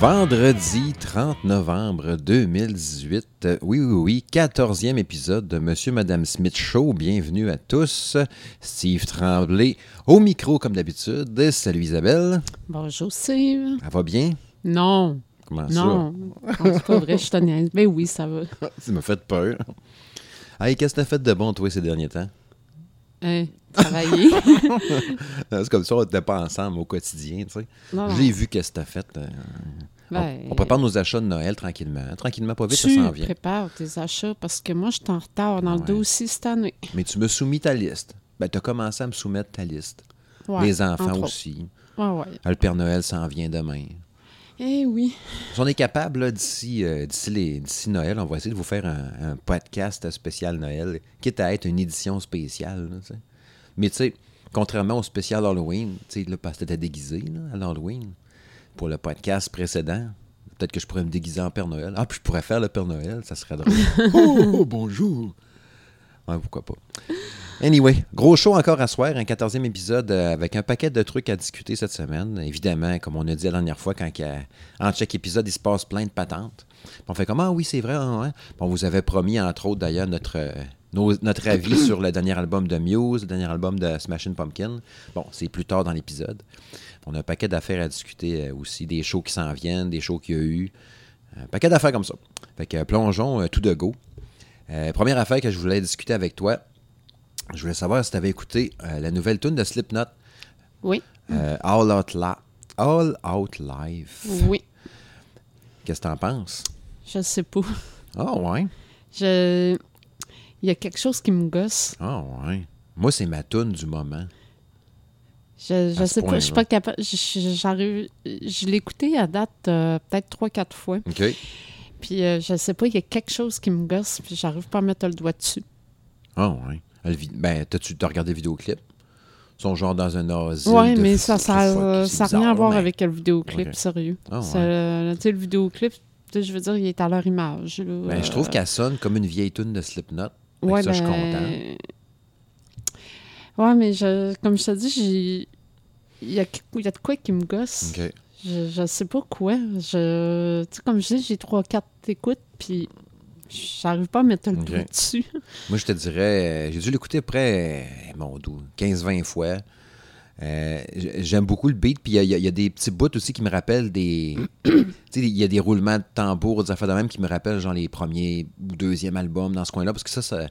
Vendredi 30 novembre 2018. Euh, Oui, oui, oui, 14e épisode de Monsieur Madame Smith Show. Bienvenue à tous. Steve Tremblay au micro comme d'habitude. Salut Isabelle. Bonjour, Steve. Ça va bien? Non, Comment non. Non, c'est pas vrai, je te niaise. Ben oui, ça va. ça? Tu m'as fait peur. Hey, qu'est-ce que t'as fait de bon, toi, ces derniers temps? Hein, travailler. C'est comme ça, on n'était pas ensemble au quotidien, tu sais. J'ai vu qu'est-ce que t'as fait. euh, Ben, on, on prépare nos achats de Noël tranquillement. Tranquillement, pas vite, ça tu s'en vient. prépares tes achats parce que moi, je suis en retard dans Ouais. le dossier cette année. Mais tu me soumis ta liste. Ben, tu as commencé à me soumettre ta liste. Ouais, Les enfants aussi. Ouais, ouais. Ah, Le Père Noël s'en vient demain. Eh oui. Si on est capable, d'ici euh, d'ici Noël, on va essayer de vous faire un, un podcast spécial Noël, quitte à être une édition spéciale. là, tu. Mais tu sais, contrairement au spécial Halloween, tu sais, là, parce que t'étais déguisé là, à l'Halloween, pour le podcast précédent, peut-être que je pourrais me déguiser en Père Noël. Ah, puis je pourrais faire le Père Noël, ça serait drôle. oh, bonjour! Ouais, pourquoi pas. Anyway, gros show encore à soir, un 14e épisode euh, avec un paquet de trucs à discuter cette semaine. Évidemment, comme on a dit la dernière fois, quand il y a- en chaque épisode, il se passe plein de patentes. Puis on fait comme Ah oui, c'est vrai. ouais. Puis on vous avait promis, entre autres, d'ailleurs, notre, euh, nos- notre avis sur le dernier album de Muse, le dernier album de Smashing Pumpkin. Bon, c'est plus tard dans l'épisode. On a un paquet d'affaires à discuter euh, aussi, des shows qui s'en viennent, des shows qu'il y a eu. Un paquet d'affaires comme ça. Fait que euh, plongeons euh, tout de go. Euh, première affaire que je voulais discuter avec toi, je voulais savoir si tu avais écouté euh, la nouvelle tune de Slipknot, Oui. euh, All Out La- All Out Live. Oui. Qu'est-ce que t'en penses? Je sais pas. Ah ouais. Je... Il y a quelque chose qui me gosse. Ah ouais. Moi, c'est ma tune du moment. Je, je sais pas, je suis pas capable. J'arrive. Je l'ai écouté à date euh, peut-être trois, quatre fois. OK. Puis euh, je sais pas, il y a quelque chose qui me gosse, puis j'arrive pas à mettre le doigt dessus. Ah vi- Ben, t'as-tu t'as regardé le vidéoclip? Ils sont genre dans un asile. Oui, mais ça ça n'a rien à voir mais- avec le vidéoclip, sérieux. Ah, ouais. euh, tu sais, le vidéoclip, je veux dire, il est à leur image. là. Ben, je trouve Euh, qu'elle sonne comme une vieille tune de Slipknot. Ouais, ça, je suis ben, content. Ouais, mais je, comme je te dis, j'ai. Il y a, y a de quoi qui me gosse. Je, je sais pas quoi. Je, tu sais, comme je dis, j'ai trois, quatre écoutes, puis j'arrive pas à mettre le Ok. doigt dessus. Moi, je te dirais, j'ai dû l'écouter près, mon doux, 15-20 fois. Euh, J'aime beaucoup le beat, puis il y a- y, y des petits bouts aussi qui me rappellent des. tu sais, il y a des roulements de tambour, des affaires de même qui me rappellent genre les premiers ou deuxième albums dans ce coin-là, parce que ça, ça,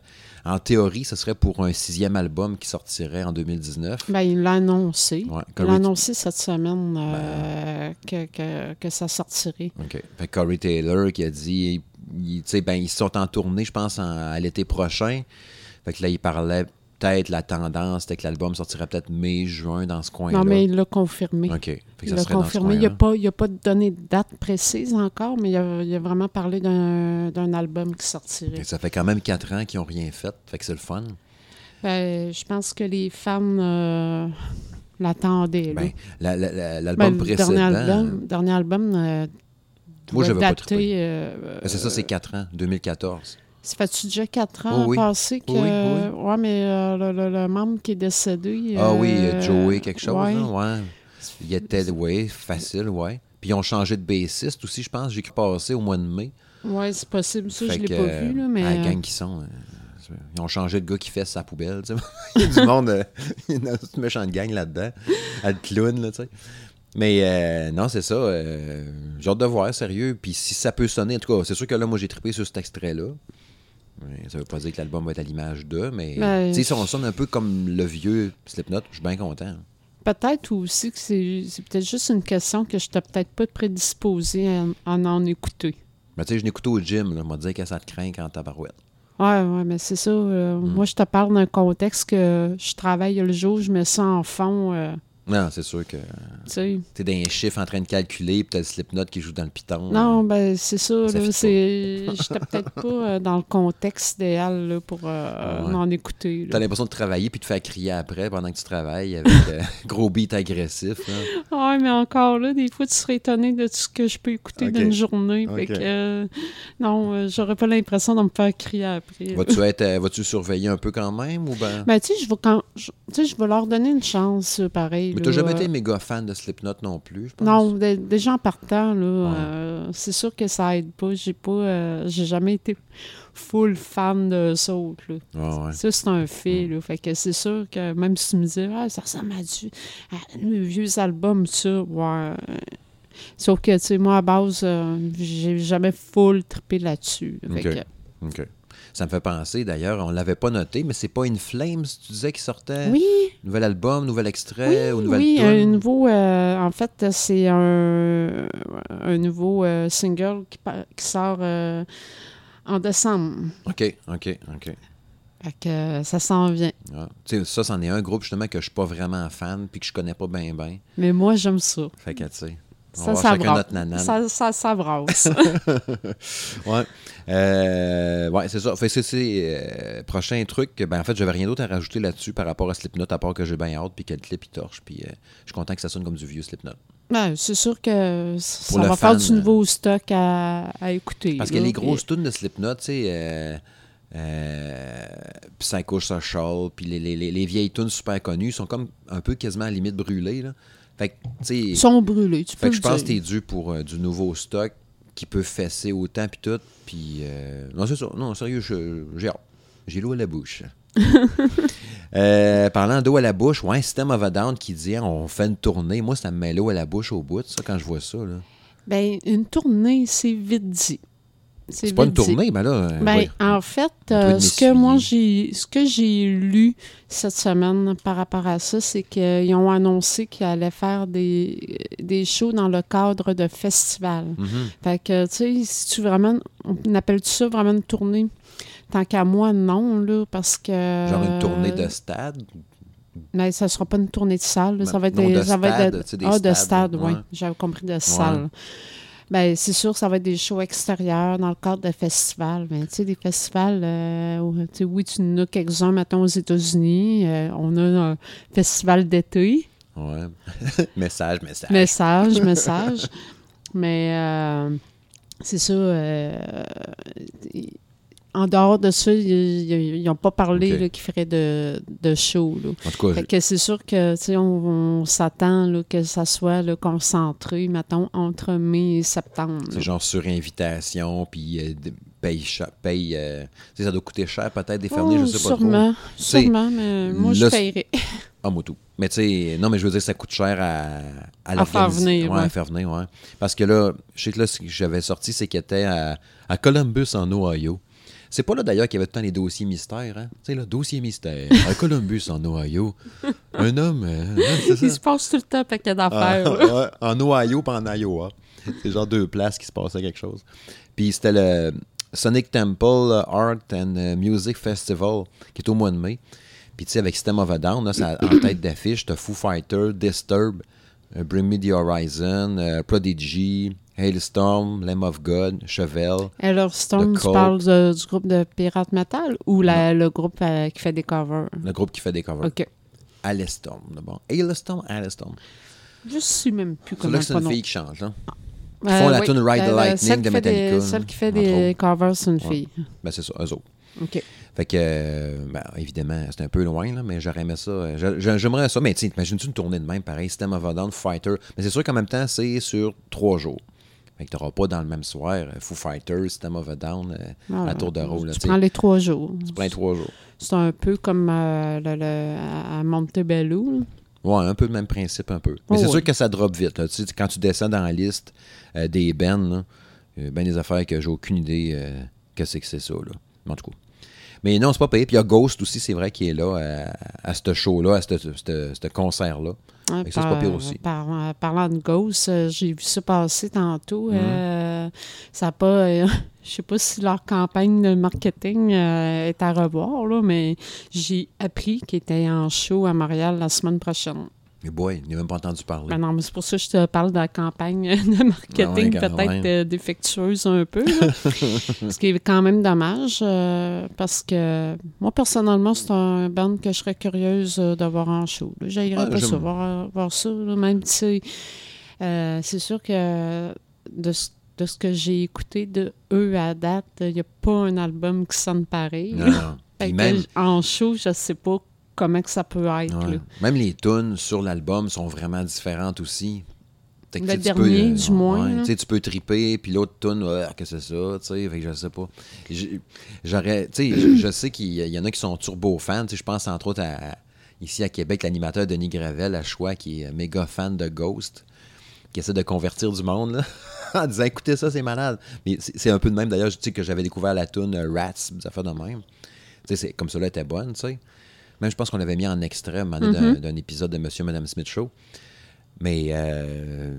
en théorie, ce serait pour un sixième album qui sortirait en 2019. Ben, il l'a annoncé. Ouais, il Corey- a annoncé cette semaine euh, que, que, que ça sortirait. OK. Fait Corey Taylor qui a dit, il- tu sais, ben, ils sont en tournée, je pense, en- à l'été prochain. Fait que là, il parlait peut-être la tendance, c'était que l'album sortirait peut-être mai, juin dans ce coin-là. Non, mais il l'a confirmé. OK. Fait que Il l'a confirmé. Il n'a pas, pas donné de date précise encore, mais il a, il a vraiment parlé d'un d'un album qui sortirait. Ça fait quand même quatre ans qu'ils n'ont rien fait. Fait que c'est le fun. Ben, je pense que les fans euh, l'attendaient. Ben, la- la- la- Ben, l'album le précédent. dernier album, dernier album euh, Moi, doit j'avais pas euh, Ben, c'est ça, c'est quatre ans, 2014. Ça fait-tu déjà quatre ans Oh oui. passé que. Oui, oui. Ouais, mais euh, le, le- le membre qui est décédé. Ah oui, euh, Joey, quelque chose. ouais. là, ouais. Il était, oui, facile, ouais. Puis ils ont changé de bassiste aussi, je pense. J'ai cru passer au mois de mai. Ouais, c'est possible. Ça, Fait je l'ai que, pas euh, vu, là, mais. à la gang qui sont. euh, ils ont changé de gars qui fait sa poubelle. il y a du monde. euh, il y a une méchante gang là-dedans. À le clown, là, tu sais. Mais euh, non, c'est ça. euh, J'ai hâte de voir, sérieux. Puis si ça peut sonner, en tout cas, c'est sûr que là, moi, j'ai trippé sur cet extrait-là. Ça veut pas dire que l'album va être à l'image d'eux, mais Ben, sais, si on sonne un peu comme le vieux Slipknot, je suis bien content. Peut-être aussi que c'est c'est peut-être juste une question que je n'étais peut-être pas prédisposée à, à en écouter. Mais tu sais, je n'écoute au gym, là, m'a dit que ça te craint quand tabarouette. Ouais, ouais, mais c'est ça. euh, Mm. Moi, je te parle d'un contexte que je travaille le jour, je me sens en fond. euh, Non, c'est sûr que tu t'es dans un chiffre en train de calculer, puis t'as le Slipknot qui joue dans le piton. Non, ben c'est ça. Ça c'est... J'étais peut-être pas euh, dans le contexte idéal là, pour euh, Ouais. en écouter. là. T'as l'impression de travailler puis de faire crier après pendant que tu travailles avec euh, gros beat agressif. Ouais, mais encore là, des fois, tu serais étonné de tout ce que je peux écouter d'une journée. Fait que, euh, non, euh, j'aurais pas l'impression de me faire crier après. Vas-tu être, euh, vas-tu surveiller un peu quand même ou ben? Ben, tu sais, je vais quand... je- tu vais leur donner une chance, pareil. Mais t'as là, jamais été méga fan de Slipknot non plus, je pense? Non, dé- déjà en partant, là, Ouais. euh, c'est sûr que ça aide pas. J'ai pas, euh, j'ai jamais été full fan de ça là. Ouais. Ça, c'est un fait, là. Fait que c'est sûr que même si tu me disais, ah, ça ressemble à du à vieux album, ça, ouais. Sauf que, tu sais, moi, à base, euh, j'ai jamais full trippé là-dessus. Que- OK. Ça me fait penser, d'ailleurs, on l'avait pas noté, mais c'est pas In Flames, tu disais, qui sortait? oui, Nouvel album, nouvel extrait ou nouvelle oui, tune? un nouveau. euh, en fait, c'est un, un nouveau euh, single qui, qui sort euh, en décembre. OK, OK, OK. Fait que ça s'en vient. Ah. Tu sais, ça, c'en est un groupe, justement, que je suis pas vraiment fan puis que je connais pas bien, bien. Mais moi, j'aime ça. Fait que, tu sais, Ça, ça brasse. Ça, ça, ça brasse. Ouais. Euh, ouais, c'est ça. Fait c'est, euh, prochain truc, ben en fait, j'avais rien d'autre à rajouter là-dessus par rapport à Slipknot, à part que j'ai bien hâte, puis que le clip il torche, puis euh, je suis content que ça sonne comme du vieux Slipknot. Ben, c'est sûr que ça Pour va faire fan, du nouveau stock à, à écouter. Parce que les grosses puis- tunes de Slipknot, tu sais, euh, euh, Psycho Social, puis les, les, les, les vieilles tunes super connues sont comme un peu quasiment à la limite brûlées, là. Fait que, sont brûlés, tu peux Fait que je pense que t'es dû pour euh, du nouveau stock qui peut fesser autant puis tout. Puis euh, non, c'est ça. Non, sérieux, j'ai l'eau à la bouche. Euh, parlant d'eau à la bouche, ouais, System of a Down qui dit hein, on fait une tournée. Moi, ça me met l'eau à la bouche au bout, ça, quand je vois ça. là. Ben, une tournée, c'est vite dit. C'est pas une tournée, mais là. euh, Ben, ouais. en fait, euh, de ce que moi j'ai ce que j'ai lu cette semaine par rapport à ça, c'est qu'ils ont annoncé qu'ils allaient faire des, des shows dans le cadre de festivals. Mhm. Fait que, tu sais, si tu vraiment. On appelle ça vraiment une tournée? Tant qu'à moi, non, là, parce que. Genre une tournée de stade? Mais ça sera pas une tournée de salle. Ben, ça va être non, des, de ça va stade, être tu sais, des ah, de stade, oui. ouais. J'avais compris de salle. Ben, c'est sûr, ça va être des shows extérieurs dans le cadre de festivals. Mais tu sais, des festivals, euh, où, tu sais, oui, tu en as quelques-uns, mettons, aux États-Unis. Euh, on a un festival d'été. Ouais. message, message. Message, message. Mais euh, c'est ça. En dehors de ça, ils n'ont pas parlé Ok. là, qu'ils feraient de, de show. Là. En tout cas, Fait que c'est sûr que, on, on s'attend que ça soit là, concentré, mettons, entre mai et septembre. c'est genre sur invitation, puis euh, paye, euh, ça doit coûter cher peut-être des fermiers, Oh, je sais pas trop. sûrement, sais, sûrement, mais moi, je là, paierais. Ah, moi tout. Mais tu sais, non, mais je veux dire, ça coûte cher à, à, À faire venir, Ouais, ouais. à faire venir, ouais. Parce que là, je sais que là, ce que j'avais sorti, c'est qu'il était à, à Columbus, en Ohio. C'est pas là d'ailleurs qu'il y avait tout le temps les dossiers mystères, hein? Tu sais, là, dossier mystère. À Columbus, en Ohio. Un homme. euh, hein, ça? Il se passe tout le temps un paquet Ah, d'affaires. ouais, en Ohio pas en Iowa. C'est genre deux places qui se passait quelque chose. Puis c'était le Sonic Temple Art and euh, Music Festival qui est au mois de mai. Puis tu sais, avec System of a Down, là, ça, en tête d'affiche, t'as Foo Fighter, Disturb, euh, Bring Me the Horizon, euh, Prodigy, Hailstorm, Lamb of God, Chevelle. The tu parles de- du groupe de Pirate Metal ou la- le groupe euh, qui fait des covers? Le groupe qui fait des covers. OK. Hailstorm, d'abord. Hailstorm, Hailstorm. Je sais même plus comment là que c'est le une fille qui chante, là. Euh, font la oui. tune Ride the Euh, Lightning celle de fait des- Metallica, Celle qui fait des autres. covers, c'est une Ouais. fille. Ben c'est ça, eux autres. OK. Fait que, euh, ben, évidemment, c'est un peu loin, là, mais j'aurais aimé ça. euh, J'aimerais ça, mais tu imagines-tu une tournée de même, pareil, System of a Down, Fighter. Mais c'est sûr qu'en même temps, c'est sur trois jours. Fait que t'auras pas dans le même soir euh, Foo Fighter, System of a Down, Ah, à tour de rôle. là, Tu prends les trois jours. Tu prends les trois jours. C'est un peu comme euh, le, le- à Montebello. là. Ouais, un peu le même principe, un peu. Mais Oh, c'est ouais. sûr que ça drop vite. là. Tu sais, quand tu descends dans la liste euh, des bands, ben des affaires que j'ai aucune idée que c'est que c'est ça. Là. Mais En tout cas. Mais non, c'est pas payé. Puis il y a Ghost aussi, c'est vrai, qui est là à, à ce show-là, à ce ce- ce concert-là. Hein, Fait que ça, pas pire aussi. par- euh, parlant de Ghost, euh, j'ai vu ça passer tantôt. Mhm. euh, ça pas. euh, je sais pas si leur campagne de marketing euh, est à revoir, là, mais j'ai appris qu'ils étaient en show à Montréal la semaine prochaine. Mais boy, il n'a même pas entendu parler. Ben non, mais c'est pour ça que je te parle de la campagne de marketing, Ah ouais, peut-être euh, défectueuse un peu. Ce qui est quand même dommage, euh, parce que moi, personnellement, c'est un band que je serais curieuse euh, de voir en show. J'aimerais Ouais, pas ça, voir, voir ça, là, même si euh, c'est sûr que de ce, de ce que j'ai écouté de eux à date, il n'y a pas un album qui sonne pareil. Non, non. Fait Puis que même, en show, je sais pas comment que ça peut être. Ouais. là. Même les tunes sur l'album sont vraiment différentes aussi. Fait que, Le tu sais, tu dernier, peux, du moins, ouais, là. tu peux triper, puis l'autre tune, ouais, que c'est ça, tu sais, fait que je sais pas. J'aurais, tu sais, je, je sais qu'il y, y en a qui sont turbo fans, tu sais, je pense entre autres à, à- ici à Québec, l'animateur Denis Gravel à Choix, qui est méga fan de Ghost, qui essaie de convertir du monde, là, en disant, écoutez ça, c'est malade. Mais c'est un peu de même, d'ailleurs, je sais que j'avais découvert la tune euh, Rats, des affaires de même. Tu sais, comme cela était bonne, tu sais. Même, je pense qu'on l'avait mis en extrait moment donné, d'un- épisode de Monsieur et Madame Smith Show. Mais euh,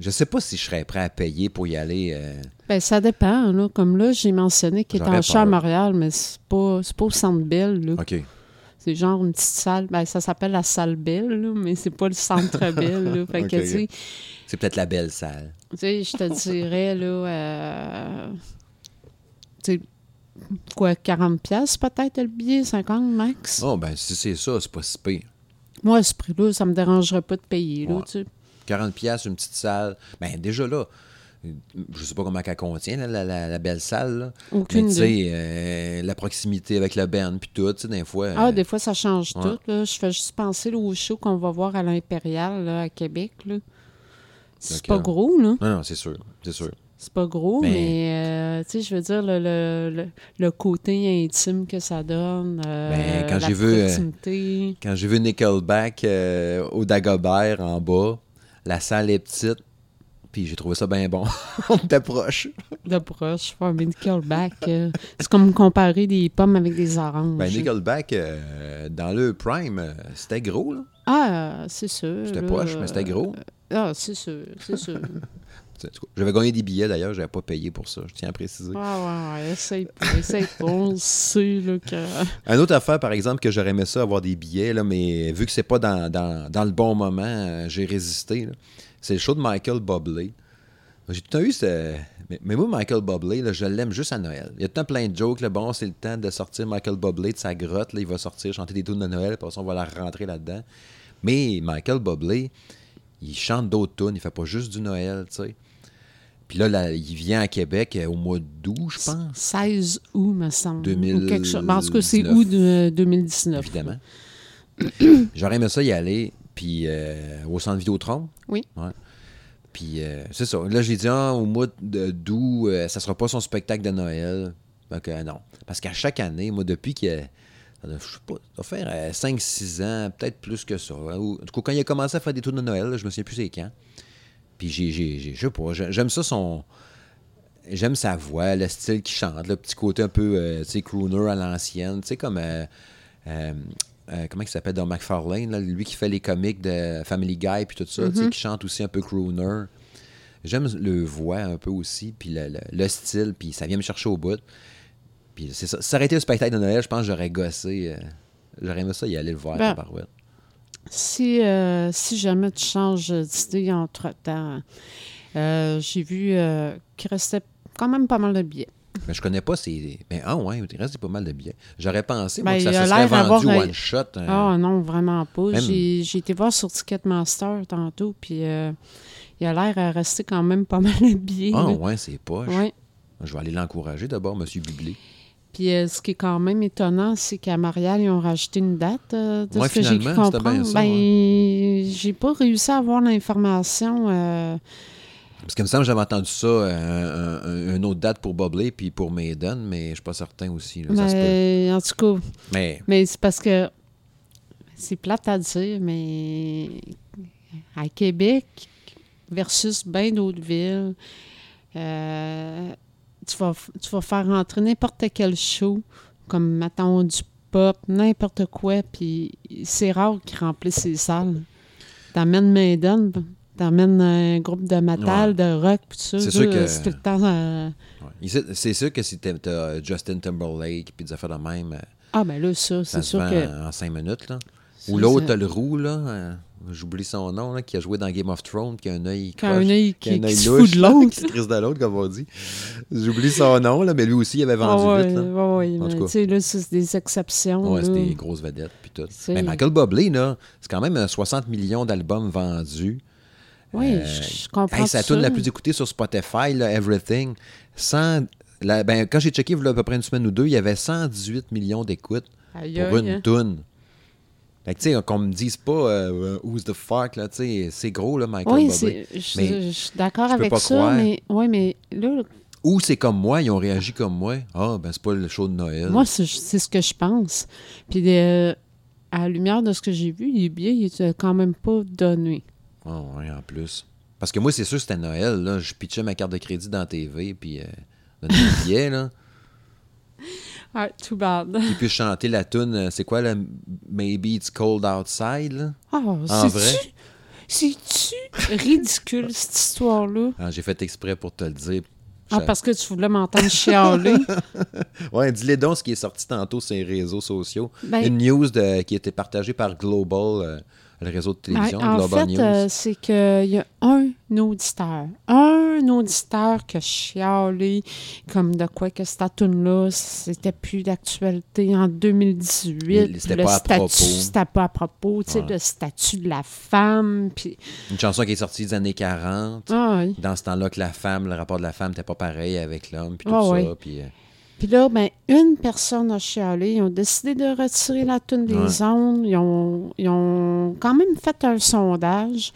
je sais pas si je serais prêt à payer pour y aller. euh, Ben, ça dépend. Là. Comme là, j'ai mentionné qu'il est en chat à. Montréal, mais c'est pas, c'est pas au Centre Bell. Là. OK. C'est genre une petite salle. Ben, ça s'appelle la salle Belle, là, mais c'est pas le Centre Bell. Là. Fait que, Ok. tu sais, C'est peut-être la belle salle. Tu sais, je te dirais, là, euh, quoi, 40 pièces peut-être le billet, 50 max? Oh, ben, si c'est ça, c'est pas si pire. Moi, à ce prix-là, ça me dérangerait pas de payer, là, Ouais. tu sais. 40 pièces une petite salle. Ben, déjà là, je sais pas comment elle contient, là, la, la- la belle salle. Là. Aucune Mais tu sais, euh, la proximité avec le band, puis tout, tu sais, des fois. Ah, euh, des fois, ça change ouais. tout, là. Je fais juste penser là, au show qu'on va voir à l'Impérial, là, à Québec, là. C'est pas gros, là. Non, non, c'est sûr, c'est sûr. C'est pas gros, Mais- mais, euh, tu sais, je veux dire, le, le, le, côté intime que ça donne, euh, Ben, quand la j'ai vu, euh. Quand j'ai vu Nickelback euh, au Dagobert en bas, la salle est petite, puis j'ai trouvé ça bien bon. On était proche. de proche, faire un Nickelback. c'est comme comparer des pommes avec des oranges. Ben, Nickelback, dans le prime, c'était gros, là. Ah, c'est sûr. C'était là, poche, mais c'était gros. Ah, c'est sûr, c'est sûr. J'avais gagné des billets, d'ailleurs, j'avais pas payé pour ça, je tiens à préciser. Ouais, ouais, ouais, essaye pas, essaye pas. On sait, là, que... Une autre affaire, par exemple, que j'aurais aimé ça, avoir des billets, là, mais vu que c'est pas dans, dans- dans le bon moment, euh, j'ai résisté. C'est le show de Michael Bublé. J'ai tout le temps eu ce... Mais, mais moi, Michael Bublé, là, je l'aime juste à Noël. Il y a tout le temps plein de jokes. Là. Bon, c'est le temps de sortir Michael Bublé de sa grotte. Là, il va sortir, chanter des tunes de Noël, puis on va la rentrer là-dedans. Mais Michael Bublé, il chante d'autres tunes. Il fait pas juste du Noël, tu sais. Puis là, là, il vient à Québec euh, au mois d'août, je pense. 16 août, me semble. ou quelque chose. Ben, en tout cas, 2019. c'est août de 2019. évidemment. J'aurais aimé ça y aller, puis euh, au centre Vidéotron. Oui. Ouais. Puis euh, c'est ça. Là, j'ai dit, ah, au mois d'août, euh, ça sera pas son spectacle de Noël. Donc, non. Parce qu'à chaque année, moi, depuis que. Doit, je sais pas, ça doit faire 5-6 ans, peut-être plus que ça. Ou- en tout cas, quand il a commencé à faire des tours de Noël, là, je me souviens plus c'est quand. Puis j'ai, j'ai, j'ai- je sais pas, j'ai- j'aime ça son. J'aime sa voix, le style qu'il chante, le petit côté un peu, euh, tu sais, crooner à l'ancienne, tu sais, comme. euh, euh, euh, comment il s'appelle dans McFarlane, là, lui qui fait les comiques de Family Guy puis tout ça, tu sais, qui chante aussi un peu crooner. J'aime le voix un peu aussi, puis le, le- le style, puis ça vient me chercher au bout. Puis c'est ça. Ça aurait été le spectacle de Noël, je pense que j'aurais gossé. euh, j'aurais aimé ça y aller le voir, Ben, tabarouette. Si, euh, si jamais tu changes d'idée entre-temps, euh, j'ai vu euh, qu'il restait quand même pas mal de billets. Mais je connais pas ces. Mais ah ouais, il reste pas mal de billets. J'aurais pensé, moi, Ben, que ça se serait vendu un- one shot. euh, Ah non, vraiment pas. Même- J'ai j'ai été voir sur Ticketmaster tantôt, puis euh, il a l'air à rester quand même pas mal de billets. Ah là. ouais, c'est poche. Ouais. Je vais aller l'encourager d'abord, M. Bublé. Puis euh, ce qui est quand même étonnant, c'est qu'à Marial, ils ont rajouté une date euh, de Ouais, ce que j'ai ben, j'ai pas réussi à avoir l'information. euh, Parce qu'il me semble que j'avais entendu ça, euh, un- un- une autre date pour Bublé puis pour Maiden, mais je suis pas certain aussi. là, ça se peut. ben, en tout cas, Mais mais c'est parce que c'est plate à dire, mais à Québec versus bien d'autres villes, euh, tu, vas, tu vas faire rentrer n'importe quel show, comme, mettons, du pop, n'importe quoi, puis c'est rare qu'ils remplissent ces salles. T'amènes Maiden, t'amènes un groupe de metal, Ouais. de rock, puis tout ça. C'est sûr que- C'est tout le temps... euh, ouais. C'est sûr que si t'as t'as Justin Timberlake puis des affaires de même, euh, Ah, ben là, ça, c'est sûr que... en cinq minutes. Là. Ou l'autre, t'as le roux, là, euh, j'oublie son nom, là, qui a joué dans Game of Thrones, qui a un œil Quand un croche, œil qui a qui, un œil qui se fout de l'autre. qui se crisse de l'autre, comme on dit. J'oublie son nom, là, mais lui aussi, il avait vendu Ah ouais, vite. Là. ouais, ouais, En tout cas. là, c'est des exceptions. Ouais, c'est des grosses vedettes puis tout. Mais Michael Bublé, là, c'est quand même euh, 60 millions d'albums vendus. Oui, Euh, je, comprends Hey, ça. tune la plus écoutée sur Spotify, là, Everything. 100 la- ben, quand j'ai checké il y a à peu près une semaine ou deux, il y avait 118 millions d'écoutes pour une hein. tune. Fait que, tu sais, qu'on me dise pas euh, Who's the fuck, là, tu sais, c'est gros, là, Michael Oui, c'est- je suis d'accord avec ça, croire. mais, ouais, mais là, Ou c'est comme moi, ils ont réagi comme moi. Ah, ben, c'est pas le show de Noël. moi, c'est ce que je pense. Puis, euh, à la lumière de ce que j'ai vu, les billets, ils étaient quand même pas donnés. Ah, ouais, en plus. Parce que moi, c'est sûr, c'était Noël, là. Je pitchais ma carte de crédit dans la TV, puis euh, donnais des billets, là. Ah, too bad. Chanter la tune, euh, c'est quoi, là? Maybe it's cold outside, là? Ah, En vrai? c'est-tu... Ridicule, cette histoire-là? Ah, j'ai fait exprès pour te le dire. Ah, parce que tu voulais m'entendre chialer. Ouais, dis-les donc ce qui est sorti tantôt sur les réseaux sociaux. Ben- Une news de- qui été partagée par Global, euh, le réseau de télévision, Ben, en Global fait, News. euh, c'est qu'il y a un auditeur, un auditeur qui a chialé comme de quoi que cette tune-là, c'était plus d'actualité en 2018. Il- c'était pas à propos. C'était pas à propos, tu sais, le statut de la femme. Puis, Une chanson qui est sortie des années 40. ah, oui. Dans ce temps-là, que la femme, le rapport de la femme n'était pas pareil avec l'homme, puis tout Ah, ça. oui. Puis, euh, Puis là, ben, une personne a chialé. Ils ont décidé de retirer la tune des Ouais. ondes. Ils ont, ils ont quand même fait un sondage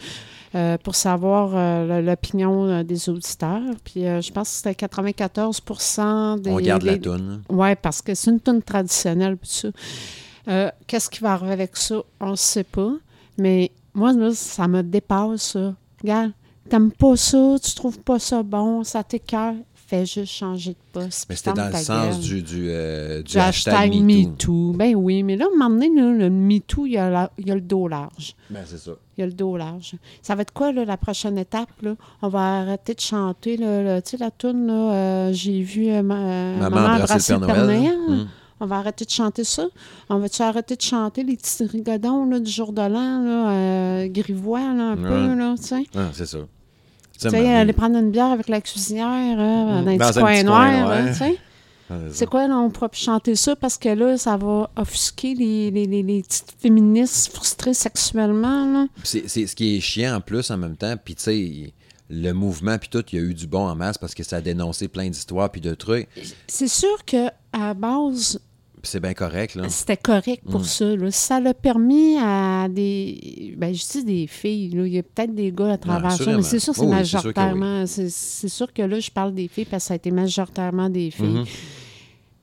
euh, pour savoir euh, l'opinion euh, des auditeurs. Puis euh, je pense que c'était 94% des... on garde la toune. Oui, parce que c'est une tune traditionnelle. Qu'est-ce qui va arriver avec ça? On ne sait pas. Mais moi, là, ça me dépasse, ça. Regarde, t'aimes pas ça, tu trouves pas ça bon, ça t'écoeure, fais juste changer de poste. Mais c'était dans le sens du, du, euh, du Du hashtag hashtag MeToo. Ben oui, mais là, à un moment donné, là, le MeToo, il y, a la- il y a le dos large. Ben, c'est ça. Il y a le dos large. Ça va être quoi, là, la prochaine étape? Là? On va arrêter de chanter, là, tu sais, la toune, euh, j'ai vu euh, ma- Maman embrasser le Père Noël. Hum. On va arrêter de chanter ça. On va-tu arrêter de chanter les petits rigodons là, du jour de l'an, grivois, là, un Ouais. peu, là, tu sais? Ah, c'est ça. Tu sais, aller prendre une bière avec la cuisinière, hein, dans un Dans petit un coin petit noir, coin noir. tu sais? C'est quoi, là, on pourra plus chanter ça parce que là, ça va offusquer les, les, les, les petites féministes frustrées sexuellement, là. C'est c'est ce qui est chiant en plus en même temps. Puis tu sais, le mouvement, puis tout, il y a eu du bon en masse parce que ça a dénoncé plein d'histoires puis de trucs. C'est sûr que à base, c'est bien correct, là. c'était correct pour Mm. ça. Là. Ça l'a permis à des. Ben, je dis des filles. Là. Il y a peut-être des gars à travers ça, mais c'est sûr que c'est Oh oui, c'est sûr majoritairement. sûr que là, je parle des filles parce que ça a été majoritairement des filles. Mhm.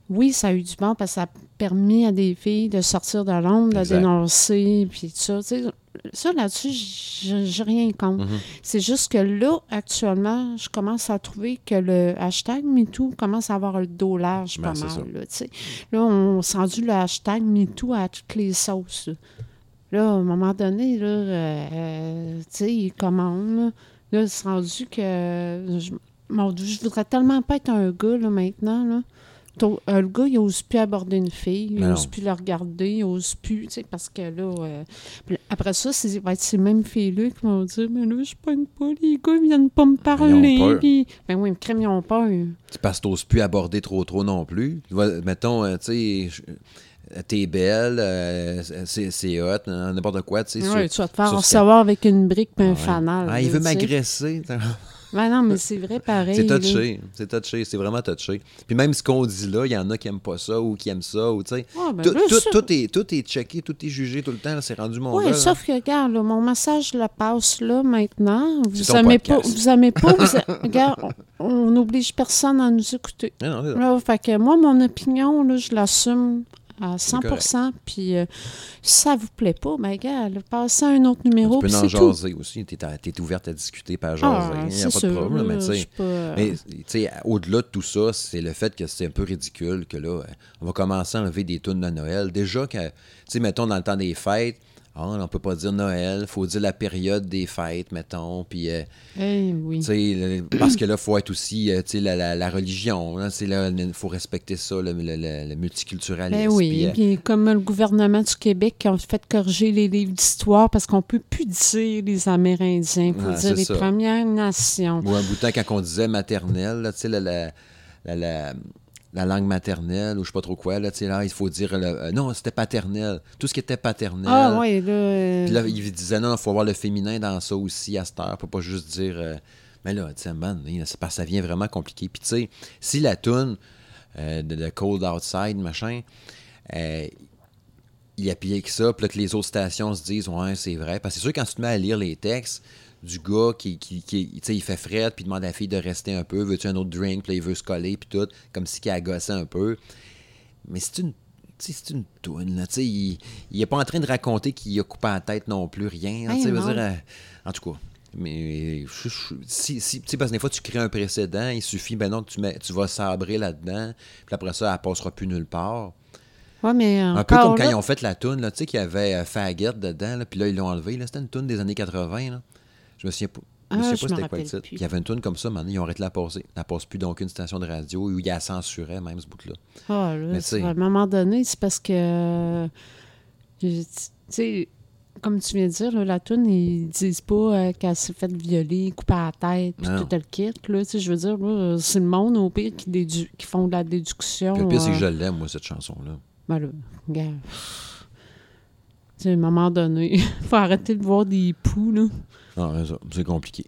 Oui, ça a eu du bon parce que ça a permis à des filles de sortir de l'ombre, de dénoncer, puis tout ça. Tu sais, ça, là-dessus, j'ai rien contre. Mhm. C'est juste que là, actuellement, je commence à trouver que le hashtag MeToo commence à avoir le dos large Ben, pas mal. Là, là, on s'est rendu le hashtag MeToo à toutes les sauces. Là, Là, à un moment donné, là, euh, euh, tu sais, il commande. Là, là c'est rendu que... Je, mon Dieu, je voudrais tellement pas être un gars, là, maintenant, là. Euh, le gars, il n'ose plus aborder une fille, il n'ose plus la regarder, il n'ose plus, tu sais, parce que là, euh, après ça, c'est va être ces mêmes filles-là qui vont dire Mais là, je pogne pas, les gars, ils viennent pas me parler. Puis, ben oui, crème, ils ont peur. C'est parce que t'oses plus aborder trop trop non plus. Tu mettons, euh, tu sais, je- t'es belle, euh, c'est c'est hot, n'importe quoi, tu sais. Ouais, sur- tu vas te faire recevoir avec une brique et un Ouais. fanal. Ah, il veut tu m'agresser. Ben non, mais c'est vrai pareil. C'est touché, c'est touché, c'est vraiment touché. Puis même ce qu'on dit là, il y en a qui aiment pas ça ou qui aiment ça, ou tu sais. Ah, ben tout, là, tout- ça- tout est, tout est checké, tout est jugé tout le temps, c'est rendu mon Oui, sauf que, regarde, là, mon message le passe là maintenant. Vous C'est ton aimez pas, vous aimez pas, vous a- regarde, on n'oblige personne à nous écouter. Non, non. Là, fait que moi, mon opinion, là, je l'assume à 100 correct. Puis euh, si ça vous plaît pas, ben regarde, passez à un autre numéro, tu peux en tout. jaser aussi, t'es, à- t'es ouverte à discuter, pas à Ah, jaser, il n'y c'est a pas de problème, mais tu pas- tu sais, au-delà de tout ça, c'est le fait que c'est un peu ridicule que là, euh, on va commencer à enlever des tunes de Noël. Déjà que, tu sais, mettons dans le temps des fêtes, ah, on peut pas dire Noël, faut dire la période des fêtes, mettons, puis euh, Eh oui. parce que là, faut être aussi, euh, la, la- la religion, il faut respecter ça, le, le- le- le multiculturalisme. Ben oui, puis, euh, puis comme le gouvernement du Québec qui a fait corriger les livres d'histoire parce qu'on peut plus dire les Amérindiens, il faut Ah, dire les ça. Premières Nations. Ou un bout de temps, quand on disait maternelle, là, tu sais, la, la, la, la- la langue maternelle, ou je sais pas trop quoi, là, tu sais, là, il faut dire, le- euh, non, c'était paternel. Tout ce qui était paternel. Ah oui, là... euh, Puis là, il disait, non, il faut avoir le féminin dans ça aussi à cette heure, faut pas juste dire, euh, mais là, tu sais, man, que ça vient vraiment compliqué. Puis tu sais, si la toune euh, de, de Cold Outside, machin, euh, il applique ça, puis là, que les autres stations se disent Ouais, c'est vrai. Parce que c'est sûr, quand tu te mets à lire les textes du gars qui, qui, qui tu sais, il fait fret, puis demande à la fille de rester un peu, veux-tu un autre drink, puis là, il veut se coller, puis tout, comme si il agaçait un peu. Mais c'est une. C'est une toune, là. tu sais, Il il est pas en train de raconter qu'il a coupé la tête non plus, rien. Hey, non. dire, euh, en tout cas. Mais je- je- si, si, tu sais, parce que des fois, tu crées un précédent, il suffit, ben non, tu, mets, tu vas sabrer là-dedans, puis après ça, elle passera plus nulle part. Ouais, mais Un peu comme quand là- ils ont fait la toune, tu sais, qu'il y avait euh, Faggot dedans, puis là, ils l'ont enlevé. C'était une toune des années 80. Là. Je me souviens pas. Je Ah, pas c'était quoi le titre. plus. Il y avait une toune comme ça, maintenant, ils ont arrêté de la passer. Elle passe plus d'aucune station de radio où il la censurait, même ce bout-là. Ah, là, Mais à un moment donné, c'est parce que. Tu sais, comme tu viens de dire, là, la toune, ils disent pas euh, qu'elle s'est faite violer, couper à la tête, puis tout le kit. Là, je veux dire, c'est le monde, au pire, qui, dédu- qui font de la déduction. Puis le pire, c'est que euh, je l'aime, moi, cette chanson-là. ben là, regarde. Tu sais, à un moment donné, faut arrêter de voir des poux, là. Non, c'est ça, c'est compliqué.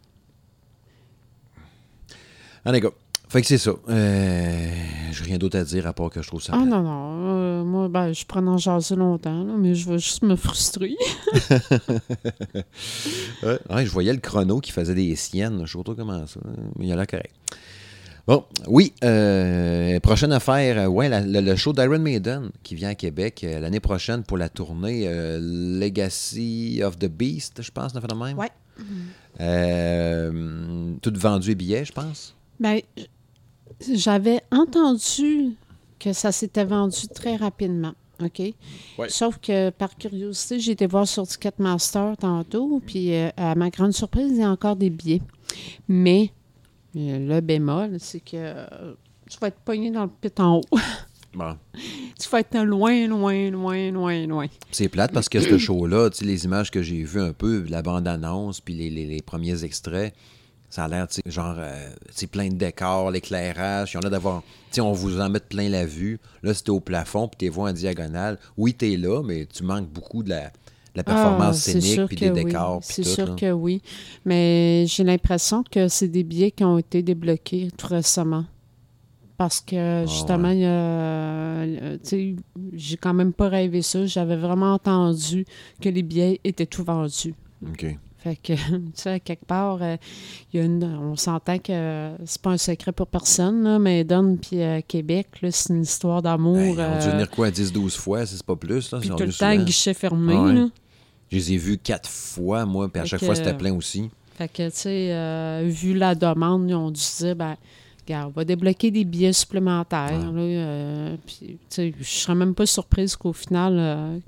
En tout cas, fait que c'est ça. Euh, J'ai rien d'autre à dire à part que je trouve ça. Ah plate. non, non. euh, moi, ben, je prends en jaser longtemps, là, mais je vais juste me frustrer. Ouais, ouais, je voyais le chrono qui faisait des siennes. Je sais pas comment ça, mais il a l'air correct. Bon, oui, euh, prochaine affaire, euh, ouais, la- le, le show d'Iron Maiden qui vient à Québec euh, l'année prochaine pour la tournée euh, Legacy of the Beast, je pense, de même. Ouais. Euh, tout vendu et billets, je pense. Ben, j'avais entendu que ça s'était vendu très rapidement. OK? Ouais. Sauf que par curiosité, j'ai été voir sur Ticketmaster tantôt, puis euh, à ma grande surprise, il y a encore des billets. Mais euh, le bémol, c'est que tu vas être pogné dans le pit en haut. Bon. tu vas être loin, loin, loin, loin, loin. C'est plate parce que ce show-là, tu sais, les images que j'ai vues un peu, la bande-annonce, puis les, les- les premiers extraits, ça a l'air, tu sais, genre, euh, plein de décors, l'éclairage, ils ont l'air d'avoir, tu sais, on vous en met plein la vue. Là, c'était au plafond, puis t'es vois en diagonale. Oui, t'es là, mais tu manques beaucoup de la, de la performance Ah, scénique, puis des oui. décors, puis C'est sûr là. que oui. Mais j'ai l'impression que c'est des billets qui ont été débloqués tout récemment. Parce que justement, Ah ouais. y a, euh, tu sais, j'ai quand même pas rêvé ça. J'avais vraiment entendu que les billets étaient tout vendus. OK. Fait que, tu sais, quelque part, euh, y a une, on s'entend que euh, c'est pas un secret pour personne, là, mais Don puis euh, Québec, c'est une histoire d'amour. Ben, ils ont dû venir quoi, 10-12 fois, si c'est pas plus, là? puis tout le temps, guichet fermé. Ah ouais. là. Je les ai vus quatre fois, moi, puis à Fait chaque que- fois, c'était plein aussi. Fait que, tu sais, vu la demande, ils ont dû se dire, ben, regarde, on va débloquer des billets supplémentaires. là, euh, puis, tu sais, je serais même pas surprise qu'au final, euh,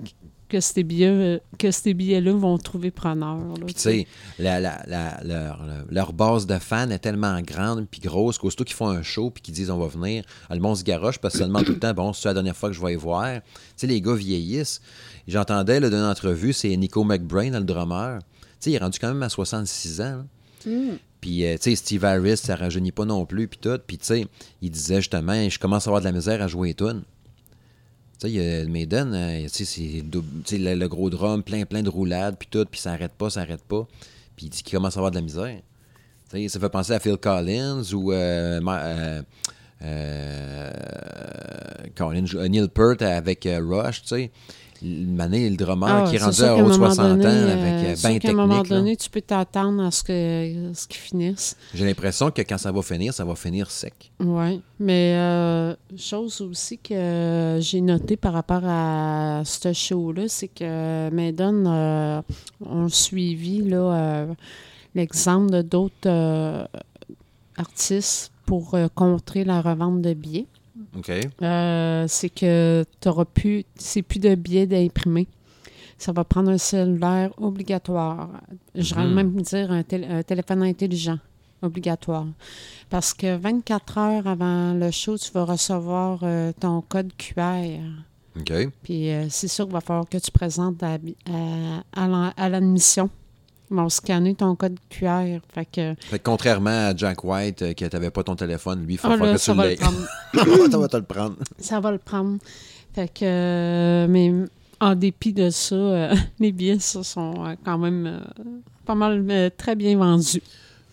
que ces billets, euh, que ces billets-là vont trouver preneur. là, Puis tu sais, la, la- la- leur, leur base de fans est tellement grande puis grosse qu'aussitôt qu'ils font un show puis qu'ils disent on va venir, ah, le monde se garoche parce que ça demande tout le temps, bon, c'est la dernière fois que je vais y voir. Tu sais, les gars vieillissent. J'entendais là, d'une entrevue, c'est Nico McBrain, le drummer. Tu sais, il est rendu quand même à 66 ans. Mm. Puis, euh, tu sais, Steve Harris, ça rajeunit pas non plus, puis tout. Puis, tu sais, il disait justement, je commence à avoir de la misère à jouer les. Tu sais, Maiden, euh, tu sais, c'est le gros drum, plein, plein de roulades, puis tout, puis ça arrête pas, ça arrête pas. Puis il dit qu'il commence à avoir de la misère. Tu sais, ça fait penser à Phil Collins ou euh, euh, Collins, Neil Peart avec Rush, tu sais. Année, le drummer Ah, qui est rendu à qu'à un haut de moment 60 ans avec euh, sûr ben qu'à un moment technique. là. donné, tu peux t'attendre à ce que ce qu'ils finissent. J'ai l'impression que quand ça va finir, ça va finir sec. Oui, mais euh, chose aussi que j'ai noté par rapport à ce show-là, c'est que Maiden euh, ont suivi là, euh, l'exemple de d'autres euh, artistes pour contrer la revente de billets. Euh, c'est que tu plus, c'est plus de billets d'imprimer. Ça va prendre un cellulaire obligatoire. J'aurais Mhm. même dire un, tél- un téléphone intelligent obligatoire. Parce que 24 heures avant le show, tu vas recevoir euh, ton code QR. OK. Puis euh, c'est sûr qu'il va falloir que tu présentes à l'admission. Ils vont scanner ton code QR. Fait que, Fait que contrairement à Jack White, euh, que t'avais pas ton téléphone, lui, il faut Ah, là, que ça tu l'aies. prendre. ça va te le prendre. Ça va le prendre. Fait que, euh, mais en dépit de ça, euh, les billets ça, sont quand même pas mal très bien vendus.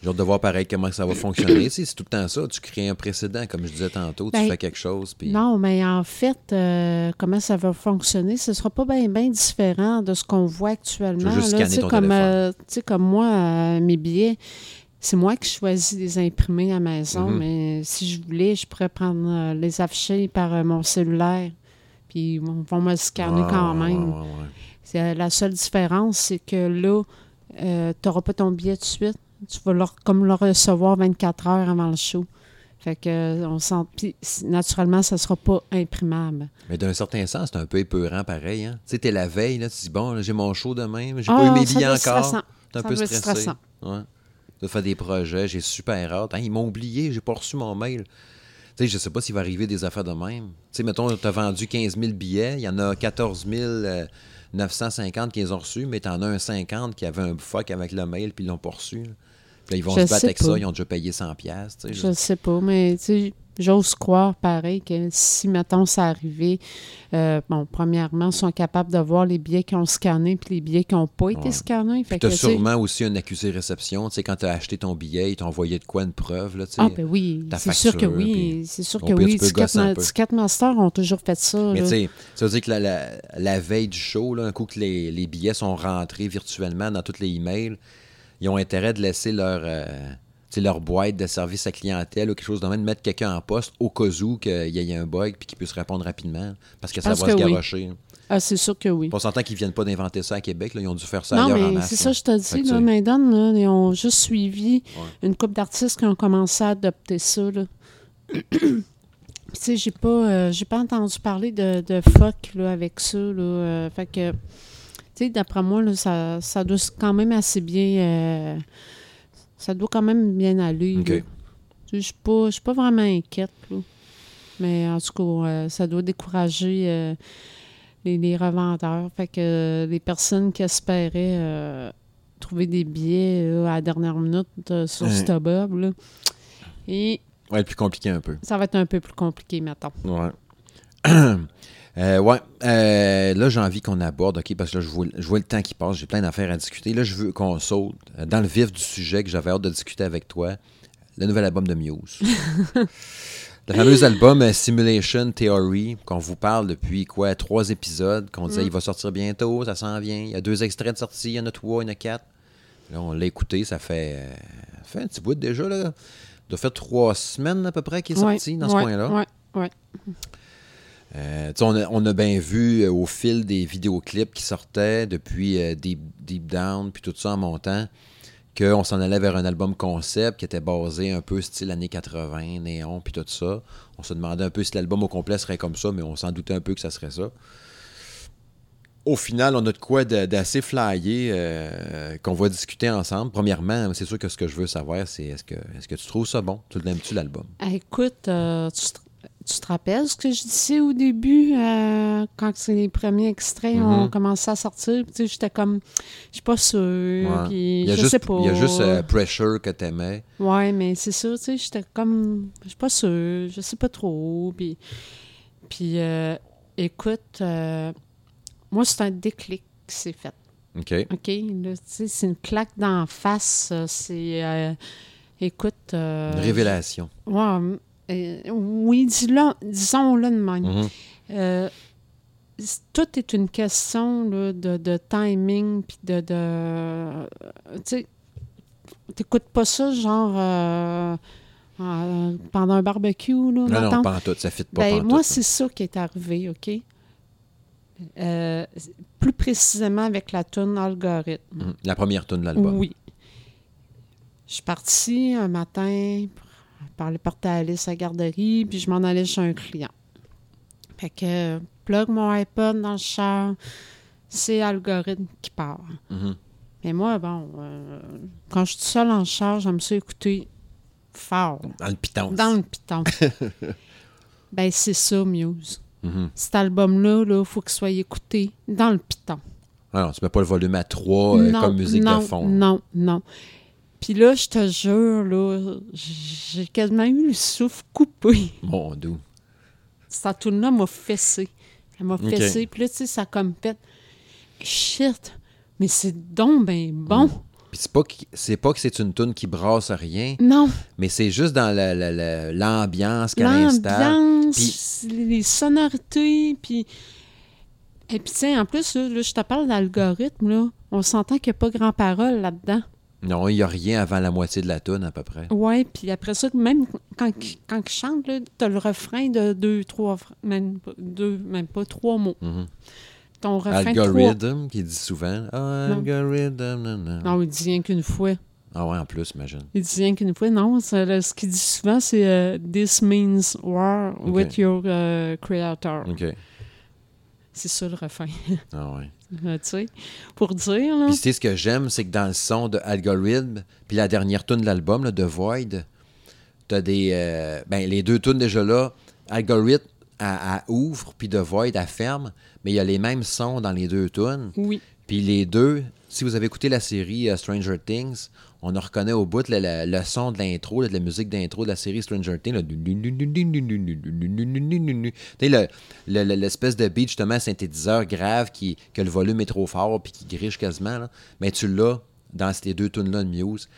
J'ai hâte de voir pareil comment ça va fonctionner. C'est tout le temps ça. Tu crées un précédent, comme je disais tantôt. Ben, tu fais quelque chose. Puis... Non, mais en fait, euh, comment ça va fonctionner, ce ne sera pas bien différent de ce qu'on voit actuellement. Tu juste là. ton comme, euh, tu sais, comme moi, euh, mes billets, c'est moi qui choisis de les imprimer à la maison, Mhm. mais si je voulais, je pourrais prendre euh, les afficher par mon cellulaire, puis ils vont me scanner quand même. ouais, ouais, la seule différence, c'est que là, tu n'auras pas ton billet de suite. Tu vas le- comme le recevoir 24 heures avant le show. Fait que, euh, on sent. Puis, naturellement, ça ne sera pas imprimable. Mais d'un certain sens, c'est un peu épeurant pareil. Hein? Tu sais, t'es la veille, là, tu dis, bon, j'ai mon show demain, j'ai Ah, pas eu mes billets encore. stressant. T'es un Ça peu stressé. stressant. Ouais. De faire des projets, j'ai super hâte. Hein, ils m'ont oublié, j'ai pas reçu mon mail. Tu sais, je sais pas s'il va arriver des affaires de même. Tu sais, mettons, t'as vendu 15 000 billets, il y en a 14 950 qui les ont reçus, mais t'en as un 50 qui avait un fuck avec le mail puis ils l'ont pas reçu. là. Là, ils vont Je se battre avec pas. ça, ils ont déjà payé 100 pièces. Je ne sais pas, mais tu sais, j'ose croire pareil que si, mettons, ça arrivait, euh, bon, premièrement, ils sont capables de voir les billets qui ont scanné puis les billets qui n'ont pas été Ouais. scannés. Tu sais, sûrement aussi un accusé réception. Tu sais, quand t'as acheté ton billet, ils t'ont envoyé de quoi une preuve, là, tu sais. Ah, ben oui, c'est sûr que oui. C'est sûr que pire, oui. tu Ticketma- peu. Ticketmaster ont toujours fait ça. Mais tu sais, ça veut dire que la, la- la veille du show, là, un coup que les, les billets sont rentrés virtuellement dans tous les emails, ils ont intérêt de laisser leur, euh, leur boîte de service à clientèle ou quelque chose de même, de mettre quelqu'un en poste au cas où qu'il y ait un bug puis qu'il puisse répondre rapidement. Parce que ça va se oui. garocher. Ah, c'est sûr que oui. On s'entend qu'ils viennent pas d'inventer ça à Québec. là, Ils ont dû faire ça Non, ailleurs en mais masse. c'est ça, je te dis, là, Maiden, là, ils ont juste suivi Ouais. une couple d'artistes qui ont commencé à adopter ça, tu sais, j'ai pas, euh, j'ai pas entendu parler de, de fuck, là, avec ça, là. euh, fait que, sais, d'après moi, là, ça, ça doit quand même assez bien... euh, ça doit quand même bien aller, Je suis pas, je suis pas vraiment inquiète, là. Mais en tout cas, euh, ça doit décourager euh, les, les revendeurs. Fait que euh, les personnes qui espéraient trouver des billets à la dernière minute sur. StubHub, là. Et Ouais, plus compliqué un peu. ça va être un peu plus compliqué, maintenant. Ouais. Euh, ouais. Euh, là, j'ai envie qu'on aborde, OK, parce que là, je vois, je vois le temps qui passe, j'ai plein d'affaires à discuter. Là, je veux qu'on saute dans le vif du sujet que j'avais hâte de discuter avec toi, le nouvel album de Muse. le fameux album euh, Simulation Theory, qu'on vous parle depuis, quoi, trois épisodes, qu'on disait il va sortir bientôt, ça s'en vient. Il y a deux extraits de sortie, il y en a trois, il y en a quatre. Là, on l'a écouté, ça fait, euh, ça fait un petit bout déjà, là. Ça doit faire trois semaines à peu près qu'il est Ouais, sorti dans ce coin-là. ouais, ouais. Euh, on, a, bien vu euh, au fil des vidéoclips qui sortaient depuis euh, Deep, Deep Down, puis tout ça en montant, qu'on s'en allait vers un album concept qui était basé un peu style années 80, néon, puis tout ça. On se demandait un peu si l'album au complet serait comme ça, mais on s'en doutait un peu que ça serait ça. Au final, on a de quoi d'assez flyé qu'on va discuter ensemble. Premièrement, c'est sûr que ce que je veux savoir, c'est est-ce que, est-ce que tu trouves ça bon? Tu l'aimes-tu l'album? Ah, Écoute, tu, tu te rappelles ce que je disais au début, euh, quand c'est les premiers extraits ont Mhm. commencé à sortir? Tu sais, j'étais comme, je suis pas sûre, Ouais. puis Il y a je juste, sais pas. il y a juste euh, Pressure que t'aimais. Ouais, mais c'est ça, tu sais, j'étais comme, je suis pas sûre, je sais pas trop, puis, puis euh, écoute, euh, moi, c'est un déclic qui s'est fait, OK. OK? Là, tu sais, c'est une claque d'en face, c'est, euh, écoute... euh, Une révélation. Ouais, euh, oui, dis-le- disons-le de même. Mhm. Euh, tout est une question là, de, de timing, puis de... de tu sais, t'écoutes pas ça, genre, euh, pendant un barbecue, là, Non, non, pas en tout. Ça fit pas Ben, moi, c'est ça qui est arrivé, OK? Plus précisément avec la tune algorithme. Mhm. La première tune de l'album. Oui. Je suis partie un matin parler porter Alice à la garderie, puis je m'en allais chez un client. Fait que, plug mon iPod dans le char, c'est algorithme qui part. Mhm. Mais moi, bon, euh, quand je suis seule en char, j'aime ça écouter fort, Dans le piton. dans le piton. ben, c'est ça, Muse. Mhm. Cet album-là, il faut qu'il soit écouté dans le piton. Ah non, tu mets pas le volume à 3 Non, comme musique non, de fond. Non, non. Puis là, je te jure, là, j'ai quasiment eu le souffle coupé. Mon doux. Cette tune-là m'a fessé. Elle m'a fessé. Puis là, tu sais, ça comme fait. Shit! Mais c'est donc ben bon! Puis Puis c'est pas, que- c'est pas que c'est une tune qui brasse rien, Non, mais c'est juste dans le- l'ambiance qu'elle installe. l'ambiance, les sonorités, puis... Et puis, tu sais, en plus, là, là, je te parle d'algorithme, là. On s'entend qu'il n'y a pas grand-parole là-dedans. Non, il n'y a rien avant la moitié de la tune à peu près. Ouais, puis après ça, même quand, quand il chante, là, t'as le refrain de deux, trois, même pas, deux, même pas trois mots. Mhm. Ton refrain de trois... Algorithm, qui dit souvent. Algorithm, non, non. Non, il dit rien qu'une fois. Ah ouais, en plus, imagine. Il dit rien qu'une fois. Non, ce qu'il dit souvent, c'est euh, This means war with your euh, creator. OK. C'est ça le refrain. Ah ouais. Euh, tu sais, pour dire, là. Puis tu sais, ce que j'aime, c'est que dans le son de Algorithm, puis la dernière tune de l'album, là, de Void, t'as des... euh, ben, les deux tunes déjà là, Algorithm, elle ouvre, puis de Void, elle ferme, mais il y a les mêmes sons dans les deux tunes. Oui. Puis les deux, si vous avez écouté la série euh, Stranger Things, on en reconnaît au bout le, le- son de l'intro, de la musique d'intro de la série Stranger Things. l'espèce de beat, justement, synthétiseur grave, qui, que le volume est trop fort puis qui griche quasiment. Mais tu l'as dans ces deux tunes-là de Muse.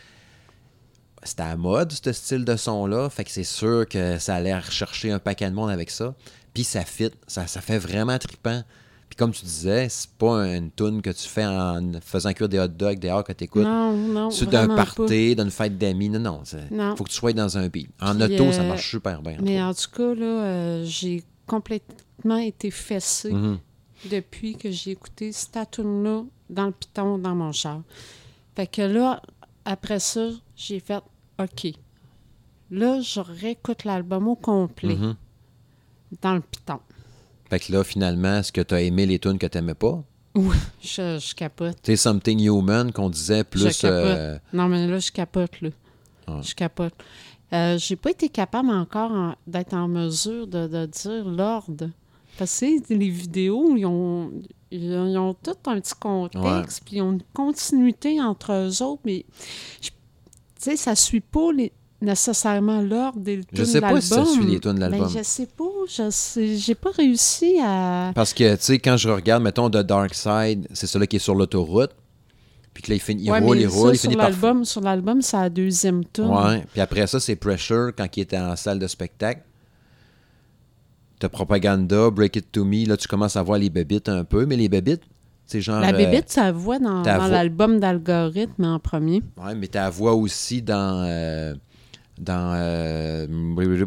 C'était à mode, ce style de son-là. Fait que c'est sûr que ça allait rechercher un paquet de monde avec ça. Puis ça fit. Ça, ça fait vraiment trippant. Puis comme tu disais, c'est pas une tune que tu fais en faisant cuire des hot dogs dehors que tu écoutes. Non, non, Sur d'un party, d'une fête d'amis. Non, non. c'est- Non. Faut que tu sois dans un beat. En Puis, auto, ça euh, marche super bien. Mais en tout cas, là, euh, j'ai complètement été fessée Mhm. depuis que j'ai écouté cette tune-là dans le piton, dans mon char. Fait que là, après ça, j'ai fait OK. Là, je réécoute l'album au complet Mhm. dans le piton. Fait que là, finalement, est-ce que tu as aimé les tunes que tu n'aimais pas? Oui, je, je capote. Tu sais, Something Human qu'on disait plus. euh, Non, mais là, je capote, là. Ouais. Je capote. Euh, j'ai pas été capable encore en- d'être en mesure de, de dire l'ordre. Parce que les vidéos, ils ont, ils ont, ils ont tout un petit contexte, puis ils ont une continuité entre eux autres, mais je- tu sais, ça suit pas les- nécessairement l'ordre des Je tunes sais de pas si ça l'album. suit les tunes de Ben, l'album. je sais pas. Je sais, j'ai pas réussi à... Parce que, tu sais, quand je regarde, mettons, The Dark Side, c'est celui qui est sur l'autoroute. Puis que là, il, finit, il Ouais, roule, il roule, il finit par. l'album, sur l'album, c'est la deuxième tune. Ouais. Puis après ça, c'est Pressure quand il était en salle de spectacle. T'as Propaganda, Break It To Me. Là, tu commences à voir les bébites un peu. Mais les bébites, c'est genre. La euh, bébite, ça voit dans, ta dans voix. l'album d'algorithme en premier. Ouais, mais ta voix aussi dans. euh, dans. euh,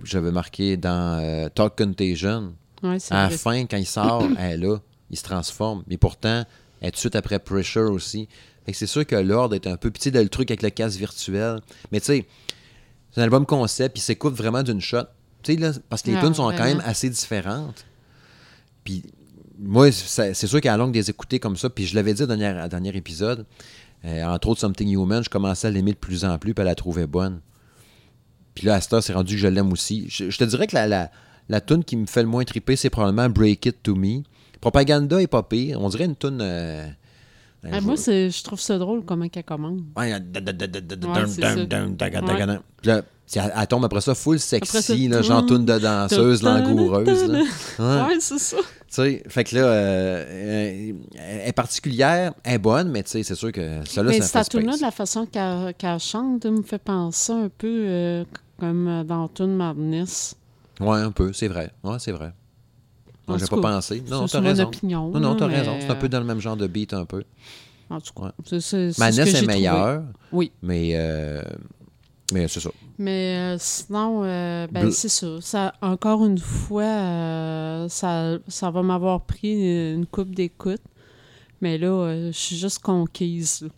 J'avais marqué dans euh, Talk Contagion. Ouais, À la fin, quand il sort, elle est là. Il se transforme. Mais pourtant, elle est tout de suite après Pressure aussi. Fait que c'est sûr que l'ordre est un peu petit le truc avec le casque virtuel. Mais tu sais, c'est un album concept, il s'écoute vraiment d'une shot. Tu sais, là, parce que les Ah, tunes sont quand même assez différentes. Puis moi, c'est sûr qu'à la longue des écouter comme ça, puis je l'avais dit au dernier, dernier épisode, euh, entre autres Something Human, je commençais à l'aimer de plus en plus, puis à la trouver bonne. Puis là, heure, c'est rendu que je l'aime aussi. Je, je te dirais que la, la, la tune qui me fait le moins triper, c'est probablement Break It To Me. Propaganda est pas pire. On dirait une tune... euh, Ah, moi, je trouve ça drôle comment qu'elle commande. Ouais, c'est elle, tombe après ça full sexy, là, genre de danseuse, langoureuse. là. Ouais. Ouais, c'est ça. Tu sais, fait que là, euh, euh, elle est particulière, elle est bonne, mais tu sais, c'est sûr que celle-là, Mais ça cette tune-là, de la façon qu'elle chante, me fait penser un peu euh, comme euh, dans Tune Madness. Ouais, un peu, c'est vrai. Ouais, c'est vrai. Moi, j'ai pas pensé. Non, t'as raison. opinion. Non, non, t'as mais, raison. C'est un peu euh, dans le même genre de beat, un peu. En tout cas, Ouais. c'est- que est j'ai trouvé. meilleur, Oui. mais, euh, mais c'est ça. Mais euh, sinon, euh, ben, c'est ça. ça. Encore une fois, euh, ça, ça va m'avoir pris une coupe d'écoute. Mais là, je suis juste conquise.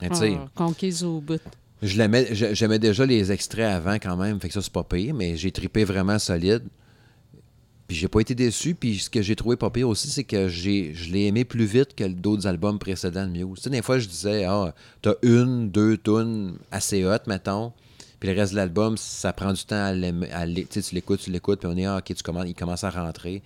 Mais sais, Ah, conquise au bout. Je l'aimais- J'aimais déjà les extraits avant quand même, fait que ça c'est pas pire, mais j'ai tripé vraiment solide. Puis j'ai pas été déçu, puis ce que j'ai trouvé pas pire aussi, c'est que j'ai je l'ai aimé plus vite que d'autres albums précédents de Muse. Tu sais, des fois je disais, ah, t'as une, deux tunes assez hot, mettons, puis le reste de l'album, ça prend du temps à l'aimer. à Tu l'écoutes, tu l'écoutes, puis on est, ah, ok, tu commences, il commence à rentrer.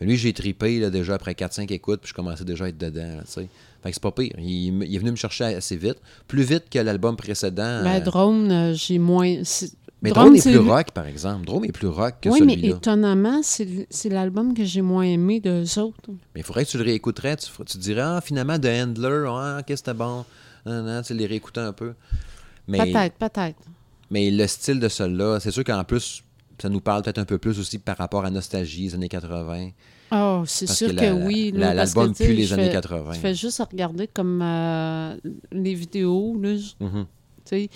Mais lui, j'ai tripé là, déjà après 4-5 écoutes, puis je commençais déjà à être dedans, là. Fait que c'est pas pire. Il, est venu me chercher assez vite, plus vite que l'album précédent. Ben, euh, Drone, euh, j'ai moins. mais Drone, est c'est plus rock, par exemple. Drone est plus rock que Oui, mais celui-là. étonnamment, c'est l- c'est l'album que j'ai moins aimé d'eux autres. Mais il faudrait que tu le réécouterais. Tu, tu te dirais, ah, finalement, The Handler, ah, ok, c'était bon. nan, tu les réécouter un peu. Mais, Peut-être, peut-être. Mais le style de celle-là, c'est sûr qu'en plus, ça nous parle peut-être un peu plus aussi par rapport à Nostalgie, les années 80. Oh, c'est sûr que la- oui. la- l'album pue les années fais- 80. Je fais juste regarder comme euh, les vidéos, là, Mhm. sais.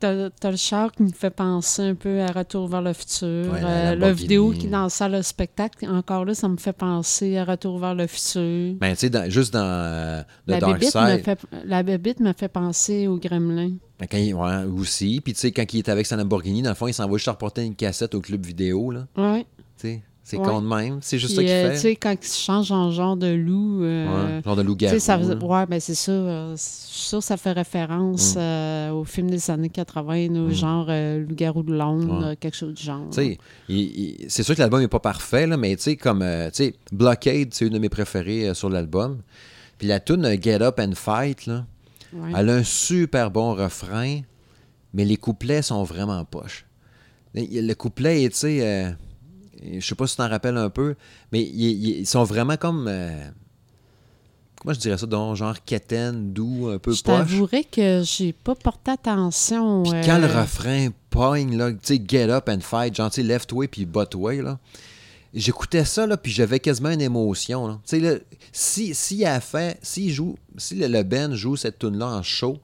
T'as t'as le char qui me fait penser un peu à Retour vers le futur. Ouais, la Euh, la vidéo qui est dans la salle de spectacle, encore là, ça me fait penser à Retour vers le futur. Ben, tu sais, juste dans euh, The La Dark Side, fait, la bébite me fait penser au gremlin. ben, quand il, ouais, aussi, puis tu sais, quand il est avec sa Lamborghini, dans le fond, il s'en va juste reporter une cassette au club vidéo, là. Ouais. Tu sais, c'est Ouais. con de même. C'est juste Puis, ça qu'il euh, Tu fait. sais, quand il se change en genre de loup. euh, Ouais, genre de tu loup-garou. ça, là. ouais, ben c'est ça. euh, c'est sûr, ça fait référence Mm. euh, au film des années 80, au Mm. genre euh, Loup-garou de Londres, Ouais. euh, quelque chose du genre. Tu c'est sûr que l'album n'est pas parfait, là, mais tu sais, comme, euh, tu sais, Blockade, c'est une de mes préférées euh, sur l'album. Puis la tune Get Up and Fight, là, elle a un super bon refrain, mais les couplets sont vraiment poches. Le le couplet, tu sais, euh, je sais pas si tu t'en rappelles un peu, mais ils, ils sont vraiment comme, euh, comment je dirais ça, donc, genre quétaine, doux, un peu Je poche. t'avouerais que j'ai pas porté attention. Puis euh, quand le refrain pogne, là, tu sais, get up and fight, genre, tu sais, left way puis butt way, là, j'écoutais ça, là, puis j'avais quasiment une émotion, là. Tu sais, là, si, si a fait, si joue, si le, le band joue cette tune là en show,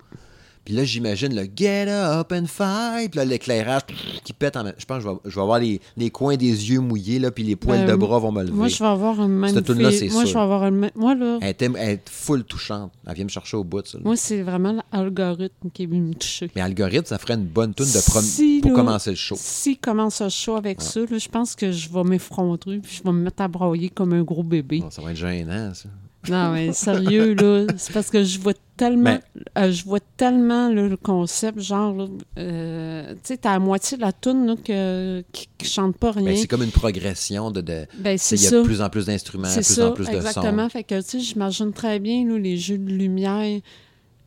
puis là, j'imagine le get up and fight, puis là, l'éclairage qui pète en même Je pense que je vais, je vais avoir les, les coins des yeux mouillés, là, puis les poils Ben, de bras vont me lever. Moi, je vais avoir une même. Cette tune-là, fille- c'est Moi, sûr. je vais avoir même- Moi, là, Elle, était, elle est full touchante. Elle vient me chercher au bout, ça. moi, c'est vraiment l'algorithme qui est venu me toucher. Mais algorithme, ça ferait une bonne tune de prom- Si, pour là, commencer le show. S'il commence un show avec ça, là, je pense que je vais m'effronter puis je vais me mettre à broyer comme un gros bébé. Bon, ça va être gênant, ça. Non, mais sérieux, là, c'est parce que je vois tellement, Ben- euh, je vois tellement là, le concept, genre, euh, tu sais, t'as la moitié de la toune que, qui, qui chante pas rien. Ben, c'est comme une progression de. de Ben, c'est il y a de plus en plus d'instruments, plus ça, en plus de exactement. sons. Fait que, tu sais, j'imagine très bien là, les jeux de lumière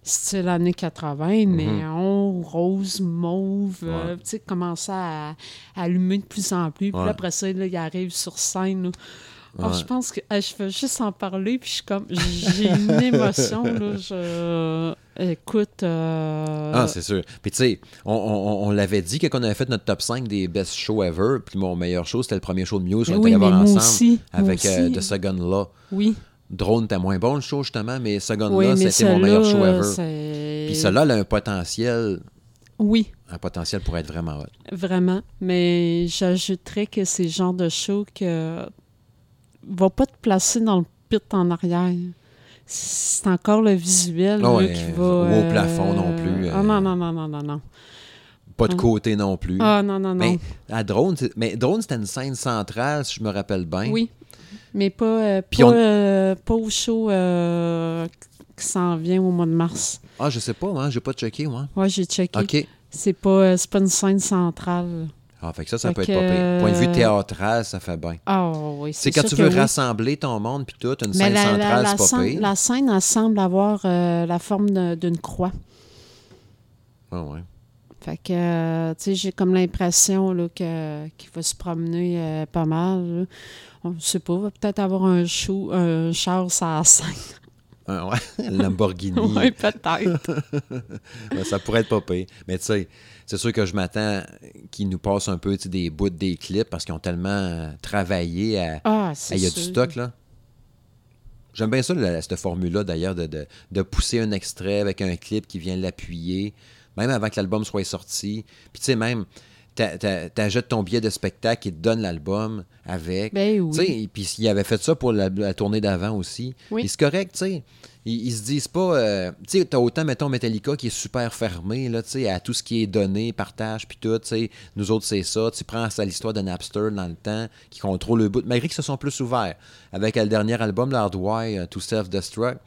style années 80, néon, rose, mauve, euh, Mhm. Tu sais, commencer à, à allumer de plus en plus. Puis Ouais. là, après ça, là, il arrive sur scène. là. Oh, je pense que je veux juste en parler, puis je suis comme, j'ai une émotion, là, je... Écoute, euh, Ah, c'est sûr. Puis tu sais, on, on- on l'avait dit quand on avait fait notre top 5 des best shows ever. Puis mon meilleur show, c'était le premier show de Muse. On oui, était ensemble aussi, avec euh. The Second Law. oui, Drone était moins bon le show, justement, mais Second oui, Law, c'était mon meilleur show ever. Puis elle a un potentiel, Oui, un potentiel pour être vraiment hot. Vraiment. Mais j'ajouterais que c'est le genre de show que va pas te placer dans le pit en arrière. C'est encore le visuel Ah là, ouais, qui va. ou au euh, plafond non plus, Ah euh. non, non, non, non, non, non. Pas de côté non plus. Ah non, non, non. mais à Drone, mais Drone, c'était une scène centrale, si je me rappelle bien. Oui. Mais pas, euh, pas, on- euh, pas au show euh, qui s'en vient au mois de mars. Ah, je sais pas, moi, j'ai pas checké, moi. Ouais, j'ai checké. OK. C'est pas, euh, c'est pas une scène centrale. Ah, fait que ça, ça Fait peut être pas pire. Point de vue théâtral, ça fait bien. Ah oui, C'est c'est quand sûr tu veux oui. rassembler ton monde puis tout, une Mais scène la, centrale, c'est pas scène, pire. la scène, elle semble avoir euh, la forme d'une croix. Ah ouais. Fait que, euh, tu sais, j'ai comme l'impression là, que, qu'il va se promener euh, pas mal. là. On ne sait pas, va peut-être avoir un, chou, un char sur la scène. Ah ouais, Lamborghini. oui, peut-être. Ça pourrait être pas pire. Mais tu sais, c'est sûr que je m'attends qu'ils nous passent un peu des bouts des clips parce qu'ils ont tellement euh, travaillé à. Ah, Il y a du stock, là. J'aime bien ça, la- cette formule-là, d'ailleurs, de, de- de pousser un extrait avec un clip qui vient l'appuyer, même avant que l'album soit sorti. Puis, tu sais, même, t'a- t'a- t'ajoutes ton billet de spectacle qui te donne l'album avec. Ben oui. Tu sais, et puis il avait fait ça pour la, la tournée d'avant aussi. Oui. Et c'est correct, tu sais. Ils, se disent pas. euh, tu sais, t'as autant, mettons, Metallica qui est super fermé, là, tu sais, à tout ce qui est donné, partage, puis tout, tu sais. Nous autres, c'est ça. Tu prends ça l'histoire de Napster dans le temps, qui contrôle le bout. Malgré qu'ils se sont plus ouverts. Avec le dernier album, l'Hardwire, euh, To Self-Destruct,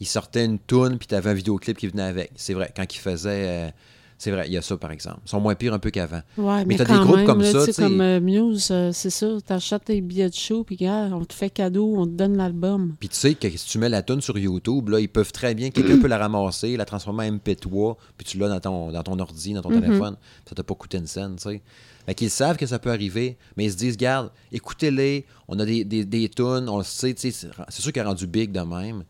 ils sortaient une tune, puis t'avais un vidéoclip qui venait avec. C'est vrai, quand ils faisaient. euh, c'est vrai, il y a ça, par exemple. Ils sont moins pires un peu qu'avant. Ouais, Mais mais, t'as des quand groupes même, comme là, ça, tu sais, tu sais. comme euh, Muse, euh, c'est ça, t'achètes tes billets de show, puis regarde, on te fait cadeau, on te donne l'album. Puis tu sais que si tu mets la tune sur YouTube, là, ils peuvent très bien, quelqu'un peut la ramasser, la transformer en MP3, puis tu l'as dans ton, dans ton ordi, dans ton Mhm. téléphone. Ça t'a pas coûté une scène, tu sais. Fait qu'ils savent que ça peut arriver, mais ils se disent, garde, écoutez-les, on a des, des, des tunes, on le sait, tu sais, c'est c'est sûr qu'il a rendu big de même.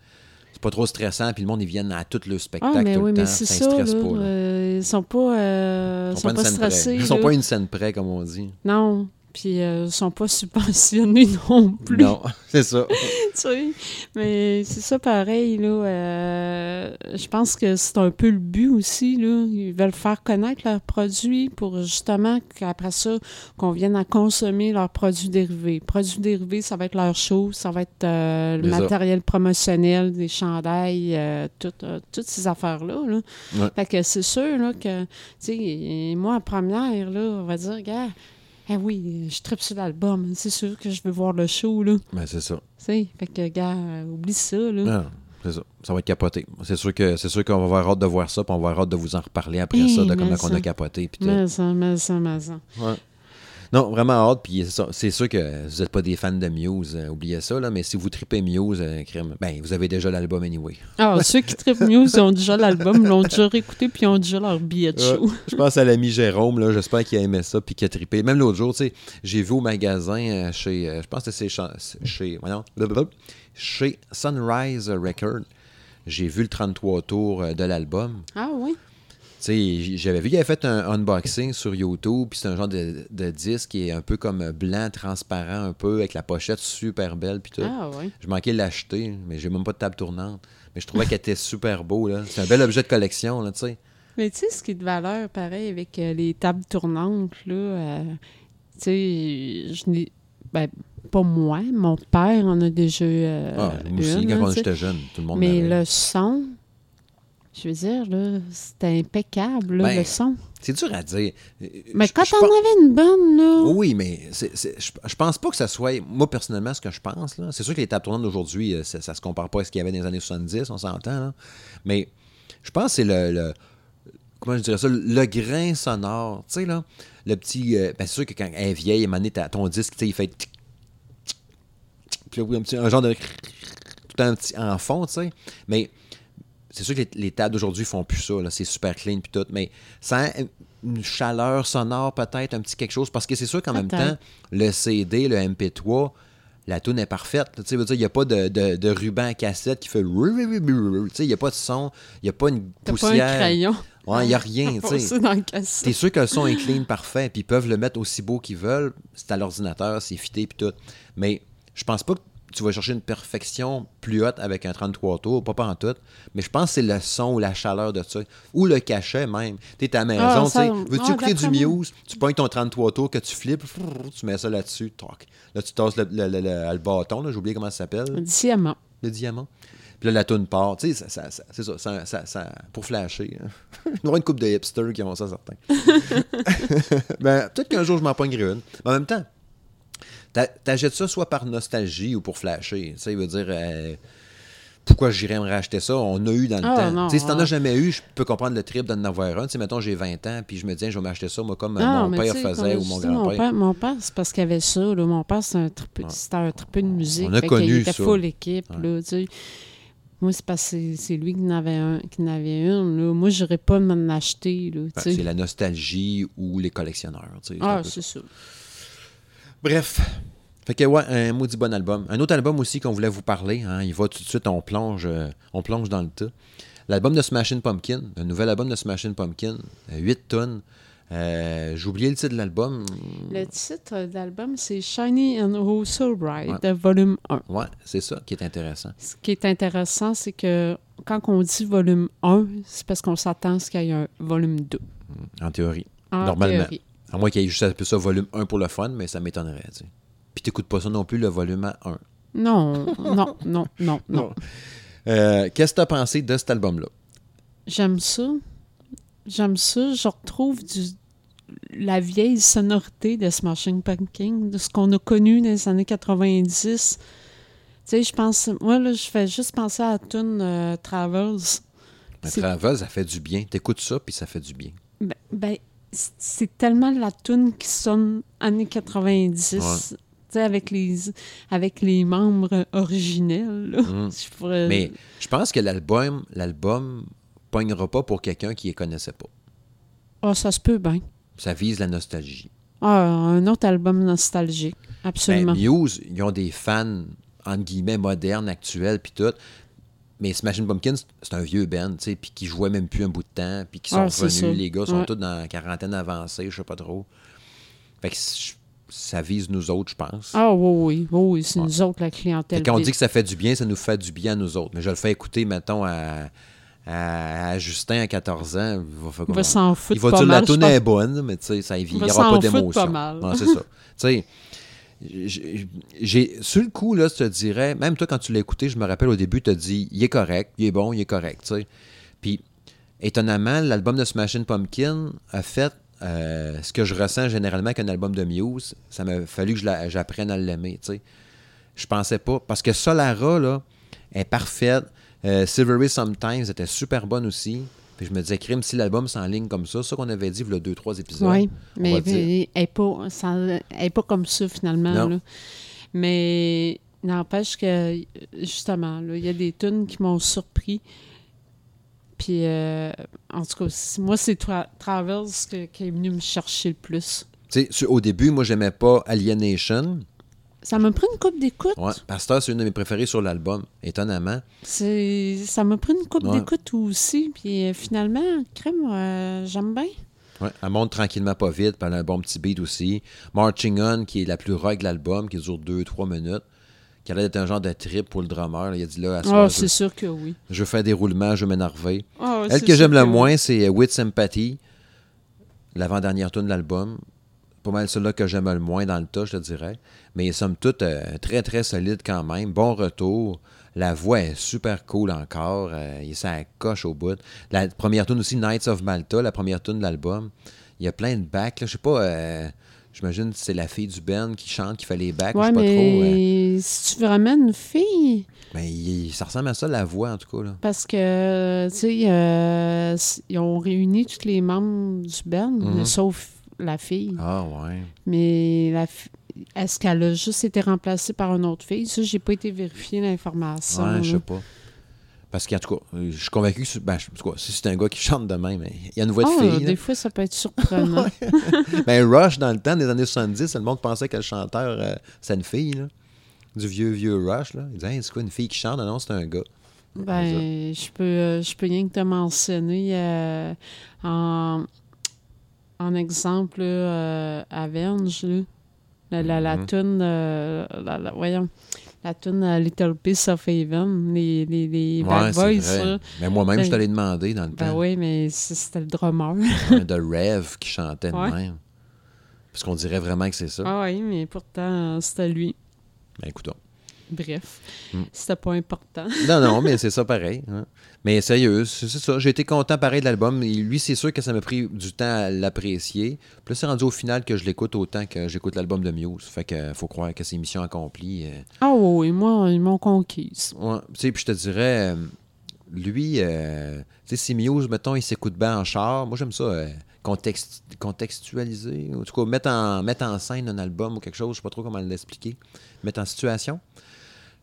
C'est pas trop stressant, puis le monde, ils viennent à tout le spectacle Ah, mais tout oui, le temps. mais c'est ça ça. stresse là, pas. là. euh, ils sont pas, euh, Ils sont une pas près. stressés. Ils sont pas une scène près, comme on dit. Non. Puis euh, sont pas subventionnés non plus. Non, c'est ça. tu sais. Mais c'est ça pareil, là. euh, je pense que c'est un peu le but aussi, là. Ils veulent faire connaître leurs produits pour justement qu'après ça, qu'on vienne à consommer leurs produits dérivés. Produits dérivés, ça va être leur show, ça va être euh, le matériel promotionnel, des chandails, euh, tout, toutes ces affaires-là, là. Ouais. Fait que c'est sûr, là, que, tu sais, moi, en première, là, on va dire, gars, ah oui, je tripe sur l'album. C'est sûr que je veux voir le show, là. Ben, c'est ça. Tu sais, fait que, gars, euh, oublie ça, là. Non, c'est ça. Ça va être capoté. C'est sûr que c'est sûr qu'on va avoir hâte de voir ça, puis on va avoir hâte de vous en reparler après Hey, ça, de comment on a capoté. Puis. Mais ça, mais ça, mais ça. Ouais. Non, vraiment hâte. Puis c'est sûr que vous n'êtes pas des fans de Muse, euh, oubliez ça, là, mais si vous tripez Muse, euh, crème, ben, vous avez déjà l'album anyway. Ah, ceux qui trippent Muse, ils ont déjà l'album, ils l'ont déjà réécouté, puis ils ont déjà leur billet de show. Je pense à l'ami Jérôme, là, j'espère qu'il a aimé ça puis qu'il a trippé. Même l'autre jour, tu sais, j'ai vu au magasin euh, chez, je pense que c'est chez, chez, chez Sunrise Record. J'ai vu le 33 tours de l'album. Ah oui? J'avais vu qu'il avait fait un unboxing sur YouTube, puis c'est un genre de, de disque qui est un peu comme blanc, transparent un peu, avec la pochette super belle, puis tout. Ah oui. Je manquais de l'acheter, mais j'ai même pas de table tournante. Mais je trouvais qu'elle était super beau, là. C'est un bel objet de collection, là, tu sais. Mais tu sais, ce qui est de valeur, pareil, avec euh, les tables tournantes, là, euh, tu sais, je n'ai. Ben, pas moi, mon père en a déjà. euh, Ah, moi aussi, une, quand était jeune, tout le monde Mais le son, je veux dire, là, c'était impeccable, là, Ben, le son. C'est dur à dire. Mais Je- quand je on pense- avait une bonne, là. Oui, mais je, je pense pas que ça soit. Moi, personnellement, ce que je pense, là, c'est sûr que les tables tournantes d'aujourd'hui, euh, ça, ça se compare pas à ce qu'il y avait dans les années 70, on s'entend. Mais je pense que c'est le, le- Comment je dirais ça? Le grain sonore. Tu sais, là, le petit. euh, ben, c'est sûr que quand elle est vieille, à un t'as- ton disque, tu sais, il fait. tic, tic, tic, puis là, oui, un, petit, un genre de. Tout un petit en fond, tu sais. Mais c'est sûr que les, les tables d'aujourd'hui font plus ça, là, c'est super clean puis tout, mais sans une chaleur sonore peut-être, un petit quelque chose, parce que c'est sûr qu'en même temps, le CD, le MP3, la tune est parfaite. Tu sais, il n'y a pas de, de, de ruban à cassette qui fait... Tu sais, il n'y a pas de son, il n'y a pas une T'as pas poussière. un crayon. Ouais, il n'y a rien, tu sûr que le son est clean, parfait, puis ils peuvent le mettre aussi beau qu'ils veulent. C'est à l'ordinateur, c'est fité, puis tout. Mais je pense pas que tu vas chercher une perfection plus haute avec un 33 tours, pas pas en tout. Mais je pense que c'est le son ou la chaleur de ça. Ou le cachet même. T'es à la maison, Ah, tu ça- sais. Veux-tu ah, écouter du. Muse? Tu pognes ton 33 tours que tu flippes, tu mets ça là-dessus, toc. Là, tu tasses le, le- le- le- le bâton, j'ai oublié comment ça s'appelle Diamant. le diamant. Puis là, la toune part. Tu sais, ça, ça- c'est ça, ça, ça- ça- pour flasher. hein. Il y aura une couple de hipsters qui ont ça, certains. ben, peut-être qu'un jour, je m'en pognerai une. Mais en même temps, t'achètes ça soit par nostalgie ou pour flasher. Tu sais, il veut dire... euh, pourquoi j'irais me racheter ça? On a eu dans le Ah, temps. non, si t'en ah. as jamais eu, je peux comprendre le trip d'en avoir un. Tu sais, mettons, j'ai 20 ans, puis je me dis, je vais m'acheter ça, moi, comme euh, mon père faisait ou mon grand-père. père, mon père, c'est parce qu'il avait ça. Là. Mon père, c'est un triple- c'était un triple de musique. On a Fait connu qu'il était ça. full équipe. Ouais. Là. Moi, c'est parce que c'est- lui qui en avait, un, qui en avait une. Là. Moi, je n'aurais pas m'en acheter. Ben, c'est la nostalgie ou les collectionneurs. c'est ah, c'est ça. Bref. Fait que ouais, un maudit bon album. Un autre album aussi qu'on voulait vous parler. Hein, il va tout de suite, on plonge, euh, on plonge dans le tas. L'album de Smashing Pumpkin, un nouvel album de Smashing Pumpkin, 8 tonnes. Euh, J'ai oublié le titre de l'album. Le titre de l'album, c'est Shiny and Oh So Bright, Ouais. volume 1. Ouais, c'est ça qui est intéressant. Ce qui est intéressant, c'est que quand on dit volume 1, c'est parce qu'on s'attend à ce qu'il y ait un volume 2. En théorie. En Normalement. théorie. À moins qu'il y ait juste peu ça volume 1 pour le fun, mais ça m'étonnerait. tu sais. Puis t'écoutes pas ça non plus, le volume à 1. Non, non, non, non, non. Euh, Qu'est-ce que t'as pensé de cet album-là? J'aime ça. J'aime ça. Je retrouve du, la vieille sonorité de Smashing Pumpkin, de ce qu'on a connu dans les années 90. Tu sais, je pense... Moi, là, je fais juste penser à la tune euh, Travels. Ben, C'est- Travel, ça fait du bien. T'écoutes ça, puis ça fait du bien. Ben, ben, c'est tellement la tune qui sonne années 90. Ouais. Tu sais, avec les, avec les membres originels. là. Mm. Je pourrais- Mais je pense que l'album, l'album pognera pas pour quelqu'un qui ne connaissait pas. Ah, ça se peut bien. Ça vise la nostalgie. Ah, un autre album nostalgique. Absolument. Ben, Muse, ils ont des fans, entre guillemets, modernes, actuels, puis tout. Mais Smashing Pumpkins, c'est un vieux band, tu sais, puis qui jouait même plus un bout de temps, puis qui sont Ah, c'est revenus. Les gars sont Ouais. tous dans la quarantaine avancée, je sais pas trop. Fait que ça vise nous autres, je pense. Ah oui, oui, oui, c'est Ouais. nous autres, la clientèle. Fait quand on dit que ça fait du bien, ça nous fait du bien à nous autres. Mais je le fais écouter, mettons, à, à, à Justin à 14 ans. Il va, faire Il comme- va s'en foutre il va pas dire la mal, toune pense. est bonne, mais tu sais, ça, il Il n'y aura pas d'émotion. Non, c'est ça. Tu sais, j'ai- sur le coup, là, je te dirais, même toi, quand tu l'as écouté, je me rappelle au début, tu as dit, il est correct, il est bon, il est correct, tu sais. Puis, étonnamment, l'album de Smashing Pumpkin a fait euh, ce que je ressens généralement qu'un album de Muse. Ça m'a fallu que j'apprenne à l'aimer, tu sais. Je pensais pas. Parce que Solara, là, est parfaite. Euh, Silvery Sometimes était super bonne aussi. Puis je me disais, crime, si l'album s'enligne comme ça, ça qu'on avait dit, il y a deux, trois épisodes. Oui, mais elle n'est pas, ça- elle est pas comme ça finalement. Là. Mais n'empêche que, justement, là, il y a des tunes qui m'ont surpris. Puis, euh, en tout cas, moi, c'est Tra- Travels que- qui est venu me chercher le plus. Tu sais, au début, moi, j'aimais pas Alienation. Ça m'a pris une coupe d'écoute. Ouais. Pasteur, c'est une de mes préférées sur l'album, étonnamment. C'est- Ça m'a pris une coupe Ouais. d'écoute aussi. Puis, euh, finalement, crème, euh, j'aime bien. Ouais, elle monte tranquillement pas vite, puis elle a un bon petit beat aussi. Marching On, qui est la plus rock de l'album, qui dure 2-3 minutes, qui a l'air d'être un genre de trip pour le drummer. Il a dit là, à Ah, soir, c'est je, sûr que oui. je fais des roulements, je vais m'énerver. Ah, Elle que j'aime le oui. moins, c'est euh, With Sympathy, l'avant-dernière tune de l'album. Pas mal celle-là que j'aime le moins dans le tas, je te dirais. Mais somme toute, euh, très très solide quand même. Bon retour. La voix est super cool encore. Euh, il- ça coche au bout. La première tune aussi, Knights of Malta, la première tune de l'album. Il y a plein de backs. là. Je sais pas, euh, j'imagine que c'est la fille du band qui chante, qui fait les backs. Ouais, je sais pas trop. euh, mais si tu vraiment une fille, mais il- ça ressemble à ça, la voix, en tout cas. Là. parce que, tu sais, euh, ils ont réuni tous les membres du band, Mhm. sauf la fille. Ah, ouais. Mais la fi- est-ce qu'elle a juste été remplacée par une autre fille? Ça, j'ai pas été vérifier l'information. Ouais, je sais pas. Parce qu'en tout cas, euh, je suis convaincu que c'est- ben, si c'est un gars qui chante de même, mais il y a une voix de Ah, fille. là. des fois, ça peut être surprenant. Ben, Rush, dans le temps des années 70, le monde pensait que le chanteur, euh, c'est une fille. Là. Du vieux, vieux Rush. Là. Il disait, Hey, c'est quoi une fille qui chante? Non, non, c'est un gars. ben, je peux, euh, je peux rien que te mentionner euh, en, en exemple, là, euh, Avenge, là. la, la, la Mhm. toune, euh, la, la- voyons, la toune euh, Little Piece of Heaven, les, les, les Bad Ouais, Boys. Mais moi-même, Ben- je t'allais demander dans le Ben temps oui, mais c'était le drummer. de Rev qui chantait de même. Parce qu'on dirait vraiment que c'est ça. Ah oui, mais pourtant, euh, c'était lui. Ben écoutons. Bref, Mm. c'était pas important. Non, non, mais c'est ça pareil. hein. Mais sérieux, c'est ça. J'ai été content pareil de l'album. Lui, c'est sûr que ça m'a pris du temps à l'apprécier. Puis là, c'est rendu au final que je l'écoute autant que j'écoute l'album de Muse. Fait que faut croire que c'est mission accomplie. euh, Ah oui, moi, ils m'ont conquise. Ouais, tu sais, puis je te dirais, euh, lui, euh, tu sais, si Muse, mettons, il s'écoute bien en char, moi j'aime ça, euh, contextualiser, ou en tout cas, mettre en, mettre en scène un album ou quelque chose, je sais pas trop comment l'expliquer, mettre en situation.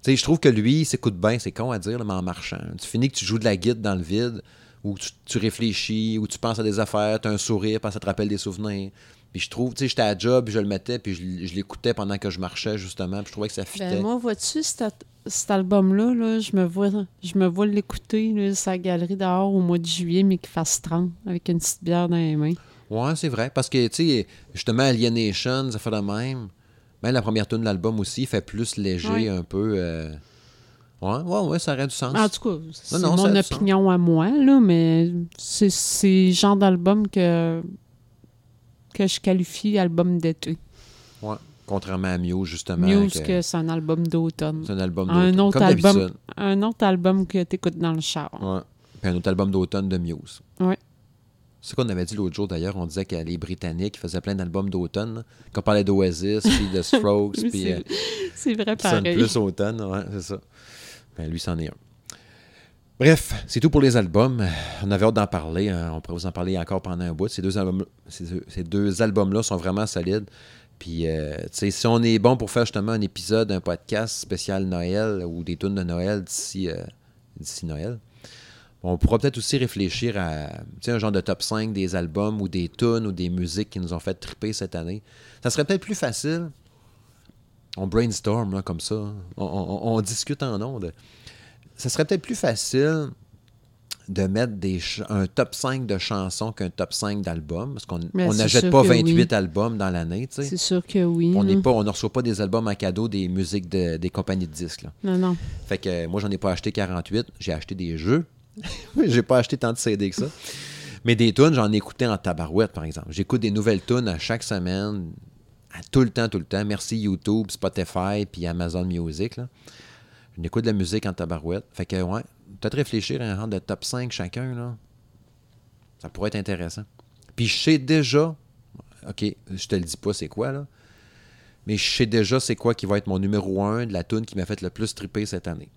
Tu sais, je trouve que lui, il s'écoute bien, c'est con à dire, là, mais en marchant. Tu finis que tu joues de la guide dans le vide, ou tu, tu réfléchis, ou tu penses à des affaires, tu as un sourire, parce que ça te rappelle des souvenirs. Puis je trouve, tu sais, j'étais à job, puis je le mettais, puis je, je l'écoutais pendant que je marchais, justement, puis je trouvais que ça fitait. Ben, moi, vois-tu, cet, cet album-là, là, je me vois, je me vois l'écouter, sa galerie dehors au mois de juillet, mais qu'il fasse 30, avec une petite bière dans les mains. Ouais, c'est vrai. Parce que, tu sais, justement, Alienation, ça fait de même. Même la première tune de l'album aussi fait plus léger Ouais. un peu. euh, Ouais, ouais, ouais, ça aurait du sens. En tout cas, c'est mon opinion à moi, là, mais c'est le genre d'album que, que je qualifie album d'été. Ouais. Contrairement à Muse, justement. Mieux que que c'est un album d'automne. C'est un album Un d'automne. autre Comme album. Un autre album que tu écoutes dans le char. Ouais. Puis un autre album d'automne de Muse. Ouais. C'est ce qu'on avait dit l'autre jour d'ailleurs? On disait que les Britanniques faisaient plein d'albums d'automne. Qu'on parlait d'Oasis, puis de Strokes, puis c'est- euh, vrai, pareil. plus automne. Ouais, c'est ça. Ben, lui, c'en est un. Bref, c'est tout pour les albums. On avait hâte d'en parler. hein. On pourrait vous en parler encore pendant un bout. Ces deux albums, ces deux, albums-là sont vraiment solides. Puis, euh, tu sais, si on est bon pour faire justement un épisode, un podcast spécial Noël ou des tunes de Noël d'ici euh, d'ici Noël, on pourra peut-être aussi réfléchir à un genre de top 5 des albums ou des tunes ou des musiques qui nous ont fait triper cette année. Ça serait peut-être plus facile. On brainstorm là, comme ça. On, on- on discute en ondes. ça serait peut-être plus facile de mettre des un top 5 de chansons qu'un top 5 d'albums. Parce qu'on n'achète pas que 28 oui. albums dans l'année. C'est sûr que oui. On n'est pas, on ne reçoit pas des albums en cadeau des musiques de- des compagnies de disques. là. Non, non. Fait que moi, j'en ai pas acheté 48. J'ai acheté des jeux. j'ai pas acheté tant de CD que ça. Mais des tunes, j'en ai écouté en tabarouette, par exemple. J'écoute des nouvelles tunes à chaque semaine, à tout le temps, tout le temps. Merci YouTube, Spotify, puis Amazon Music. Là. J'écoute de la musique en tabarouette. Fait que, ouais, peut-être réfléchir à un de top 5 chacun, là. Ça pourrait être intéressant. Puis je sais déjà, OK, je te le dis pas c'est quoi, là, mais je sais déjà c'est quoi qui va être mon numéro 1 de la tune qui m'a fait le plus triper cette année.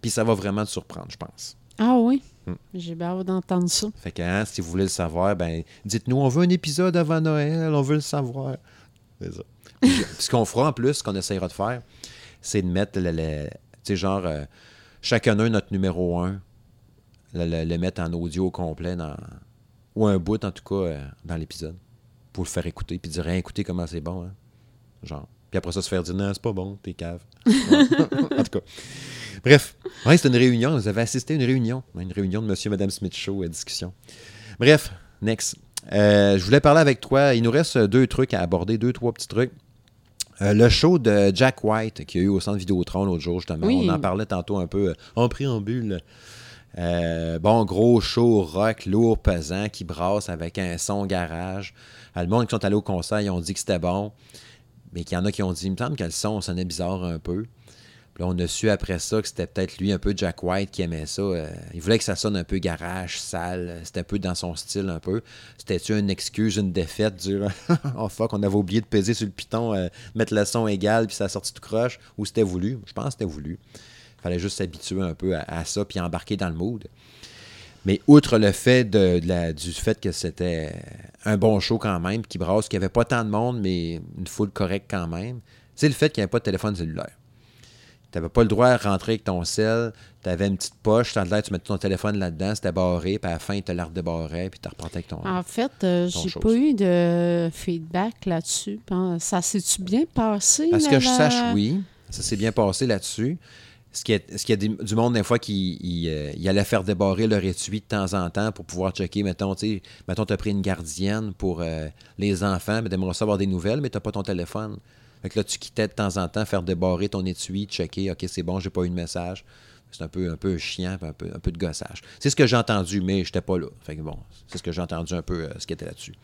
Puis ça va vraiment te surprendre, je pense. Ah oui? Hmm. J'ai hâte d'entendre ça. Fait que hein, si vous voulez le savoir, ben dites-nous, on veut un épisode avant Noël, on veut le savoir. C'est ça. Puis ce qu'on fera en plus, ce qu'on essaiera de faire, c'est de mettre le, le- tu sais, genre euh, chacun un notre numéro 1, le, le- le mettre en audio au complet dans, ou un bout en tout cas euh, dans l'épisode. Pour le faire écouter, puis dire écoutez comment c'est bon, hein. Genre. Puis après ça, se faire dire non, c'est pas bon, t'es cave. En tout cas. Bref, ouais, c'est une réunion. Vous avez assisté à une réunion. Une réunion de Monsieur et Madame Smith Show à discussion. Bref, next. Euh, je voulais parler avec toi. Il nous reste deux trucs à aborder, deux, trois petits trucs. Euh, le show de Jack White qu'il y a eu au centre Vidéotron l'autre jour, justement. Oui. On en parlait tantôt un peu euh, en préambule. Euh, bon, gros show rock, lourd, pesant, qui brasse avec un son garage. Euh, le monde qui sont allés au concert, ils ont dit que c'était bon. Mais qu'il y en a qui ont dit, il me semble que le son sonnait bizarre un peu. Puis on a su après ça que c'était peut-être lui, un peu Jack White, qui aimait ça. Euh, il voulait que ça sonne un peu garage, sale. C'était un peu dans son style, un peu. C'était-tu une excuse, une défaite, dire Oh fuck, on avait oublié de peser sur le piton, euh, mettre le son égal, puis ça a sorti tout croche. Ou c'était voulu? Je pense que c'était voulu. Il fallait juste s'habituer un peu à, à ça, puis embarquer dans le mood. Mais outre le fait de, de la- du fait que c'était un bon show quand même, qui brasse, qu'il n'y avait pas tant de monde, mais une foule correcte quand même, c'est le fait qu'il n'y avait pas de téléphone cellulaire. Tu n'avais pas le droit à rentrer avec ton sel, tu avais une petite poche, tu l'air, tu mettais ton téléphone là-dedans, c'était barré, puis à la fin, il te la redébarrait, puis tu repartais avec ton. En fait, euh, j'ai chose. pas eu de feedback là-dessus. Ça s'est-tu bien passé? À ce la- que je la- sache, oui. Ça s'est bien passé là-dessus. Ce qui est, ce qui y a du monde, des fois, qui euh, allait faire débarrer leur étui de temps en temps pour pouvoir checker. Mettons, tu mettons, as pris une gardienne pour euh, les enfants, mais t'aimerais savoir des nouvelles, mais tu pas ton téléphone. Fait que là, tu quittais de temps en temps faire débarrer ton étui, checker, OK, c'est bon, j'ai pas eu de message. C'est un peu, un peu chiant, un peu, de gossage. C'est ce que j'ai entendu, mais j'étais pas là. Fait bon, c'est ce que j'ai entendu un peu, euh, ce qui était là-dessus.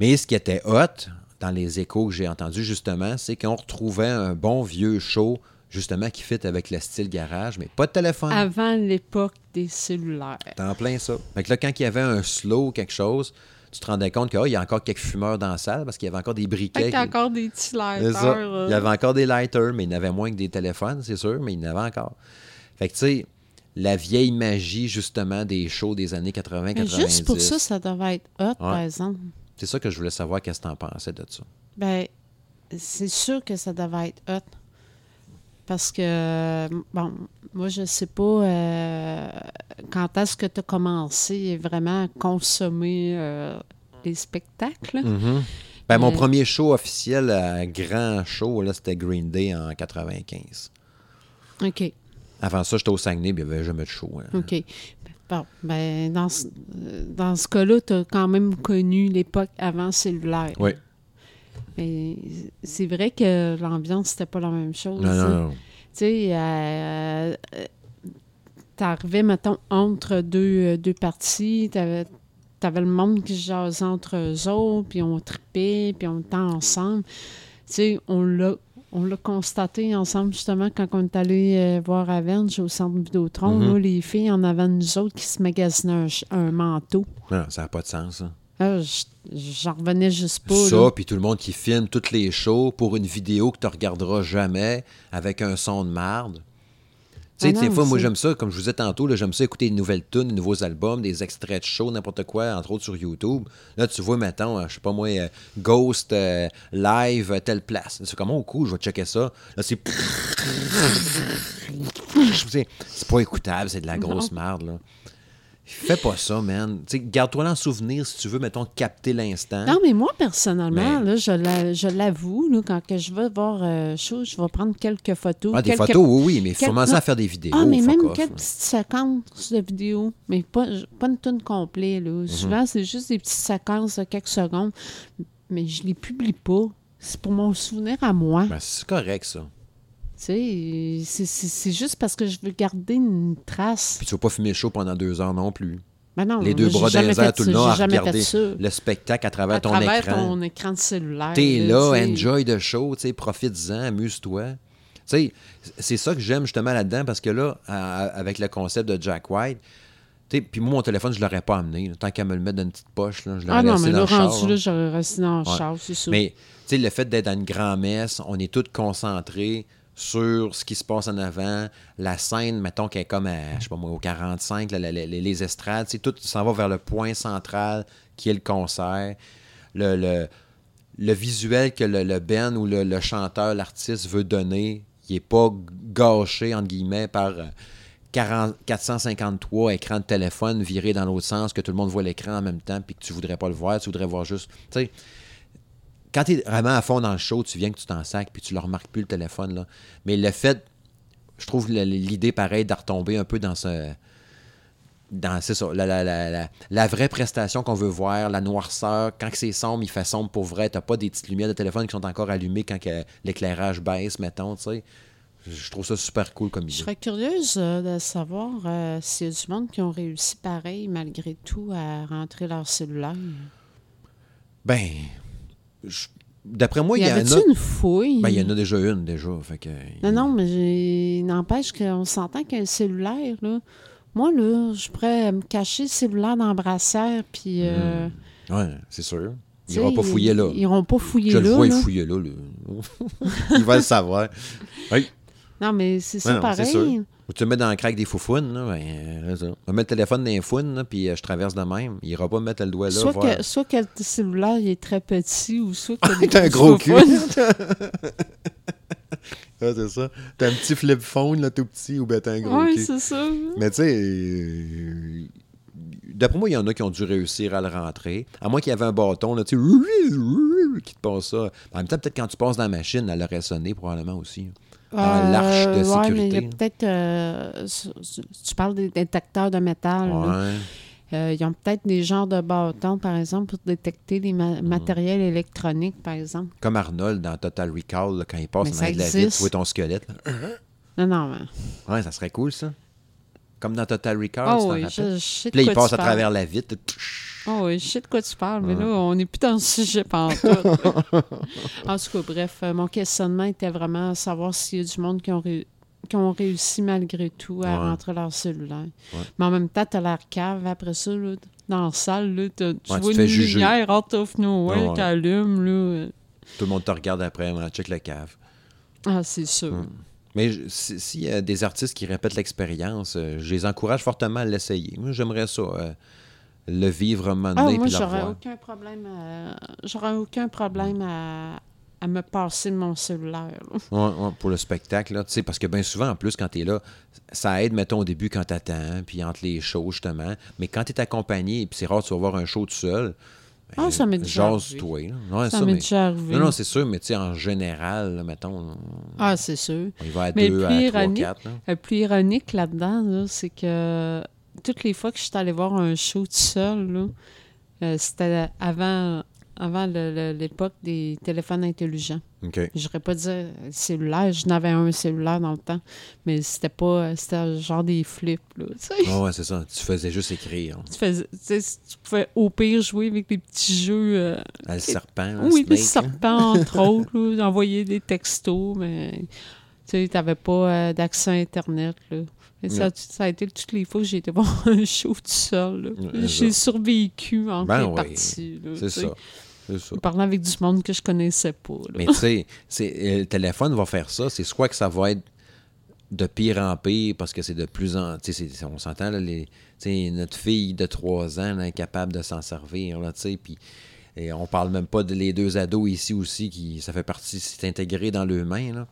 Mais ce qui était hot, dans les échos que j'ai entendus, justement, c'est qu'on retrouvait un bon vieux show, justement, qui fit avec le style garage, mais pas de téléphone. Avant l'époque des cellulaires. T'es en plein ça. Fait que là, quand il y avait un slow ou quelque chose, tu te rendais compte qu'il y a encore quelques fumeurs dans la salle parce qu'il y avait encore des Fait briquets. qu'il y a encore des petits lighters. euh. Il y avait encore des lighters, mais il y en avait moins que des téléphones, c'est sûr, mais il y en avait encore. Fait que, tu sais, la vieille magie, justement, des shows des années 80-90. Mais juste pour ça, ça devait être hot, par exemple. C'est ça que je voulais savoir, qu'est-ce que t'en pensais de ça? Ben, c'est sûr que ça devait être hot. Parce que, bon, moi, je sais pas euh, quand est-ce que tu as commencé vraiment à consommer euh, les spectacles? Mhm. Ben, mon Mais- premier show officiel, euh, grand show, là, c'était Green Day en 95. OK, Avant ça, j'étais au Saguenay, puis il n'y avait jamais de show. hein. OK. Bon, ben, dans euh, dans ce cas-là, tu as quand même connu l'époque avant cellulaire. Oui. Mais c'est vrai que l'ambiance, c'était pas la même chose. Non, non, non. Tu sais, euh, euh, t'arrivais, mettons, entre deux, euh, deux parties, t'avais avais le monde qui jasait entre eux autres, puis on tripait, puis on était ensemble. Tu sais, on l'a on l'a constaté ensemble, justement, quand on est allé euh, voir Avenge au centre Vidéotron. Mhm. là, les filles en avant de nous autres qui se magasinaient un, un manteau. Non, ça n'a pas de sens, ça. Ah, J'en revenais juste pas. ça, puis tout le monde qui filme toutes les shows pour une vidéo que tu regarderas jamais avec un son de marde. Tu sais, Ah des fois, moi, j'aime ça, comme je vous disais tantôt, j'aime ça écouter de nouvelles tunes, de nouveaux albums, des extraits de shows, n'importe quoi, entre autres sur YouTube. Là, tu vois, mettons, euh, je sais pas moi, euh, Ghost euh, live, telle place. C'est comment au coup, je vais checker ça. Là, c'est. c'est c'est pas écoutable, c'est de la grosse merde, là. Fais pas ça, man. Garde-toi en souvenir si tu veux, mettons, capter l'instant. Non, mais moi, personnellement, Mais- là, je la- je l'avoue, quand que je vais voir euh, chose, je vais prendre quelques photos. Ah, des quelques- photos, oui, oui, mais quelques- commencer non. à faire des vidéos. Ah, mais même off, quelques petites séquences de vidéos, mais pas, pas une tonne complète. Là. Mhm. Souvent, c'est juste des petites séquences de quelques secondes, mais je les publie pas. C'est pour mon souvenir à moi. Ben, c'est correct, ça. Tu sais, c'est- juste parce que je veux garder une trace. Puis tu vas pas fumer chaud pendant deux heures non plus. Ben non, Les deux bras dans les airs tout le long à regarder le spectacle à travers à ton travers écran. ton écran de cellulaire. T'es là, tu sais. enjoy the show, profite-en, amuse-toi. C'est ça que j'aime justement là-dedans parce que là, à- avec le concept de Jack White, puis moi, mon téléphone, je l'aurais pas amené. là. Tant qu'à me le mettre dans une petite poche, là, je l'aurais Ah non, mais dans le rendu là. là, j'aurais resté dans le Ouais. char, c'est sûr. Mais, le fait d'être dans une grand-messe, on est tous concentrés sur ce qui se passe en avant. La scène, mettons, qu'elle est comme, pas moi, au 45, là, la- la- les, les estrades, tout s'en va vers le point central qui est le concert. Le, le, le visuel que le, le Ben ou le, chanteur, l'artiste veut donner, il n'est pas gâché, entre guillemets, par euh, 40 453 écrans de téléphone virés dans l'autre sens, que tout le monde voit l'écran en même temps, puis que tu voudrais pas le voir, tu voudrais voir juste. Tu quand tu es vraiment à fond dans le show, tu viens que tu t'en sacs, puis tu le remarques plus le téléphone. Là. Mais le fait, je trouve l'idée pareille de retomber un peu dans ce. Dans, c'est ça, la, la, la, la, la vraie prestation qu'on veut voir, la noirceur, quand c'est sombre, il fait sombre pour vrai, t'as pas des petites lumières de téléphone qui sont encore allumées quand l'éclairage baisse, mettons, tu sais. Je trouve ça super cool comme Je idée. serais curieuse euh, de savoir euh, s'il y a du monde qui ont réussi pareil, malgré tout, à rentrer leur cellulaire. Ben, je- d'après moi, y il y, en avait-tu a. une fouille? Ben, il y en a déjà une, déjà. Fait que, Non, non, mais n'empêche qu'on s'entend qu'un cellulaire, là, moi, là, je pourrais me cacher le cellulaire dans la brassière, puis... euh, Ouais, c'est sûr. Ils iront sais, pas fouiller là. Ils iront pas fouiller Je là. le vois, là. fouiller là. là. il va le savoir. Oui. Non, mais c'est ça Ouais, pareil. Ou tu mets dans le crack des foufounes, là, ben, euh, ça. Je mets le téléphone dans les founes, là, puis euh, je traverse de même. Il ira pas me mettre le doigt là. Soit voir. que, soit que le cellulaire il est très petit, ou soit que T'as un gros cul. Ah, c'est ça. T'as un petit flip phone, là, tout petit, ou ben t'as un gros Oui, cul. c'est ça. Mais tu sais, euh, d'après moi, il y en a qui ont dû réussir à le rentrer. À moins qu'il y avait un bâton, là, tu sais, qui te passe ça. En même temps, peut-être quand tu passes dans la machine, elle aurait sonné probablement aussi. Dans l'arche de Euh, ouais, mais il y a sécurité. peut-être... euh, tu parles des détecteurs de métal. Ouais. Euh, ils ont peut-être des genres de bâtons, par exemple, pour détecter les Mm. ma- matériels électroniques, par exemple. Comme Arnold dans Total Recall, là, quand il passe dans de la vitre, tu vois ton squelette. là. Non, non, mais... Ouais, ça serait cool, ça. Comme dans Total Recall, Ah tu oui, je, je sais de Puis là, il passe à travers la vitre. Ah oui, je sais de quoi tu parles, mais là, on n'est plus dans le sujet pantoute. en tout cas, bref, euh, mon questionnement était vraiment à savoir s'il y a du monde qui ont, ré- qui ont réussi malgré tout à Ouais. rentrer leur cellulaire. Ouais. Mais en même temps, t'as l'air cave après ça, là, dans la salle, là, tu Ouais, vois une lumière out of nowhere qui allume, là. Tout le monde te regarde après, on check le cave. Ah, c'est sûr. Mm. Mais si- s'il y a des artistes qui répètent l'expérience, euh, je les encourage fortement à l'essayer. Moi, j'aimerais ça, euh, le vivre un moment Ah, moi, j'aurais aucun problème à... J'aurais aucun problème à... à me passer de mon cellulaire. Ouais, ouais, pour le spectacle, là, tu sais, parce que bien souvent, en plus, quand tu es là, ça aide, mettons, au début quand tu attends, puis entre les shows, justement. Mais quand tu es accompagné, puis c'est rare, tu vas voir un show tout seul. ben, Ah, ça m'est déjà. Ouais, Ça ça, m'est mais- déjà arrivé. Non, non, c'est sûr, mais tu sais, en général, là, mettons, Ah, c'est sûr. il va à Mais deux, à trois, ironique- quatre. là. Le plus ironique là-dedans, là, c'est que toutes les fois que je suis allée voir un show tout seul, euh, c'était avant, avant le- le- l'époque des téléphones intelligents. Je n'aurais pas dit cellulaire, je n'avais un cellulaire dans le temps, mais c'était pas, c'était genre des flips, là. Ah ouais, c'est ça. Tu faisais juste écrire. Tu, faisais- tu pouvais au pire jouer avec des petits jeux. euh, Ah, le serpent, là, oui, des Snake, là. serpents, entre autres, là, d'envoyer des textos, mais tu n'avais pas euh, d'accès à Internet. Là. Ça, a été toutes les fois que j'ai été voir un show tout seul. J'ai survécu entre Ben là, C'est ça. Parlant avec du monde que je connaissais pas. là. Mais tu sais, euh, le téléphone va faire ça. C'est soit que ça va être de pire en pire parce que c'est de plus en. Tu sais, c'est- on s'entend, notre fille de 3 ans là, est capable de s'en servir, là, puis. Et on parle même pas de les deux ados ici aussi, qui ça fait partie, c'est intégré dans leurs mains. Là.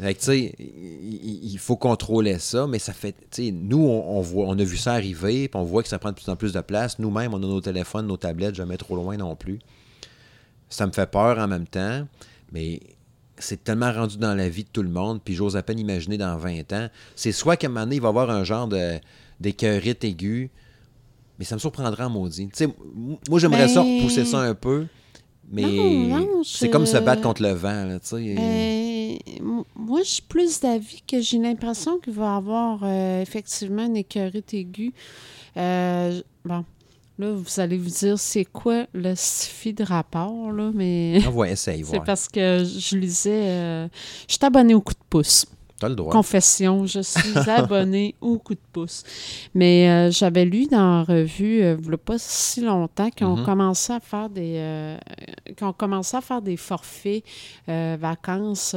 Fait que, tu sais, il, faut contrôler ça, mais ça fait. Tu sais, nous, on, on voit, on a vu ça arriver, puis on voit que ça prend de plus en plus de place. Nous-mêmes, on a nos téléphones, nos tablettes, jamais trop loin non plus. Ça me fait peur en même temps, mais c'est tellement rendu dans la vie de tout le monde, puis j'ose à peine imaginer dans 20 ans. C'est soit qu'à un moment donné, il va y avoir un genre de, d'écœurite aiguë, mais ça me surprendra en maudit. Tu sais, m- moi, j'aimerais ça Ben- repousser ça un peu, mais c'est comme se battre contre le vent, là, tu sais. Euh, moi, je suis plus d'avis que j'ai l'impression qu'il va y avoir euh, effectivement une écœurite aiguë. Euh, bon, là, vous allez vous dire, c'est quoi le SFI de rapport, là, mais Ah ouais, essaye, c'est voir. parce que je lisais... euh, je suis abonnée au coup de pouce. T'as le droit. Confession, je suis abonnée au coup de pouce. Mais euh, j'avais lu dans la revue, euh, il y a pas si longtemps, qu'ils ont Mhm. commencé à faire des euh, qu'ils ont commencé à faire des forfaits vacances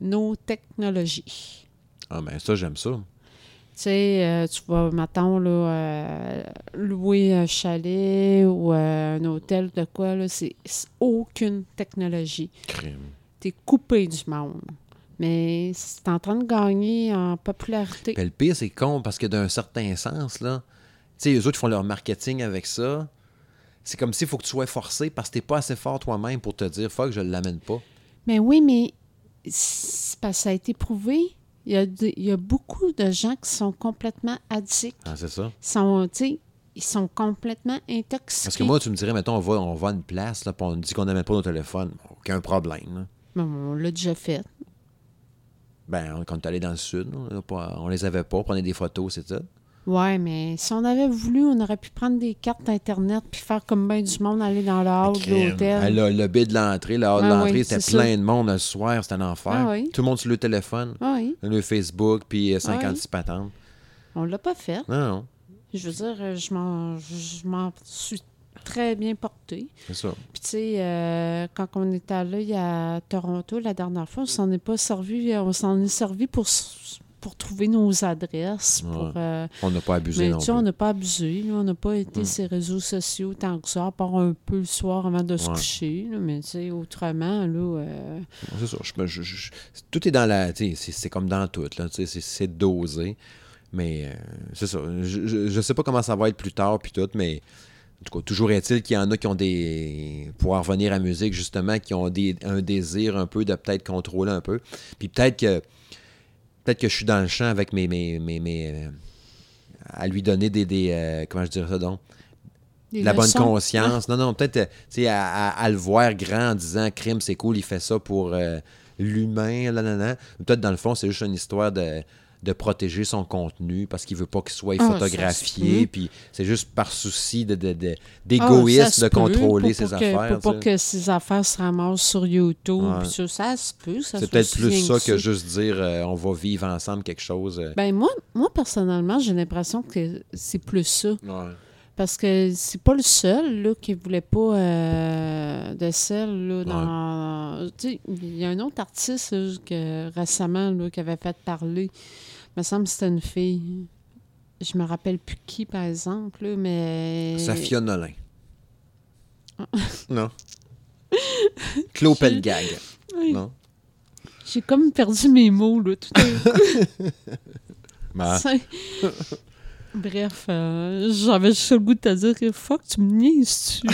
nos technologies. Ah ben ça, j'aime ça. Tu sais, tu vas, mettons, là, louer un chalet ou un hôtel de quoi, là, c'est c'est aucune technologie. Crime. T'es coupé du monde. Mais c'est en train de gagner en popularité. Puis le pire, c'est con, parce que d'un certain sens, là, tu sais, eux autres font leur marketing avec ça. C'est comme s'il faut que tu sois forcé parce que t'es pas assez fort toi-même pour te dire, fuck, je l'amène pas. Mais oui, mais parce que ça a été prouvé. Il y, a de- il y a beaucoup de gens qui sont complètement addicts. Ah, c'est ça. Sont, ils sont complètement intoxiqués. Parce que moi, tu me dirais, mettons, on va, on va à une place, là, puis on dit qu'on n'amène pas nos téléphones. Aucun problème. Bon, on l'a déjà fait. Ben, quand on est allé dans le sud, on, les avait pas, on prenait des photos, c'est ça. Ouais, mais si on avait voulu, on aurait pu prendre des cartes Internet puis faire comme bien du monde, aller dans le hall de Crime. Ah, l'hôtel. Le lobby de l'entrée, le hall de Ah l'entrée, oui, c'était plein de monde le soir, c'était un enfer. Ah oui. Tout le monde sur le téléphone, Ah oui, le Facebook, puis euh, Ah 56 oui. patentes. on l'a pas fait. Non, non, Je veux dire, euh, je m'en, je m'en suis très bien portée. c'est ça. Puis, tu sais, euh, quand on est allé à Toronto la dernière fois, on s'en est pas servi, on s'en est servi pour, pour trouver nos adresses. Ouais. Pour, euh, On n'a pas abusé mais non plus. on n'a pas abusé. là, on n'a pas été Mm. sur les réseaux sociaux tant que ça, à part un peu le soir avant de se Ouais. coucher. là, mais tu sais, autrement, là. euh, C'est ça. je me- je- je- tout est dans la. C'est comme dans tout, c'est dosé. Mais euh, c'est ça. Je, je, je sais pas comment ça va être plus tard, puis tout, mais. En tout cas, toujours est-il qu'il y en a qui ont des. Pour en revenir à la musique, justement, qui ont des, un désir un peu de peut-être contrôler un peu. Puis peut-être que. Peut-être que je suis dans le champ avec mes. mes, mes, mes, euh, à lui donner des. des euh, comment je dirais ça donc? Des la bonne conscience. Non, non, peut-être, euh, tu sais, à, à- à le voir grand en disant crime, c'est cool, il fait ça pour euh, l'humain, là, là, là. Peut-être, dans le fond, c'est juste une histoire de, de protéger son contenu parce qu'il veut pas qu'il soit Ah, photographié. Puis c'est juste par souci de, de- de- Ah, se de contrôler pour- ses affaires. Pour pas que ses affaires se ramassent sur YouTube. Ouais. ça, se peut. C'est peut-être plus ça que juste dire euh, on va vivre ensemble quelque chose. euh. Ben moi, moi personnellement, j'ai l'impression que c'est plus ça. Ouais. Parce que c'est pas le seul là, qui voulait pas euh, de sel là, dans. Il y a un autre artiste là, que, récemment là, qui avait fait parler. Il me semble que c'était une fille. Je me rappelle plus qui, par exemple, là, mais. Safia Nolin. Ah. non. Claude Pelgag. Oui. Non. J'ai comme perdu mes mots là, tout à coup. C'est- Bref, euh, j'avais juste le goût de te dire que fuck, tu me niaises-tu?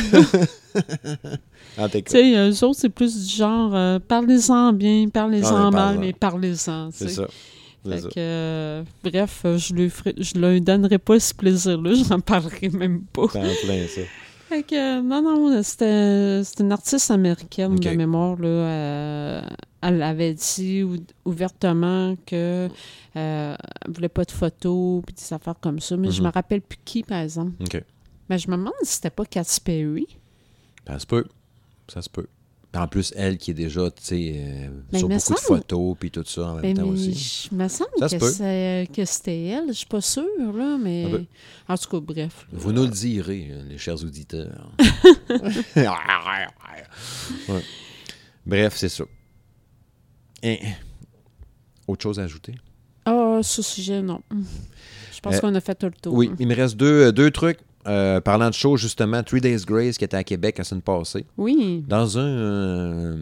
en tout Tu sais, eux autres, c'est plus du genre, euh, parlez-en bien, parlez-en Ah, mal, mais parlez-en. c'est ça. C'est Fait que, euh, bref, je lui, ferai- je lui donnerai pas ce plaisir-là, j'en parlerai même pas. T'es en plein ça. Fait que, euh, non, non, c'était une artiste américaine Ok. de mémoire, là. euh, elle avait dit ou- ouvertement que euh, elle voulait pas de photos puis des affaires comme ça, mais je Mhm. me rappelle plus qui, par exemple. Mais je me demande si c'était pas Katy Perry. Ça se peut. Ça se peut. En plus, elle qui est déjà, tu sais, euh, Mais sur beaucoup de photos, puis tout ça en même Ben, temps mais aussi. je me semble Ça que, c'est- que c'était elle. Je suis pas sûre, là, mais... En tout cas, bref. Vous nous le direz, euh, les chers auditeurs. Ouais. Bref, c'est ça. Et, autre chose à ajouter? Ah, ce sujet, non. Je pense Euh, qu'on a fait tout le tour. Oui, il me reste deux, euh, deux trucs. Euh, parlant de show, justement, Three Days Grace qui était à Québec la semaine passée. Oui. Dans un. euh,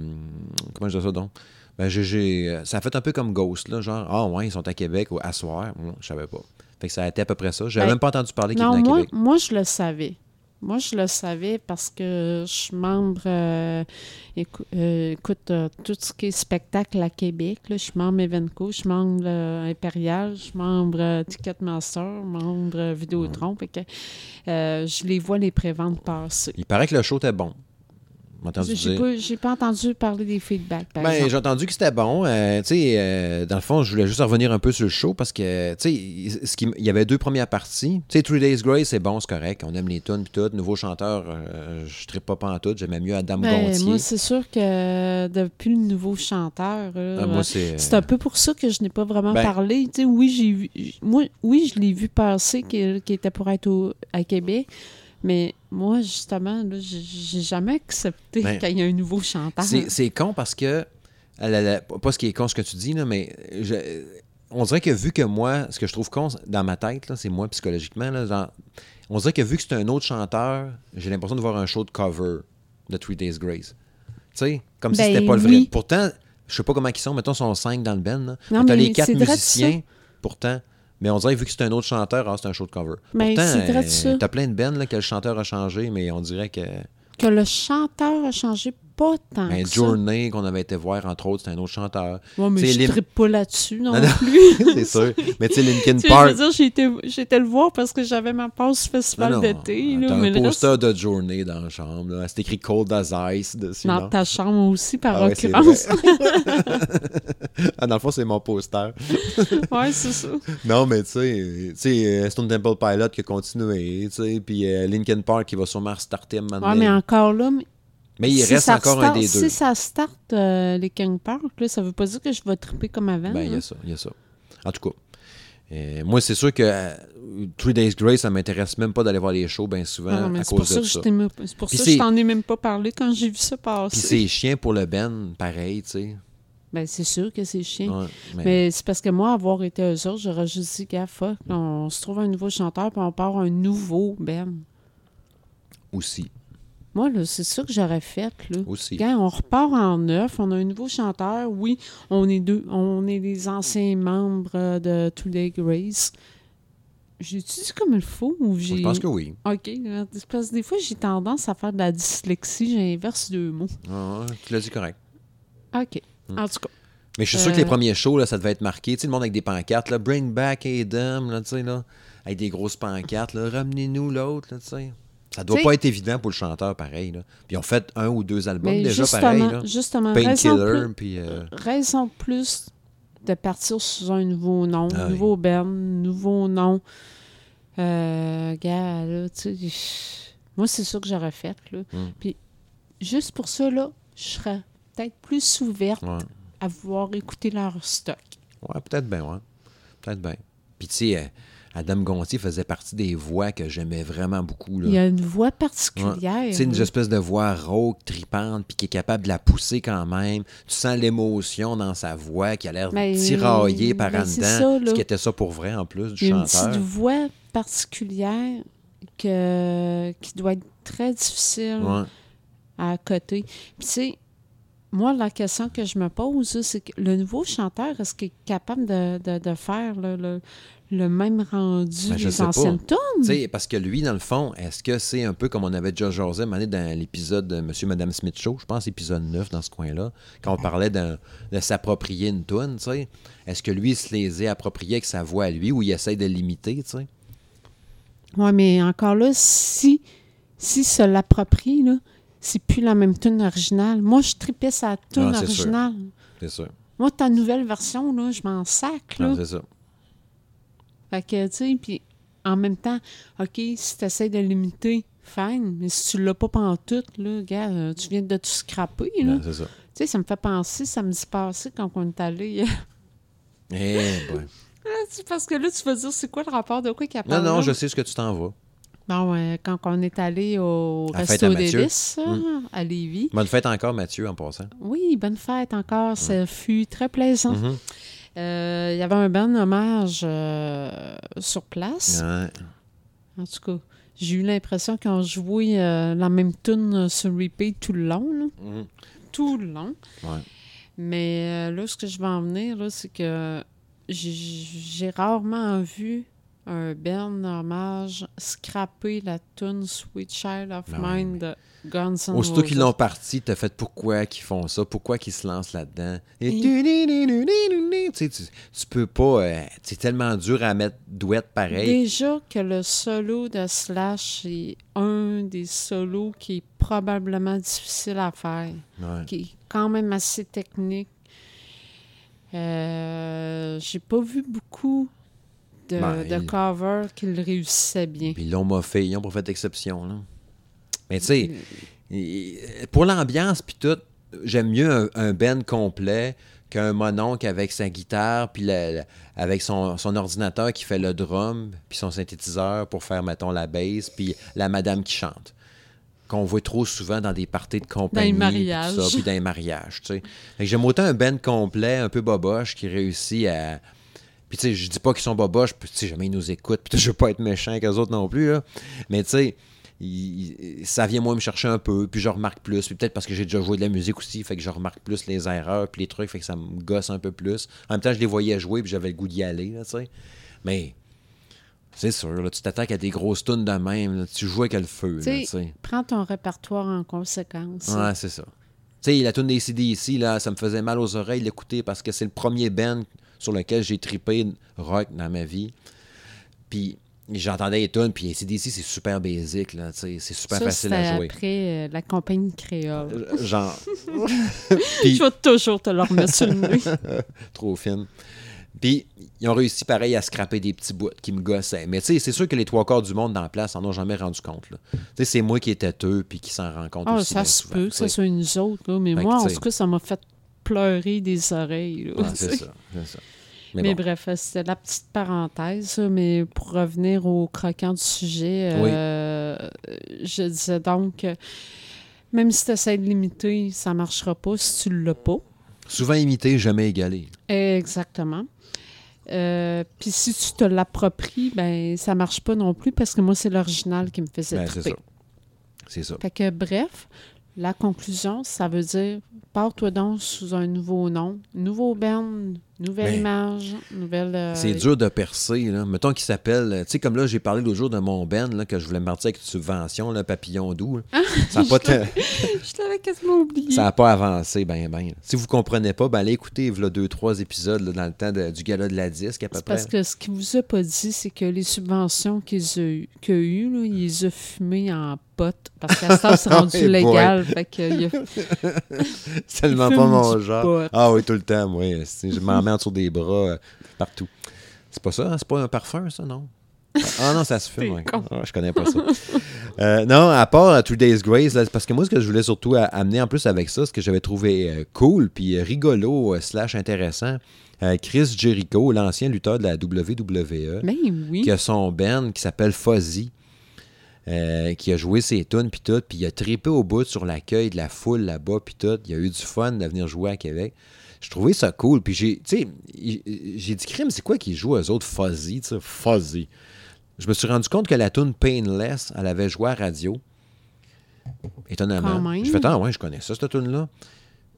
comment je dis ça donc? Ben, j'ai- euh, ça a fait un peu comme Ghost, là, genre, ah ouais, ils sont à Québec ou à soir. Je savais pas. Fait que ça a été à peu près ça. J'avais Ben, même pas entendu parler qu'ils venaient à moi, Québec. moi, je le savais. Moi, je le savais parce que je suis membre, euh, écou- euh, écoute, euh, tout ce qui est spectacle à Québec. Là, je suis membre Evenco, je suis membre euh, Impérial, je suis membre Ticketmaster, membre Vidéotron. Que, je les vois les préventes passer. Il paraît que le show était bon. J'ai entendu J'ai dire. pas, j'ai pas entendu parler des feedbacks, par Ben, j'ai entendu que c'était bon. Euh, tu sais, euh, dans le fond, je voulais juste revenir un peu sur le show parce que, tu sais, ce qui il y avait deux premières parties. Tu sais, Three Days Grace, c'est bon, c'est correct. On aime les tunes puis tout. Nouveau chanteur, euh, je ne pas pas en tout. J'aimais mieux Adam Ben, Gontier. moi, c'est sûr que depuis le nouveau chanteur, Ah, moi, c'est. C'est un peu pour ça que je n'ai pas vraiment Ben- parlé. Tu sais, oui, j'ai vu. Moi, oui, je l'ai vu passer qu'il qu'il était pour être au- à Québec. Mais moi, justement, j'ai jamais accepté Ben, qu'il y ait un nouveau chanteur. C'est con parce que. pas ce qui est con ce que tu dis, là, mais je- on dirait que vu que moi, ce que je trouve con dans ma tête, c'est moi psychologiquement, là, on dirait que vu que c'est un autre chanteur, j'ai l'impression de voir un show de cover de Three Days Grace. Tu sais, comme si Ben c'était pas le vrai. Pourtant, je sais pas comment ils sont, mettons, ils sont cinq dans le band. là. Non, T'as les quatre musiciens, pourtant. Mais on dirait, vu que c'est un autre chanteur, ah, c'est un show de cover. Mais pourtant, c'est vrai de euh, t'as plein de bands là, que le chanteur a changé, mais on dirait que. Que le chanteur a changé pas tant Ben, que. Journey, qu'on avait été voir, entre autres, c'est un autre chanteur. Ouais, mais je trippe pas là-dessus non, Non, non. plus. c'est sûr. Mais tu sais, Linkin Park. veux dire, j'ai été, j'ai été le voir parce que j'avais ma passe festival d'été. là, T'as un poster reste, de Journey dans la chambre. C'est écrit Cold as Ice dessus. dans non? ta chambre aussi, par Ah ouais, occurrence. ah, dans le fond, c'est mon poster. ouais, c'est ça. Non, mais tu sais, euh, Stone Temple Pilot qui a continué, tu sais, puis euh, Linkin Park qui va sûrement restarter moment Ouais, mais encore là, mais il si reste encore un des deux. Si ça start euh, les King Park, là, ça veut pas dire que je vais triper comme avant. Ben, il y a ça, il y a ça. En tout cas, euh, moi, c'est sûr que euh, Three Days Grace, ça m'intéresse même pas d'aller voir les shows bien souvent Ah non, à c'est pour cause ça de que je ça. c'est pour Puis ça que je t'en ai même pas parlé quand j'ai vu ça Puis passer. c'est chien pour le Ben, pareil, tu sais. Ben, c'est sûr que c'est chiant. Ouais, mais- Mais c'est parce que moi, avoir été eux autres, j'aurais juste dit, gars, fuck, on se trouve un nouveau chanteur, puis on part un nouveau Ben. Aussi, Moi, là, c'est ça que j'aurais fait, là. aussi. Quand on repart en neuf, on a un nouveau chanteur. Oui, on est deux, on est des anciens membres euh, de Today Grace. J'ai-tu dit comme il faut ou j'ai. Je pense que oui. OK. Parce que des fois, j'ai tendance à faire de la dyslexie, j'inverse deux mots. Ah, tu l'as dit correct. OK. Hmm. En tout cas. Mais je suis sûr que les Euh, premiers shows, là, ça devait être marqué. Tu sais, le monde avec des pancartes, là, Bring back Adam, là, tu sais, là, avec des grosses pancartes, là, ramenez-nous l'autre, là, tu sais. Ça doit T'sais- pas être évident pour le chanteur, pareil, là. Puis ils ont fait un ou deux albums déjà, pareil, là. justement Painkiller, plus, puis... euh, raison plus de partir sous un nouveau nom, Ah oui. nouveau Ben, nouveau nom. Euh, gars, là, tu sais, moi, c'est ça que j'aurais fait, là. Hmm. Puis, juste pour ça, là, je serais peut-être plus ouverte ouais. à vouloir écouter leur stock. Ouais, peut-être bien, ouais. Peut-être bien. Puis, tu sais, euh, Adam Gontier faisait partie des voix que j'aimais vraiment beaucoup, là. Il y a une voix particulière. Sais, une espèce de voix rauque, tripante, puis qui est capable de la pousser quand même. Tu sens l'émotion dans sa voix qui a l'air Mais- tiraillée par mais en c'est dedans. ça, ce qui était ça pour vrai, en plus, du Il y a une petite voix particulière que, qui doit être très difficile Ouais. à côté. Puis, tu sais, moi, la question que je me pose, c'est que le nouveau chanteur, est-ce qu'il est capable de, de- de faire là, le, le même rendu Ben, des anciennes sais, parce que lui, dans le fond, est-ce que c'est un peu comme on avait déjà jasé mané dans l'épisode de Monsieur Madame Smith Show, je pense épisode 9 dans ce coin-là, quand on parlait de s'approprier une tune, tu sais? Est-ce que lui, il se les est appropriés avec sa voix à lui ou il essaie de l'imiter, tu sais? Oui, mais encore là, si, si se l'approprie, là, c'est plus la même tune originale. Moi, je tripais sa tune Ah, c'est sûr. originale. C'est sûr. Moi, ta nouvelle version, là, je m'en sac, là. Non, c'est ça. Fait que, tu sais, puis en même temps, OK, si tu essaies de l'imiter, fine, mais si tu l'as pas pantoute, là, gars, euh, tu viens de tout scraper, là. Non, c'est ça. Tu sais, ça me fait penser, ça me dit passé quand on est allé. Eh, boy. C'est parce que là, tu vas dire, c'est quoi le rapport de quoi qu'il y a Non, non, je sais ce que tu t'en vas. Bon, quand on est allé au À Resto hein, à Lévis. Bonne fête encore, Mathieu, en passant. Oui, bonne fête encore. Ça fut très plaisant. Euh, Il y avait un bon hommage euh, sur place. Ouais. En tout cas, j'ai eu l'impression qu'ils ont joué euh, la même tune sur repeat tout le long. là. Mhm. Tout le long. Ouais. Mais euh, là, ce que je veux en venir, c'est que j'ai rarement vu un band hommage scraper la tune Sweet Child of Ah Mine de Guns N' Aussitôt qu'ils l'ont parti, t'as fait pourquoi qu'ils font ça, pourquoi qu'ils se lancent là-dedans. Et tu, tu, tu peux pas. euh, c'est tellement dur à mettre douette pareil. Déjà que le solo de Slash est un des solos qui est probablement difficile à faire, Ouais. qui est quand même assez technique. Euh, J'ai pas vu beaucoup de, Ben, de il- covers qui le réussissaient bien. Puis ils l'ont moffé, ils ont pas fait d'exception. là. Mais tu sais, il- pour l'ambiance, puis tout, j'aime mieux un, un band complet qu'un mononcle avec sa guitare, puis la- la- avec son, son ordinateur qui fait le drum, puis son synthétiseur pour faire, mettons, la bass, puis la madame qui chante. Qu'on voit trop souvent dans des parties de compagnie. puis mariages. tout ça, Puis dans les mariages, tu sais. Fait que J'aime autant un band complet, un peu boboche, qui réussit à. Puis tu sais, je dis pas qu'ils sont boboches, puis tu sais, jamais ils nous écoutent, puis je veux pas être méchant avec eux autres non plus, là. Mais tu sais, il- ça vient moi me chercher un peu, puis je remarque plus. Puis peut-être parce que j'ai déjà joué de la musique aussi, fait que je remarque plus les erreurs, puis les trucs, fait que ça me gosse un peu plus. En même temps, je les voyais jouer, puis j'avais le goût d'y aller, là, tu sais. Mais c'est sûr, là, tu t'attaques à des grosses tunes de même, là, tu joues avec le feu, là. Prends ton répertoire en conséquence. Ouais, c'est ça. Tu sais, la tune des CDC, là, ça me faisait mal aux oreilles d'écouter parce que c'est le premier band sur lequel j'ai trippé rock dans ma vie. Puis j'entendais les tunes, puis CDC, c'est super basic, là, c'est super Ça, facile à jouer. après euh, la compagnie créole. Euh, Genre. Puis- Je vais toujours te le remettre sur le nez. trop fine. Puis, ils ont réussi pareil à scraper des petits bouts qui me gossaient. Mais tu sais, c'est sûr que les trois quarts du monde dans la place en ont jamais rendu compte. Tu sais, c'est moi qui étais têteux puis qui s'en rend compte Ah, aussi. ça se peut que ce soit nous autres, là, mais Fait moi, en tout cas, ça m'a fait pleurer des oreilles. c'est ça, c'est ça. Mais, Mais, bon. bref, euh, c'était la petite parenthèse. Mais pour revenir au croquant du sujet, Oui. euh, je disais donc même si tu essaies de l'imiter, ça ne marchera pas si tu ne l'as pas. Souvent imité, jamais égalé. Exactement. Euh, Puis si tu te l'appropries, ben ça marche pas non plus parce que moi, c'est l'original qui me faisait Ben, c'est ça. C'est ça. Fait que bref, la conclusion, ça veut dire pars-toi donc sous un nouveau nom, nouveau band, nouvelle Ben, image, nouvelle. euh, C'est dur de percer. Là. Mettons qu'il s'appelle. euh, Tu sais, comme là, j'ai parlé l'autre jour de mon Ben, là, que je voulais me partir avec une subvention, là, Papillon doux. là. Ça n'a pas, te- Je t'avais quasiment oublié. ça a pas avancé, ben, ben. Si vous comprenez pas, ben, allez écouter là, deux, trois épisodes là, dans le temps de- du gala de la disque, à peu près. parce que ce qu'il vous a pas dit, c'est que les subventions qu'ils ont eues, là, il les a fumées en potes. Parce qu'à temps, c'est rendu Ouais, légal. Fait que a C'est tellement pas mon genre. pot. Ah oui, tout le temps, c'est- Je m'en en dessous des bras euh, partout. C'est pas ça, hein? c'est pas un parfum, ça, non? Ah non, ça se fume. Ouais. Ah, je connais pas ça. Euh, non, à part euh, Two Days Grace, là, parce que moi, ce que je voulais surtout amener en plus avec ça, ce que j'avais trouvé euh, cool, puis rigolo, euh, slash intéressant, Chris Jericho, l'ancien lutteur de la WWE, Mais oui. qui a son band qui s'appelle Fuzzy, qui a joué ses tunes puis tout, puis il a trippé au bout sur l'accueil de la foule là-bas puis tout. Il a eu du fun de venir jouer à Québec. Je trouvais ça cool. Puis j'ai, tu sais, j'ai dit, crime, c'est quoi qui joue aux autres Fuzzy, tu sais, Fuzzy? Je me suis rendu compte que la tune Painless, elle avait joué à radio. Étonnamment. Je fais, ah ouais, je connais ça, cette tune-là.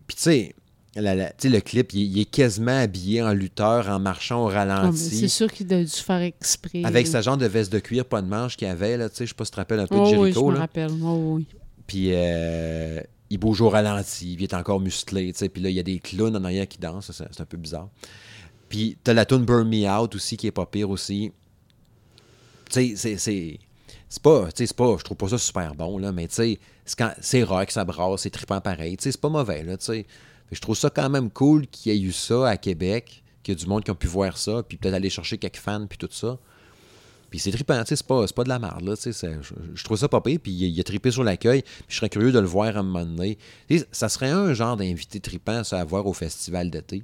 Puis tu sais, la- la- tu sais, le clip, il, il est quasiment habillé en lutteur, en marchant au Ah, ralenti. c'est sûr qu'il a dû faire exprès. Avec là. sa genre de veste de cuir, pas de manche qu'il avait, là, tu sais, je sais pas si tu te rappelles un peu Oh, de oui, je Jericho, me là. rappelle. Oh, oui. Puis euh, il bouge au ralenti, il est encore musclé, tu sais. Puis là, il y a des clowns en arrière qui dansent, c'est un peu bizarre. Puis t'as la tune Burn Me Out aussi, qui est pas pire aussi. Tu sais, c'est- c'est... Pas, c'est pas, je trouve pas ça super bon, là, mais tu sais, c'est rock, ça brasse, c'est trippant pareil, tu sais, c'est pas mauvais, là, Je trouve ça quand même cool qu'il y ait eu ça à Québec, qu'il y a du monde qui a pu voir ça, puis peut-être aller chercher quelques fans, puis tout ça. Puis c'est trippant, tu sais, c'est pas, de la merde, là, je, je trouve ça pas pire, puis il, il a trippé sur l'accueil, puis je serais curieux de le voir à un moment donné. Ça serait un genre d'invité trippant, ça, à voir au festival d'été.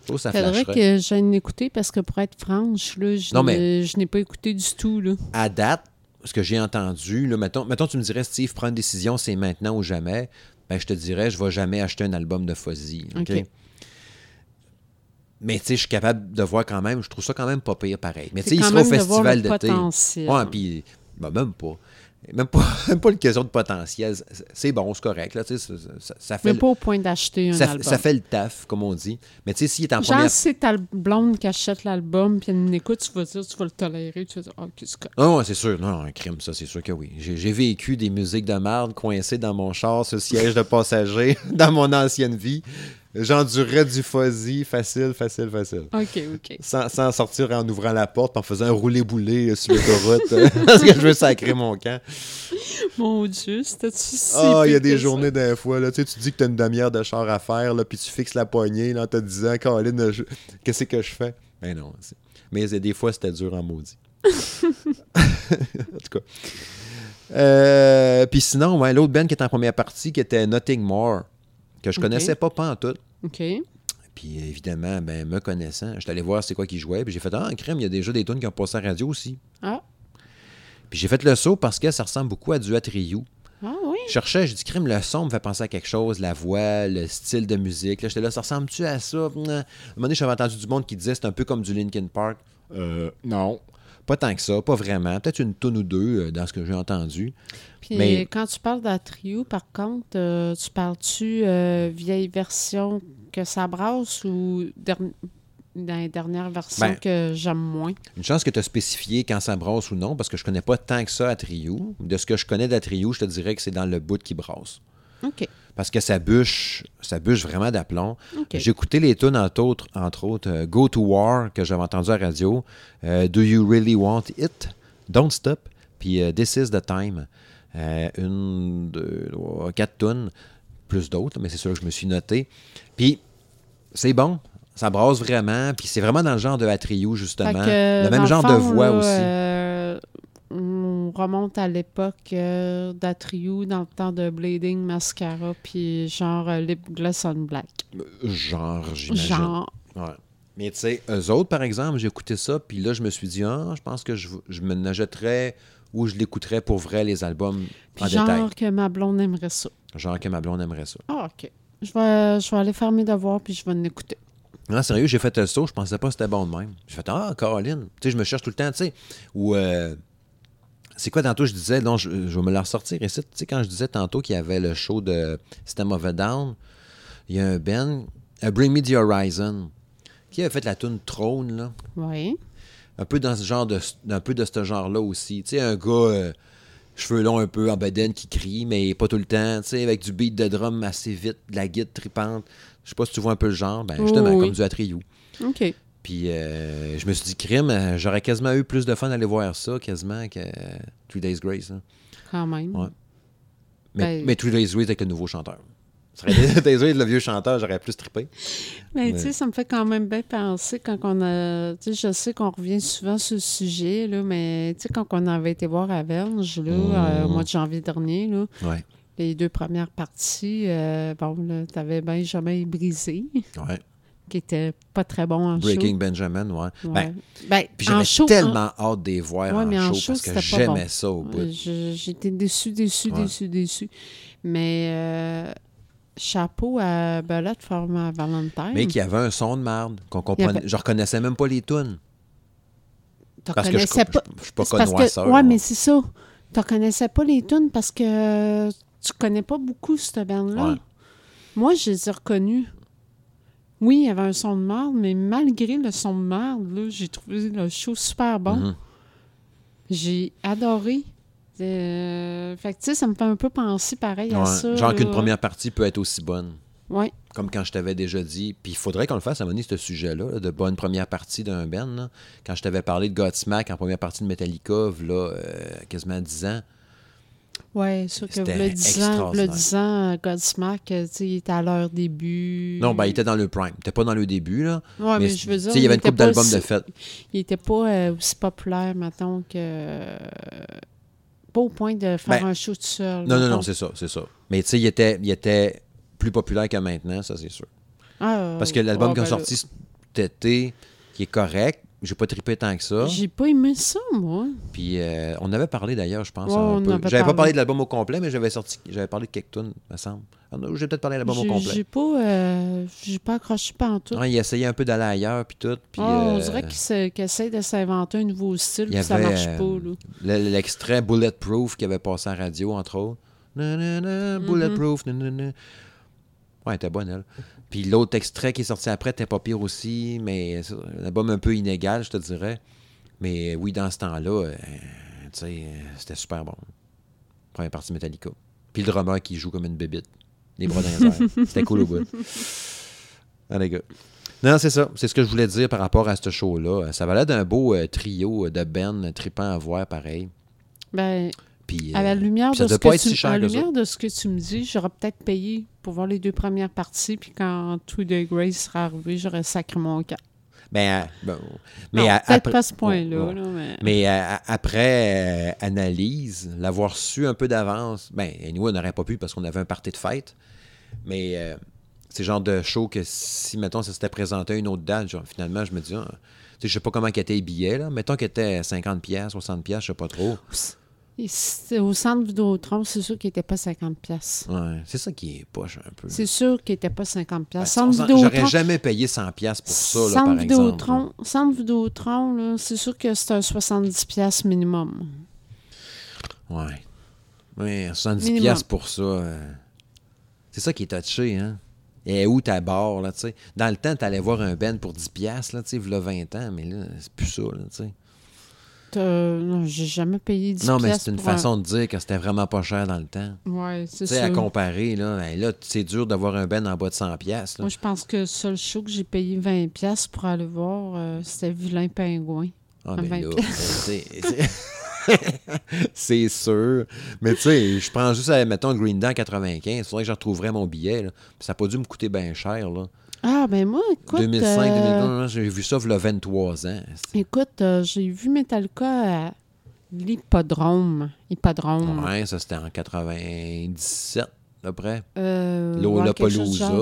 Je trouve ça Faudrait que j'aille l'écouter parce que pour être franche, là, je Non, n'ai je n'ai pas écouté du tout. Là. à date, ce que j'ai entendu, là, mettons, mettons, tu me dirais, Steve, prends une décision, c'est maintenant ou jamais. Ben, je te dirais, je vais jamais acheter un album de? OK? Mais tu sais, je suis capable de voir quand même, je trouve ça quand même pas pire pareil. Mais tu sais, il sera au festival d'été. Ouais, puis, ben, même pas. Même pas, même pas une question de potentiel. C'est- bon, c'est correct. Là, ça, ça- ça fait, Mais le- pas au point d'acheter un ça, album. ça fait le taf, comme on dit. Mais tu sais, s'il est en Genre, première... si c'est ta blonde qui achète l'album, puis elle écoute, tu vas dire, tu vas le tolérer, tu vas dire, oh, qu'est-ce que. Non, c'est sûr. Non, un crime, ça, c'est sûr que oui. J'ai vécu des musiques de merde coincées dans mon char, le siège de passager, dans mon ancienne vie. J'endurais du fuzzy facile, facile, facile. OK, OK. Sans, sans sortir en ouvrant la porte, en faisant un roulé-boulé sur l'autoroute, euh, parce que je veux sacrer mon camp. Mon Dieu, c'était-tu si. Ah, il y a des journées d'un fois, là, tu sais, tu dis que tu as une demi-heure de char à faire, là, puis tu fixes la poignée là, en te disant, Caroline, je- qu'est-ce que je fais? Mais non. c'est- Mais des fois, c'était dur en maudit. en tout cas. Euh, puis sinon, ouais, l'autre band qui était en première partie, qui était Nothing More, que je Ok. connaissais pas pas en tout. OK. Puis évidemment, ben, me connaissant, j'étais allé voir c'est quoi qui jouait, puis j'ai fait Ah, crème, il y a déjà des tunes qui ont passé à la radio aussi. Ah, Puis j'ai fait le saut parce que ça ressemble beaucoup à du Trio. ah oui. Je cherchais, j'ai dit, crime, le son me fait penser à quelque chose, la voix, le style de musique. Là, j'étais là, ça ressemble-tu à ça? À un moment donné, j'avais entendu du monde qui disait c'est un peu comme du Linkin Park. Euh, non. Pas tant que ça, pas vraiment. Peut-être une tonne ou deux euh, dans ce que j'ai entendu. Puis Mais- quand tu parles d'Atrio, par contre, euh, tu parles-tu euh, vieille version que ça brasse ou derni- dans les dernières versions Ben, que j'aime moins? Une chance que tu as spécifié quand ça brasse ou non, parce que je connais pas tant que ça à Trio. De ce que je connais d'Atrio, je te dirais que c'est dans le bout qui brasse. OK. Parce que ça bûche, ça bûche vraiment d'aplomb. J'ai écouté les tunes, entre autres, entre autres euh, Go to War, que j'avais entendu à la radio, euh, Do You Really Want It, Don't Stop, puis euh, This Is the Time. Euh, une, deux, trois, quatre tunes, plus d'autres, mais c'est sûr que je me suis noté. Puis, c'est bon, ça brasse vraiment, puis c'est vraiment dans le genre de Atriou, justement. Que, le même genre fond, de voix là, aussi. Euh, on remonte à l'époque euh, d'Atriou, dans le temps de Bleeding Mascara, puis genre euh, Lip Gloss on Black. Genre, j'imagine. Genre. Ouais. Mais tu sais, eux autres, par exemple, j'ai écouté ça, puis là, je me suis dit, ah, je pense que je, je me n'achèterais ou je l'écouterais pour vrai, les albums Puis en genre détail. que ma blonde aimerait ça. Genre que ma blonde aimerait ça. Ah, OK. Je vais, je vais aller faire mes devoirs, puis je vais l'écouter. Non, sérieux, j'ai fait le saut, je pensais pas que c'était bon de même. J'ai fait, ah, Caroline. Tu sais, je me cherche tout le temps, tu sais. Ou, euh, c'est quoi tantôt, je disais, non, je, je vais me la ressortir ici. Tu sais, quand je disais tantôt qu'il y avait le show de System of a Down, il y a un Ben, euh, Bring Me the Horizon, qui avait fait la tune Trône, là. Oui. un peu dans ce genre de un peu de ce genre-là aussi. Tu sais, un gars euh, cheveux longs un peu en bedaine qui crie, mais pas tout le temps, tu sais, avec du beat de drum assez vite, de la guide tripante. Je sais pas si tu vois un peu le genre, ben justement, oui. comme du Atriou. OK. Puis euh, je me suis dit, crime, euh, j'aurais quasiment eu plus de fun d'aller voir ça, quasiment, que Three Days Grace. hein. Quand même. Ouais. Mais, Ben- mais Three Days Grace avec le nouveau chanteur. Serait Days Grace, le vieux chanteur, j'aurais plus trippé. Mais tu sais, ça me fait quand même bien penser quand on a. Tu sais, je sais qu'on revient souvent sur le sujet, là, mais tu sais, quand on avait été voir à Verge, là, euh, au mois de janvier dernier, là, Ouais. les deux premières parties, euh, bon, là, t'avais Benjamin Brisé, Ouais. Qui était pas très bon en Breaking Benjamin, ouais. show. Ben. Ben, puis j'avais show, tellement hâte de les voir Ouais, en, mais en show, show, parce que bon. j'aimais ça au bout. J'étais déçue, Ouais. déçue, déçue. Mais euh, chapeau à Belette Format Valentine. Mais qu'il y avait un son de merde, qu'on comprenait. avait- Je reconnaissais même pas les tunes. Tu Parce que je pas. je suis pas parce que- connoisseur. Ouais, mais c'est ça. Tu connaissais pas les tunes parce que tu connais pas beaucoup cette bande-là. Moi, je les ai reconnus. Oui, il y avait un son de merde, mais malgré le son de merde, là, j'ai trouvé le show super bon. Mhm. J'ai adoré. Euh, fait que, tu sais, ça me fait un peu penser pareil à ça. Genre qu'une première partie peut être aussi bonne. Ouais. Comme quand je t'avais déjà dit. Puis il faudrait qu'on le fasse à donné, ce sujet-là, là, de bonne première partie d'un là. Quand je t'avais parlé de Godsmack en première partie de Metallica, là, euh, quasiment 10 ans. Ouais, sûr que le 10 ans, le extraordinaire. 10 ans, Godsmack, euh, tu sais, il était à leur début. Non, ben, il était dans le prime. Il était pas dans le début, là. Ouais, mais, mais je veux dire. il y avait une couple d'albums aussi- de fête. Il était pas euh, aussi populaire, mettons, que. Pas au point de faire Ben, un show tout seul. Non, non, mettons. non, c'est ça, c'est ça. Mais tu sais, il était, il était plus populaire que maintenant, ça, c'est sûr. Ah, Parce que l'album ouais, qui a ben sorti cet été, qui est correct, j'ai pas trippé tant que ça. J'ai pas aimé ça, moi. Puis euh, on avait parlé d'ailleurs, je pense. Ouais, un on peu. avait J'avais pas parlé. de l'album au complet, mais j'avais sorti, j'avais parlé de quelques tunes, me semble. Ah J'ai peut-être parlé de l'album au complet. j'ai pas, euh, j'ai pas accroché pas en tout. Ouais, il essayait un peu d'aller ailleurs, puis tout. Puis, on euh, dirait qu'il qu'il essaie de s'inventer un nouveau style, puis ça marche pas. L'extrait Bulletproof qui avait passé la radio, entre autres. Na, na, na, Mm-hmm. Bulletproof. Ouais, elle était bonne, elle. Puis l'autre extrait qui est sorti après était pas pire aussi, mais c'est un album un peu inégal, je te dirais. Mais oui, dans ce temps-là, euh, tu sais, euh, c'était super bon. Première partie Metallica. Puis le drummer qui joue comme une bébite. Les bras dans les airs. C'était cool au bout. Ah, les gars. Non, c'est ça. C'est ce que je voulais dire par rapport à ce show-là. Ça valait d'un beau euh, trio de Ben tripant à voir, pareil. Ben, Puis, à la lumière, de, ce que tu, si cher à la que ça. lumière de ce que tu me dis, j'aurais peut-être payé pour voir les deux premières parties, puis quand Two Day Grace sera arrivé, j'aurais sacré mon camp. ben, euh, bon. mais Non, à- peut-être après- pas ce point-là, Ouais, ouais. là, mais... Mais euh, après euh, analyse, l'avoir su un peu d'avance, ben, nous, on n'aurait pas pu parce qu'on avait un party de fête. Mais euh, c'est le genre de show que si, mettons, ça s'était présenté à une autre date, genre, finalement, je me dis, sais, je sais pas comment qu'étaient les billets, là. Mettons qu'il était 50$, piastres, 60$, je sais pas trop. C'était au centre Vidéotron, c'est sûr qu'il n'était pas 50 pièces. Ouais, c'est ça qui est poche un peu. C'est sûr qu'il n'était pas 50 Ben, pièces. on Centre J'aurais jamais payé 100$ piastres pour ça, là, par exemple. Vidéotron, Centre Vidéotron, c'est sûr que c'est un 70 pièces minimum. Ouais. Ouais, 70$ Minimum. piastres pour ça. euh, C'est ça qui est touché, hein? Et où ta barre, là, tu sais? Dans le temps, t'allais voir un Ben pour 10$, piastres, là, tu sais, v'là 20 ans, mais là, c'est plus ça, là, tu sais. Non, j'ai jamais payé 10 Non, mais c'est une un- façon de dire que c'était vraiment pas cher dans le temps. Ouais, c'est Tu sais, à comparer, là, ben là, c'est dur d'avoir un Ben en bas de 100$, piastres, là. Moi, je pense que le seul show que j'ai payé 20 pièces pour aller voir, euh, c'était Vilain Pingouin. Ah, à mais 20 là, c'est- c'est- c'est sûr. Mais tu sais, je prends juste, euh, mettons, Green Day en 95. Il faudrait que je retrouverais mon billet. Là. Ça n'a pas dû me coûter bien cher. Là. Ah, ben moi, écoute... 2005, euh, 2020, j'ai vu ça il y a 23 ans. Écoute, euh, j'ai vu Metallica à l'Hippodrome. Hippodrome. Ouais, ça c'était en 97, à peu près. Euh,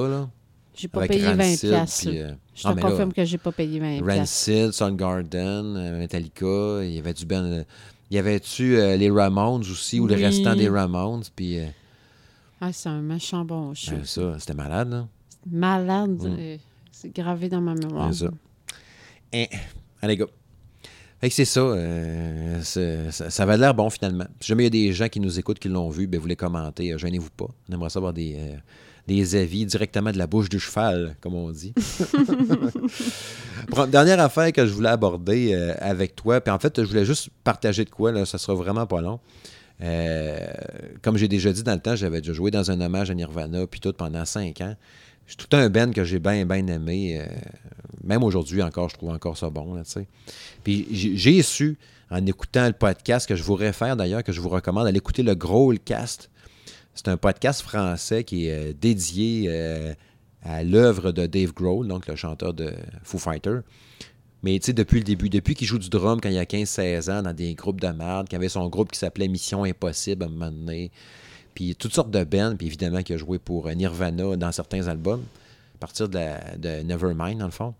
là. J'ai pas payé 20 Rancid, piastres. puis, euh, Je te ah, là, confirme que j'ai pas payé 20 piastres. Rancid, Soundgarden, euh, Metallica, il y avait du ben, euh, il y avait-tu euh, les Ramones aussi, ou les Oui. restants des Ramones, puis euh, Ah, c'est un méchant bon show. ben, ça, c'était malade, là. Malade. Mm. euh, C'est gravé dans ma mémoire. C'est ça. Hein. Allez. Fait que c'est ça, euh, c'est- ça. Ça avait l'air bon finalement. Si jamais il y a des gens qui nous écoutent, qui l'ont vu, ben vous les commentez. euh, Gênez-vous pas. On aimerait savoir des, euh, des avis directement de la bouche du cheval, comme on dit. Dernière affaire que je voulais aborder avec toi, puis en fait, je voulais juste partager de quoi, là, ça sera vraiment pas long. Comme j'ai déjà dit dans le temps, j'avais déjà joué dans un hommage à Nirvana, puis tout pendant cinq ans. C'est tout un band que j'ai bien, bien aimé. euh, même aujourd'hui encore, je trouve encore ça bon. Puis j'ai j'ai su, en écoutant le podcast que je vous réfère d'ailleurs, que je vous recommande d'aller écouter le Growlcast. C'est un podcast français qui est euh, dédié euh, à l'œuvre de Dave Grohl, donc le chanteur de Foo Fighter. Mais tu sais, depuis le début, depuis qu'il joue du drum quand il a 15-16 ans dans des groupes de merde, qu'il avait son groupe qui s'appelait Mission Impossible à un moment donné, puis toutes sortes de bands, puis évidemment qu'il a joué pour euh, Nirvana dans certains albums, à partir de, Nevermind, dans le fond.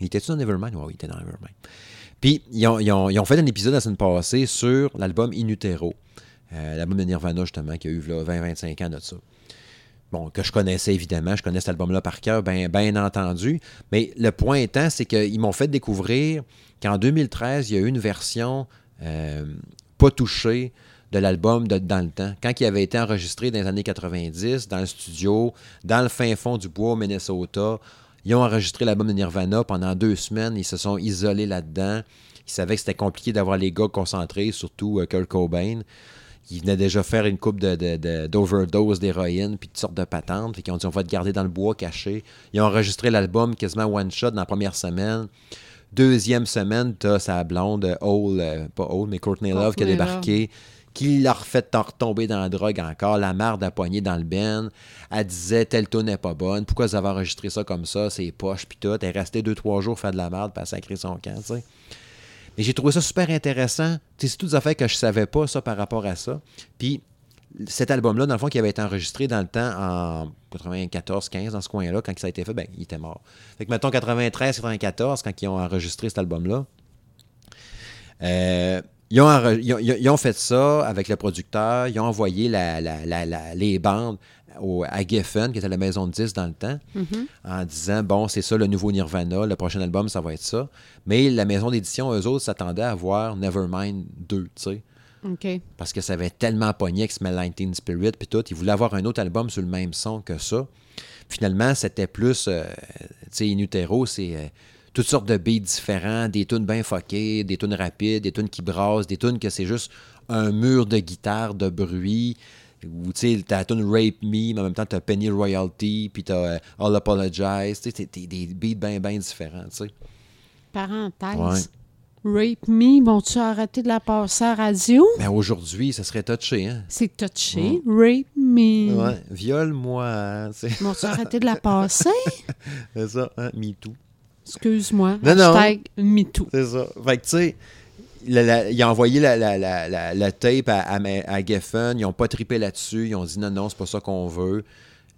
Il était-tu dans Nevermind? Oui, il était dans Nevermind. Puis, ils ont, fait un épisode la semaine passée sur l'album In Utero. Euh, l'album de Nirvana, justement, qui a eu là, 20-25 ans de ça. Bon, que je connaissais évidemment, je connais cet album-là par cœur, bien ben entendu. Mais le point étant, c'est qu'ils m'ont fait découvrir qu'en 2013, il y a eu une version euh, pas touchée de l'album de Dans le temps. Quand il avait été enregistré dans les années 90, dans le studio, dans le fin fond du bois au Minnesota, ils ont enregistré l'album de Nirvana pendant deux semaines. Ils se sont isolés là-dedans. Ils savaient que c'était compliqué d'avoir les gars concentrés, surtout euh, Kurt Cobain. Ils venaient déjà faire une coupe de, de- de- d'overdose d'héroïne, puis toutes sortes de patentes. Fait qu'ils ont dit on va te garder dans le bois caché. Ils ont enregistré l'album quasiment one shot dans la première semaine. Deuxième semaine, t'as sa blonde, Hole, euh, pas Hole, mais Courtney Love qui a débarqué, qui l'a refait retomber dans la drogue encore, la marde à poignée dans le ben. Elle disait telle tune n'est pas bonne, pourquoi vous avez enregistré ça comme ça, c'est poche, puis tout. Elle est restée deux, trois jours faire de la merde, puis elle son camp, tu sais. Mais j'ai trouvé ça super intéressant. C'est toutes affaires que je savais pas, ça, par rapport à ça. Puis cet album-là, dans le fond, qui avait été enregistré dans le temps en 94-15, dans ce coin-là, quand ça a été fait, ben, il était mort. Fait que, mettons, 93-94, quand ils ont enregistré cet album-là, euh, ils, ont enre- ils ont- ils ont fait ça avec le producteur, ils ont envoyé la- la- la- la- les bandes au- à Geffen, qui était la maison de 10 dans le temps, en disant, bon, c'est ça le nouveau Nirvana, le prochain album, ça va être ça. Mais la maison d'édition, eux autres, s'attendaient à voir Nevermind 2, tu sais parce que ça avait tellement pogné avec Smell 19 Spirit puis tout. Ils voulaient avoir un autre album sur le même son que ça. Finalement, c'était plus, euh, tu sais, In Utero, c'est euh, toutes sortes de beats différents, des tunes bien fuckées, des tunes rapides, des tunes qui brassent, des tunes que c'est juste un mur de guitare, de bruit. Ou tu sais, t'as la tune Rape Me, mais en même temps, t'as Penny Royalty, puis t'as euh, All Apologize. Tu sais, des beats bien, bien différents, tu sais. Parenthèse. Rape Me, vont-tu arrêter de la passer à la radio? Mais aujourd'hui, ça serait touché, hein? C'est touché. Rape Me. Ouais, viole-moi, hein, tu sais. Vont-tu arrêter de la passer? C'est ça, hein? Me too. Excuse-moi. Non, non. Hashtag MeToo. C'est ça. Fait que, tu sais, la- la- il a envoyé la, la, la, la, la tape à, à, à Geffen. Ils n'ont pas trippé là-dessus. Ils ont dit non, non, c'est pas ça qu'on veut.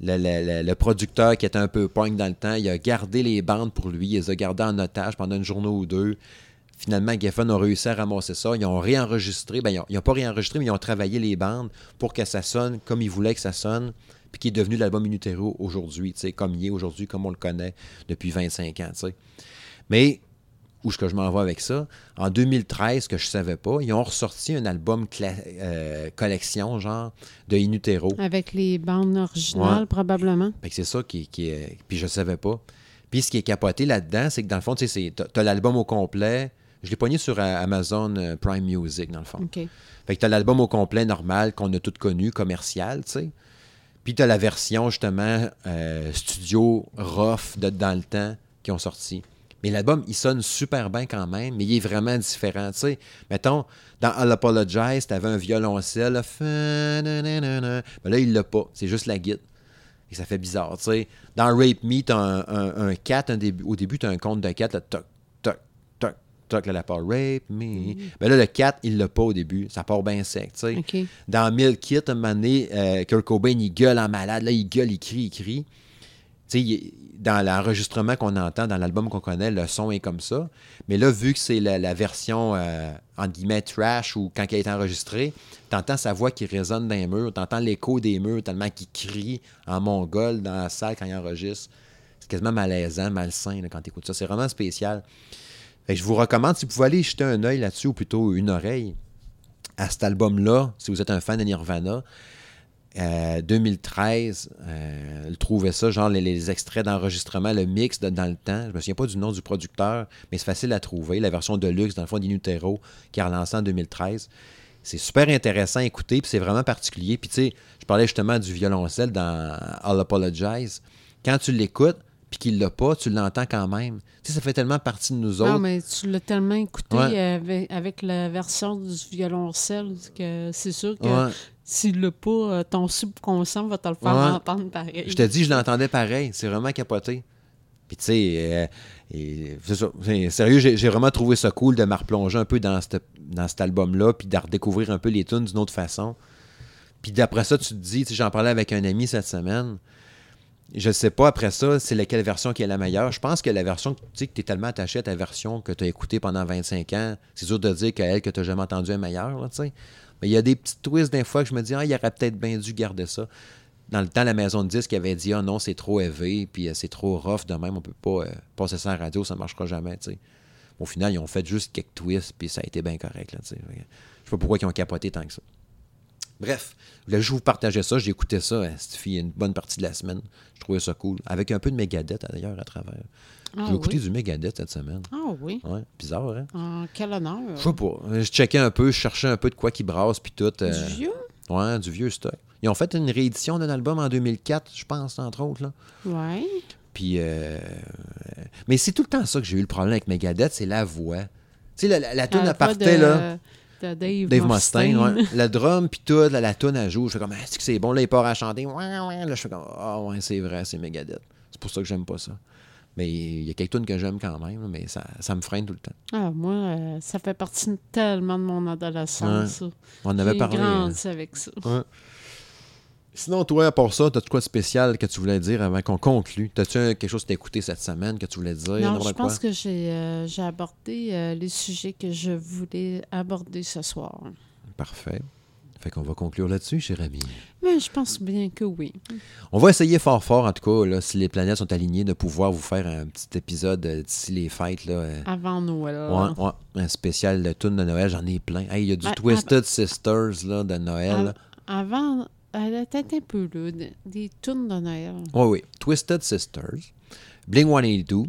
Le, le- le- le producteur qui était un peu punk dans le temps, il a gardé les bandes pour lui. Il les a gardées en otage pendant une journée ou deux. Finalement, Geffen a réussi à ramasser ça. Ils ont réenregistré. Ben, ils n'ont pas réenregistré, mais ils ont travaillé les bandes pour que ça sonne comme ils voulaient que ça sonne. Puis qui est devenu l'album Inutero aujourd'hui, tu sais, comme il est aujourd'hui, comme on le connaît depuis 25 ans, tu sais. Mais où est-ce que je m'en vais avec ça? En 2013, que je savais pas, ils ont ressorti un album euh, collection, genre, de Inutero. Avec les bandes originales, Ouais. probablement. C'est ça qui, qui est. Puis je savais pas. Puis ce qui est capoté là-dedans, c'est que dans le fond, tu t'as l'album au complet. Je l'ai pogné sur euh, Amazon euh, Prime Music, dans le fond. Fait que t'as l'album au complet normal qu'on a tout connu, commercial, tu sais. Puis t'as la version, justement, euh, studio, rough, de, dans le temps, qui ont sorti. Mais l'album, il sonne super bien quand même, mais il est vraiment différent, tu sais. Mettons, dans I'll Apologize, t'avais un violoncelle, là, mais là, il l'a pas. C'est juste la guitare. Et ça fait bizarre, tu sais. Dans Rape Me, t'as un, un, un 4, un début, au début, t'as un compte de 4, là, toc, toc, la part Rape Me. Mais là, le 4, il l'a pas au début. Ça part bien sec, tu sais. Dans Milk Kit, un moment donné, euh, Kurt Cobain, il gueule en malade. Là, il gueule, il crie, il crie. Tu sais, dans l'enregistrement qu'on entend, dans l'album qu'on connaît, le son est comme ça. Mais là, vu que c'est la, la version, euh, entre guillemets, trash, ou quand elle est enregistrée, t'entends sa voix qui résonne dans les murs, t'entends l'écho des murs tellement qu'il crie en mongol dans la salle quand il enregistre. C'est quasiment malaisant, malsain là, quand t'écoutes ça. C'est vraiment spécial. Je vous recommande, si vous pouvez aller jeter un œil là-dessus, ou plutôt une oreille, à cet album-là, si vous êtes un fan de Nirvana. Euh, 2013, euh, le trouvait ça, genre les, extraits d'enregistrement, le mix de- dans le temps. Je me souviens pas du nom du producteur, mais c'est facile à trouver. La version de luxe, dans le fond, d'Inutero, qui a relancé en 2013. C'est super intéressant à écouter, puis c'est vraiment particulier. Puis tu sais, je parlais justement du violoncelle dans I'll Apologize. Quand tu l'écoutes, puis qu'il l'a pas, tu l'entends quand même. Tu sais, ça fait tellement partie de nous autres. Non, mais tu l'as tellement écouté Ouais. avec, avec la version du violoncelle que c'est sûr que Ouais. s'il l'a pas, euh, ton subconscient va te le faire Ouais. entendre pareil. Je te dis, je l'entendais pareil. C'est vraiment capoté. Puis tu sais, euh, Sérieux, j'ai vraiment trouvé ça cool de me replonger un peu dans, cette- dans cet album-là, puis de redécouvrir un peu les tunes d'une autre façon. Puis d'après ça, tu te dis, j'en parlais avec un ami cette semaine. Je sais pas après ça, c'est laquelle version qui est la meilleure. Je pense que la version, tu sais, que tu es tellement attaché à ta version que tu as écoutée pendant 25 ans, c'est dur de dire qu'elle que tu n'as jamais entendu est meilleure. Mais il y a des petits twists des fois que je me dis, ah, il aurait peut-être bien dû garder ça. Dans le temps, la maison de disques avait dit, ah non, c'est trop élevé, puis euh, c'est trop rough de même, on peut pas euh, passer ça la radio, ça marchera jamais. Au final, ils ont fait juste quelques twists, puis ça a été bien correct, là. Je sais pas pourquoi ils ont capoté tant que ça. Bref, je voulais juste vous partager ça. J'ai écouté ça, hein, cette fille, une bonne partie de la semaine. Je trouvais ça cool. Avec un peu de Megadeth, d'ailleurs, à travers. Ah J'ai écouté oui? du Megadeth cette semaine. Ah oui. Ouais, bizarre, hein? Quel honneur. Je sais pas. Je checkais un peu, je cherchais un peu de quoi qui brasse, puis tout. euh, Du vieux? Ouais, du vieux stock. Ils ont fait une réédition d'un album en 2004, je pense, entre autres. Là. Ouais. Puis, euh, mais c'est tout le temps ça que j'ai eu le problème avec Megadeth, c'est la voix. Tu sais, la, la, la tune à partait, de- là. Dave, Dave Mustaine. Mustaine, ouais. Le drum, puis tout, là, la tune à joue. Je fais comme, ah, c'est que c'est bon. Là, il part à chanter. Ouais, ouais. Là, je fais comme, ah, ouais, c'est vrai, c'est Megadeth. C'est pour ça que j'aime pas ça. Mais il y a quelques tunes que j'aime quand même, mais ça, ça me freine tout le temps. Ah, moi, euh, ça fait partie tellement de mon adolescence. On avait J'ai parlé. grandi avec ça. hein. Sinon, toi, à part ça, t'as-tu quoi de spécial que tu voulais dire avant qu'on conclue? T'as-tu quelque chose que t'as écouté cette semaine que tu voulais dire? Non, je quoi? pense que j'ai euh, abordé euh, les sujets que je voulais aborder ce soir. Parfait. Fait qu'on va conclure là-dessus, cher ami. Mais je pense bien que oui. On va essayer fort fort, en tout cas, là, si les planètes sont alignées, de pouvoir vous faire un petit épisode euh, d'ici les fêtes. Là, euh, Avant Noël. ouais, ouais, un spécial de tune de Noël, j'en ai plein. Hey, Il y a du Ouais, Twisted Sisters là, de Noël. Avant, elle était un peu là, de- des tunes de Noël. Oui, oui. Twisted Sisters. Bling 182.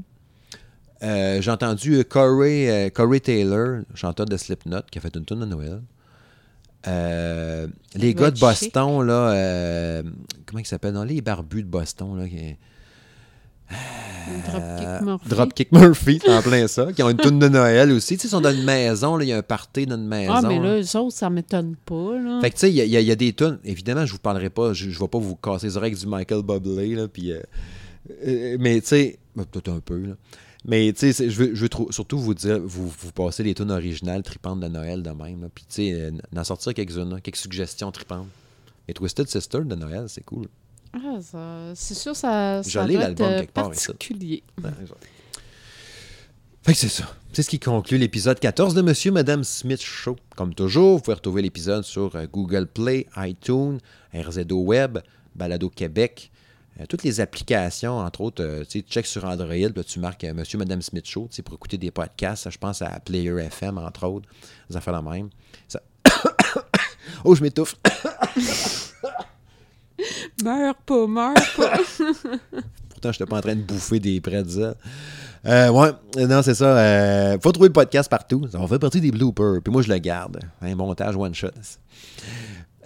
Euh, J'ai entendu euh, Corey, euh, Corey Taylor, chanteur de Slipknot, qui a fait une tune de Noël. Euh, les Red gars de Chic. Boston, là, comment ils s'appellent? Les barbus de Boston, là, qui, Dropkick euh, Murphy. Dropkick Murphy, en plein ça, qui ont une tune de Noël aussi. Tu sais, ils sont dans une maison, il y a un party dans une maison. Ah, mais là. là, eux autres, ça m'étonne pas. Là. Fait que tu sais, il y, a- y y des tunes. Évidemment, je vous parlerai pas, je, je vais pas vous casser les oreilles du Michael Bublé, là, puis... euh, euh, mais tu sais, ben, peut-être un peu, là. Mais tu sais, je veux, je veux trou- surtout vous dire, vous, vous passer les tunes originales tripantes de Noël de même, là. Puis tu sais, euh, d'en sortir quelques-unes, quelques suggestions tripantes. Et Twisted Sister de Noël, c'est cool. Ah, ça- c'est sûr, ça, ça doit l'album euh, quelque part, ici. particulier. Ouais, c'est ça. Fait que c'est ça. C'est ce qui conclut l'épisode 14 de Monsieur Madame Smith Show. Comme toujours, vous pouvez retrouver l'épisode sur euh, Google Play, iTunes, RZO Web, Balado Québec, euh, toutes les applications, entre autres, euh, tu sais, check sur Android, là, tu marques euh, Monsieur Madame Smith Show, tu sais, pour écouter des podcasts. Je pense à Player FM, entre autres, des affaires la même. Ça- oh, je m'étouffe. Meurs pas, meurs pas. Pourtant, je n'étais pas en train de bouffer des pretzels. Euh, ouais, non, c'est ça. Euh, faut trouver le podcast partout. Ça fait partie des bloopers. Puis moi, je le garde. Un montage one shot.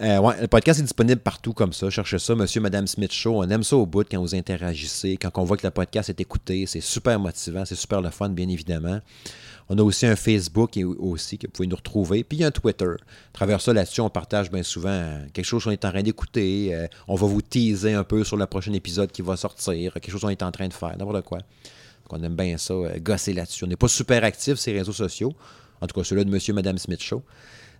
Euh, ouais, le podcast est disponible partout comme ça. Cherchez ça, Monsieur, Madame Smith Show. On aime ça au bout quand vous interagissez, quand on voit que le podcast est écouté. C'est super motivant, c'est super le fun, bien évidemment. On a aussi un Facebook et aussi que vous pouvez nous retrouver. Puis il y a un Twitter. À travers ça, là-dessus, on partage bien souvent euh, quelque chose qu'on est en train d'écouter. Euh, on va vous teaser un peu sur le prochain épisode qui va sortir. Quelque chose qu'on est en train de faire, n'importe quoi. Donc, on aime bien ça, euh, gosser là-dessus. On n'est pas super actifs les réseaux sociaux. En tout cas, celui-là de Monsieur Madame Smith Show.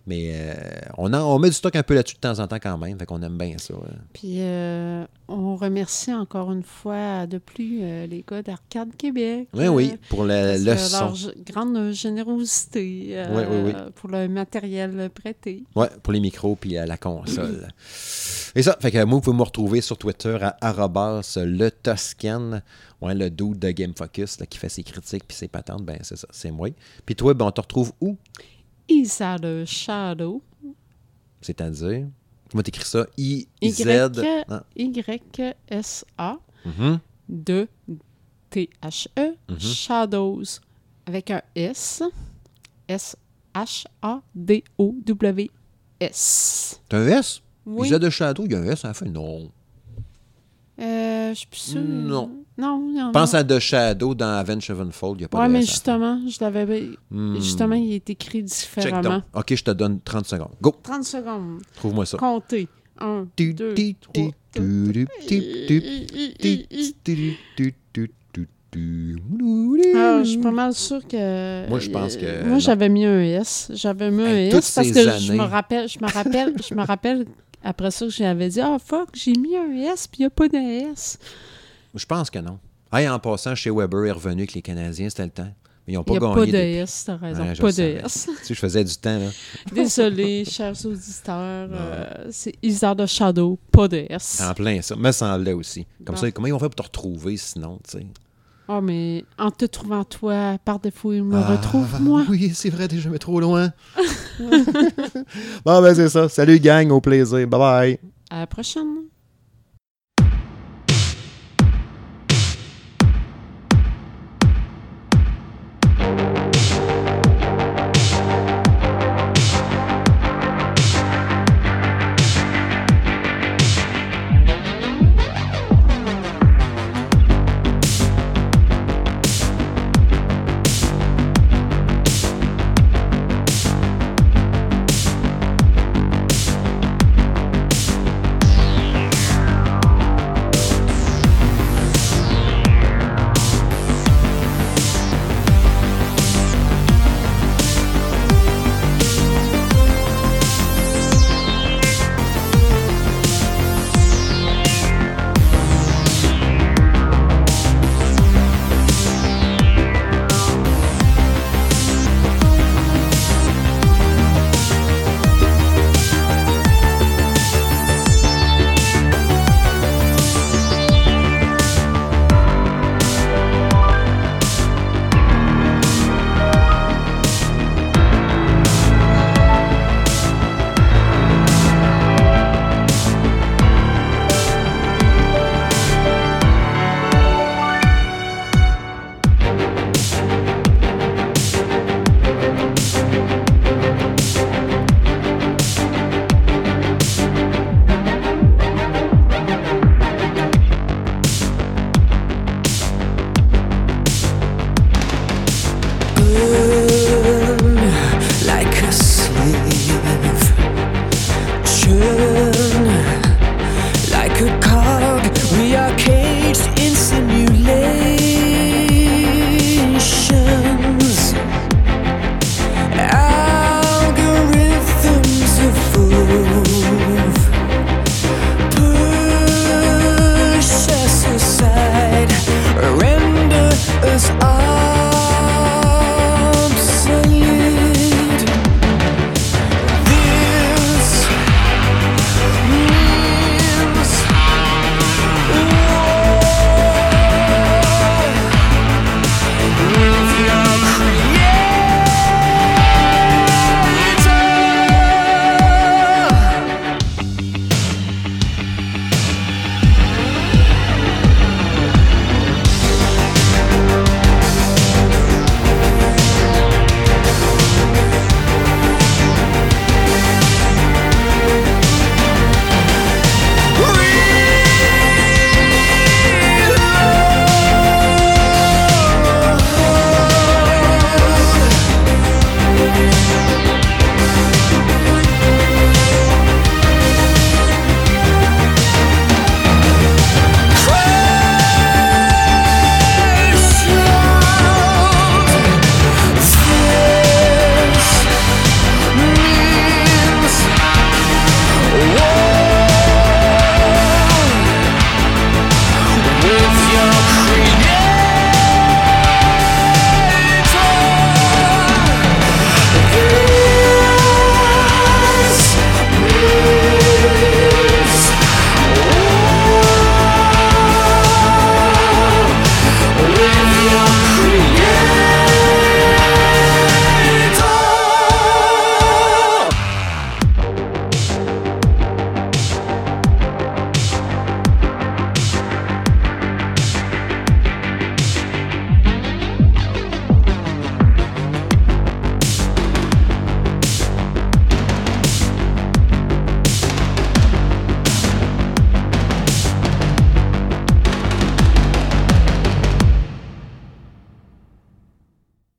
Mais euh, on, en- on met du stock un peu là-dessus de temps en temps quand même. Fait qu'on aime bien ça. euh. Puis euh, on remercie encore une fois de plus euh, les gars d'Arcade Québec. Oui, oui, pour le son. leur grande générosité Oui, oui, oui. pour le matériel prêté. Ouais, pour les micros puis la console. Et ça, fait que moi, vous pouvez me retrouver sur Twitter à arrobas le Toscan. Ouais, le dude de Game Focus là, qui fait ses critiques puis ses patentes, ben c'est ça, c'est moi. Puis toi, ben on te retrouve où? Isa de Shadow. C'est-à-dire, comment t'écris ça? I, Y, Z. Ah, Y-S-A mhm. de T-H-E, Mhm. Shadows, avec un S. S-H-A-D-O-W-S. T'as un S? Oui. Z de Shadow, il y a un S à la fin? Non. Euh, je suis plus sûre. Non. Non, il y en Pense à The Shadow dans Avenge Sevenfold, il n'y a pas ouais, de mais justement, je l'avais. Justement, il est écrit différemment. Check OK, je te donne 30 secondes. Go! 30 secondes. Trouve-moi ça. Comptez. 1, 2, 3, je suis pas mal sûr que. Moi, je pense que. Moi, j'avais mis un S. J'avais mis un S parce que je me rappelle, je me rappelle, je me rappelle après ça j'avais dit Ah, fuck, j'ai mis un S puis il n'y a pas de S. Je pense que non. Hey, en passant, chez Weber est revenu avec les Canadiens, c'était le temps. Mais ils n'ont Il pas n'y a gagné. pas de depuis. S, t'as raison. Ouais, pas de. S. Tu sais, je faisais du temps, là. Désolé, chers auditeurs. euh, c'est Isard de Shadow, pas de S. En plein ça. Me semblait aussi. Comme ça, comment ils vont faire pour te retrouver sinon, tu sais? Ah, mais en te trouvant toi, par défaut, il me Ah, retrouve moi. Oui, c'est vrai, t'es jamais trop loin. bon, ben c'est ça. Salut, gang, au plaisir. Bye bye. À la prochaine.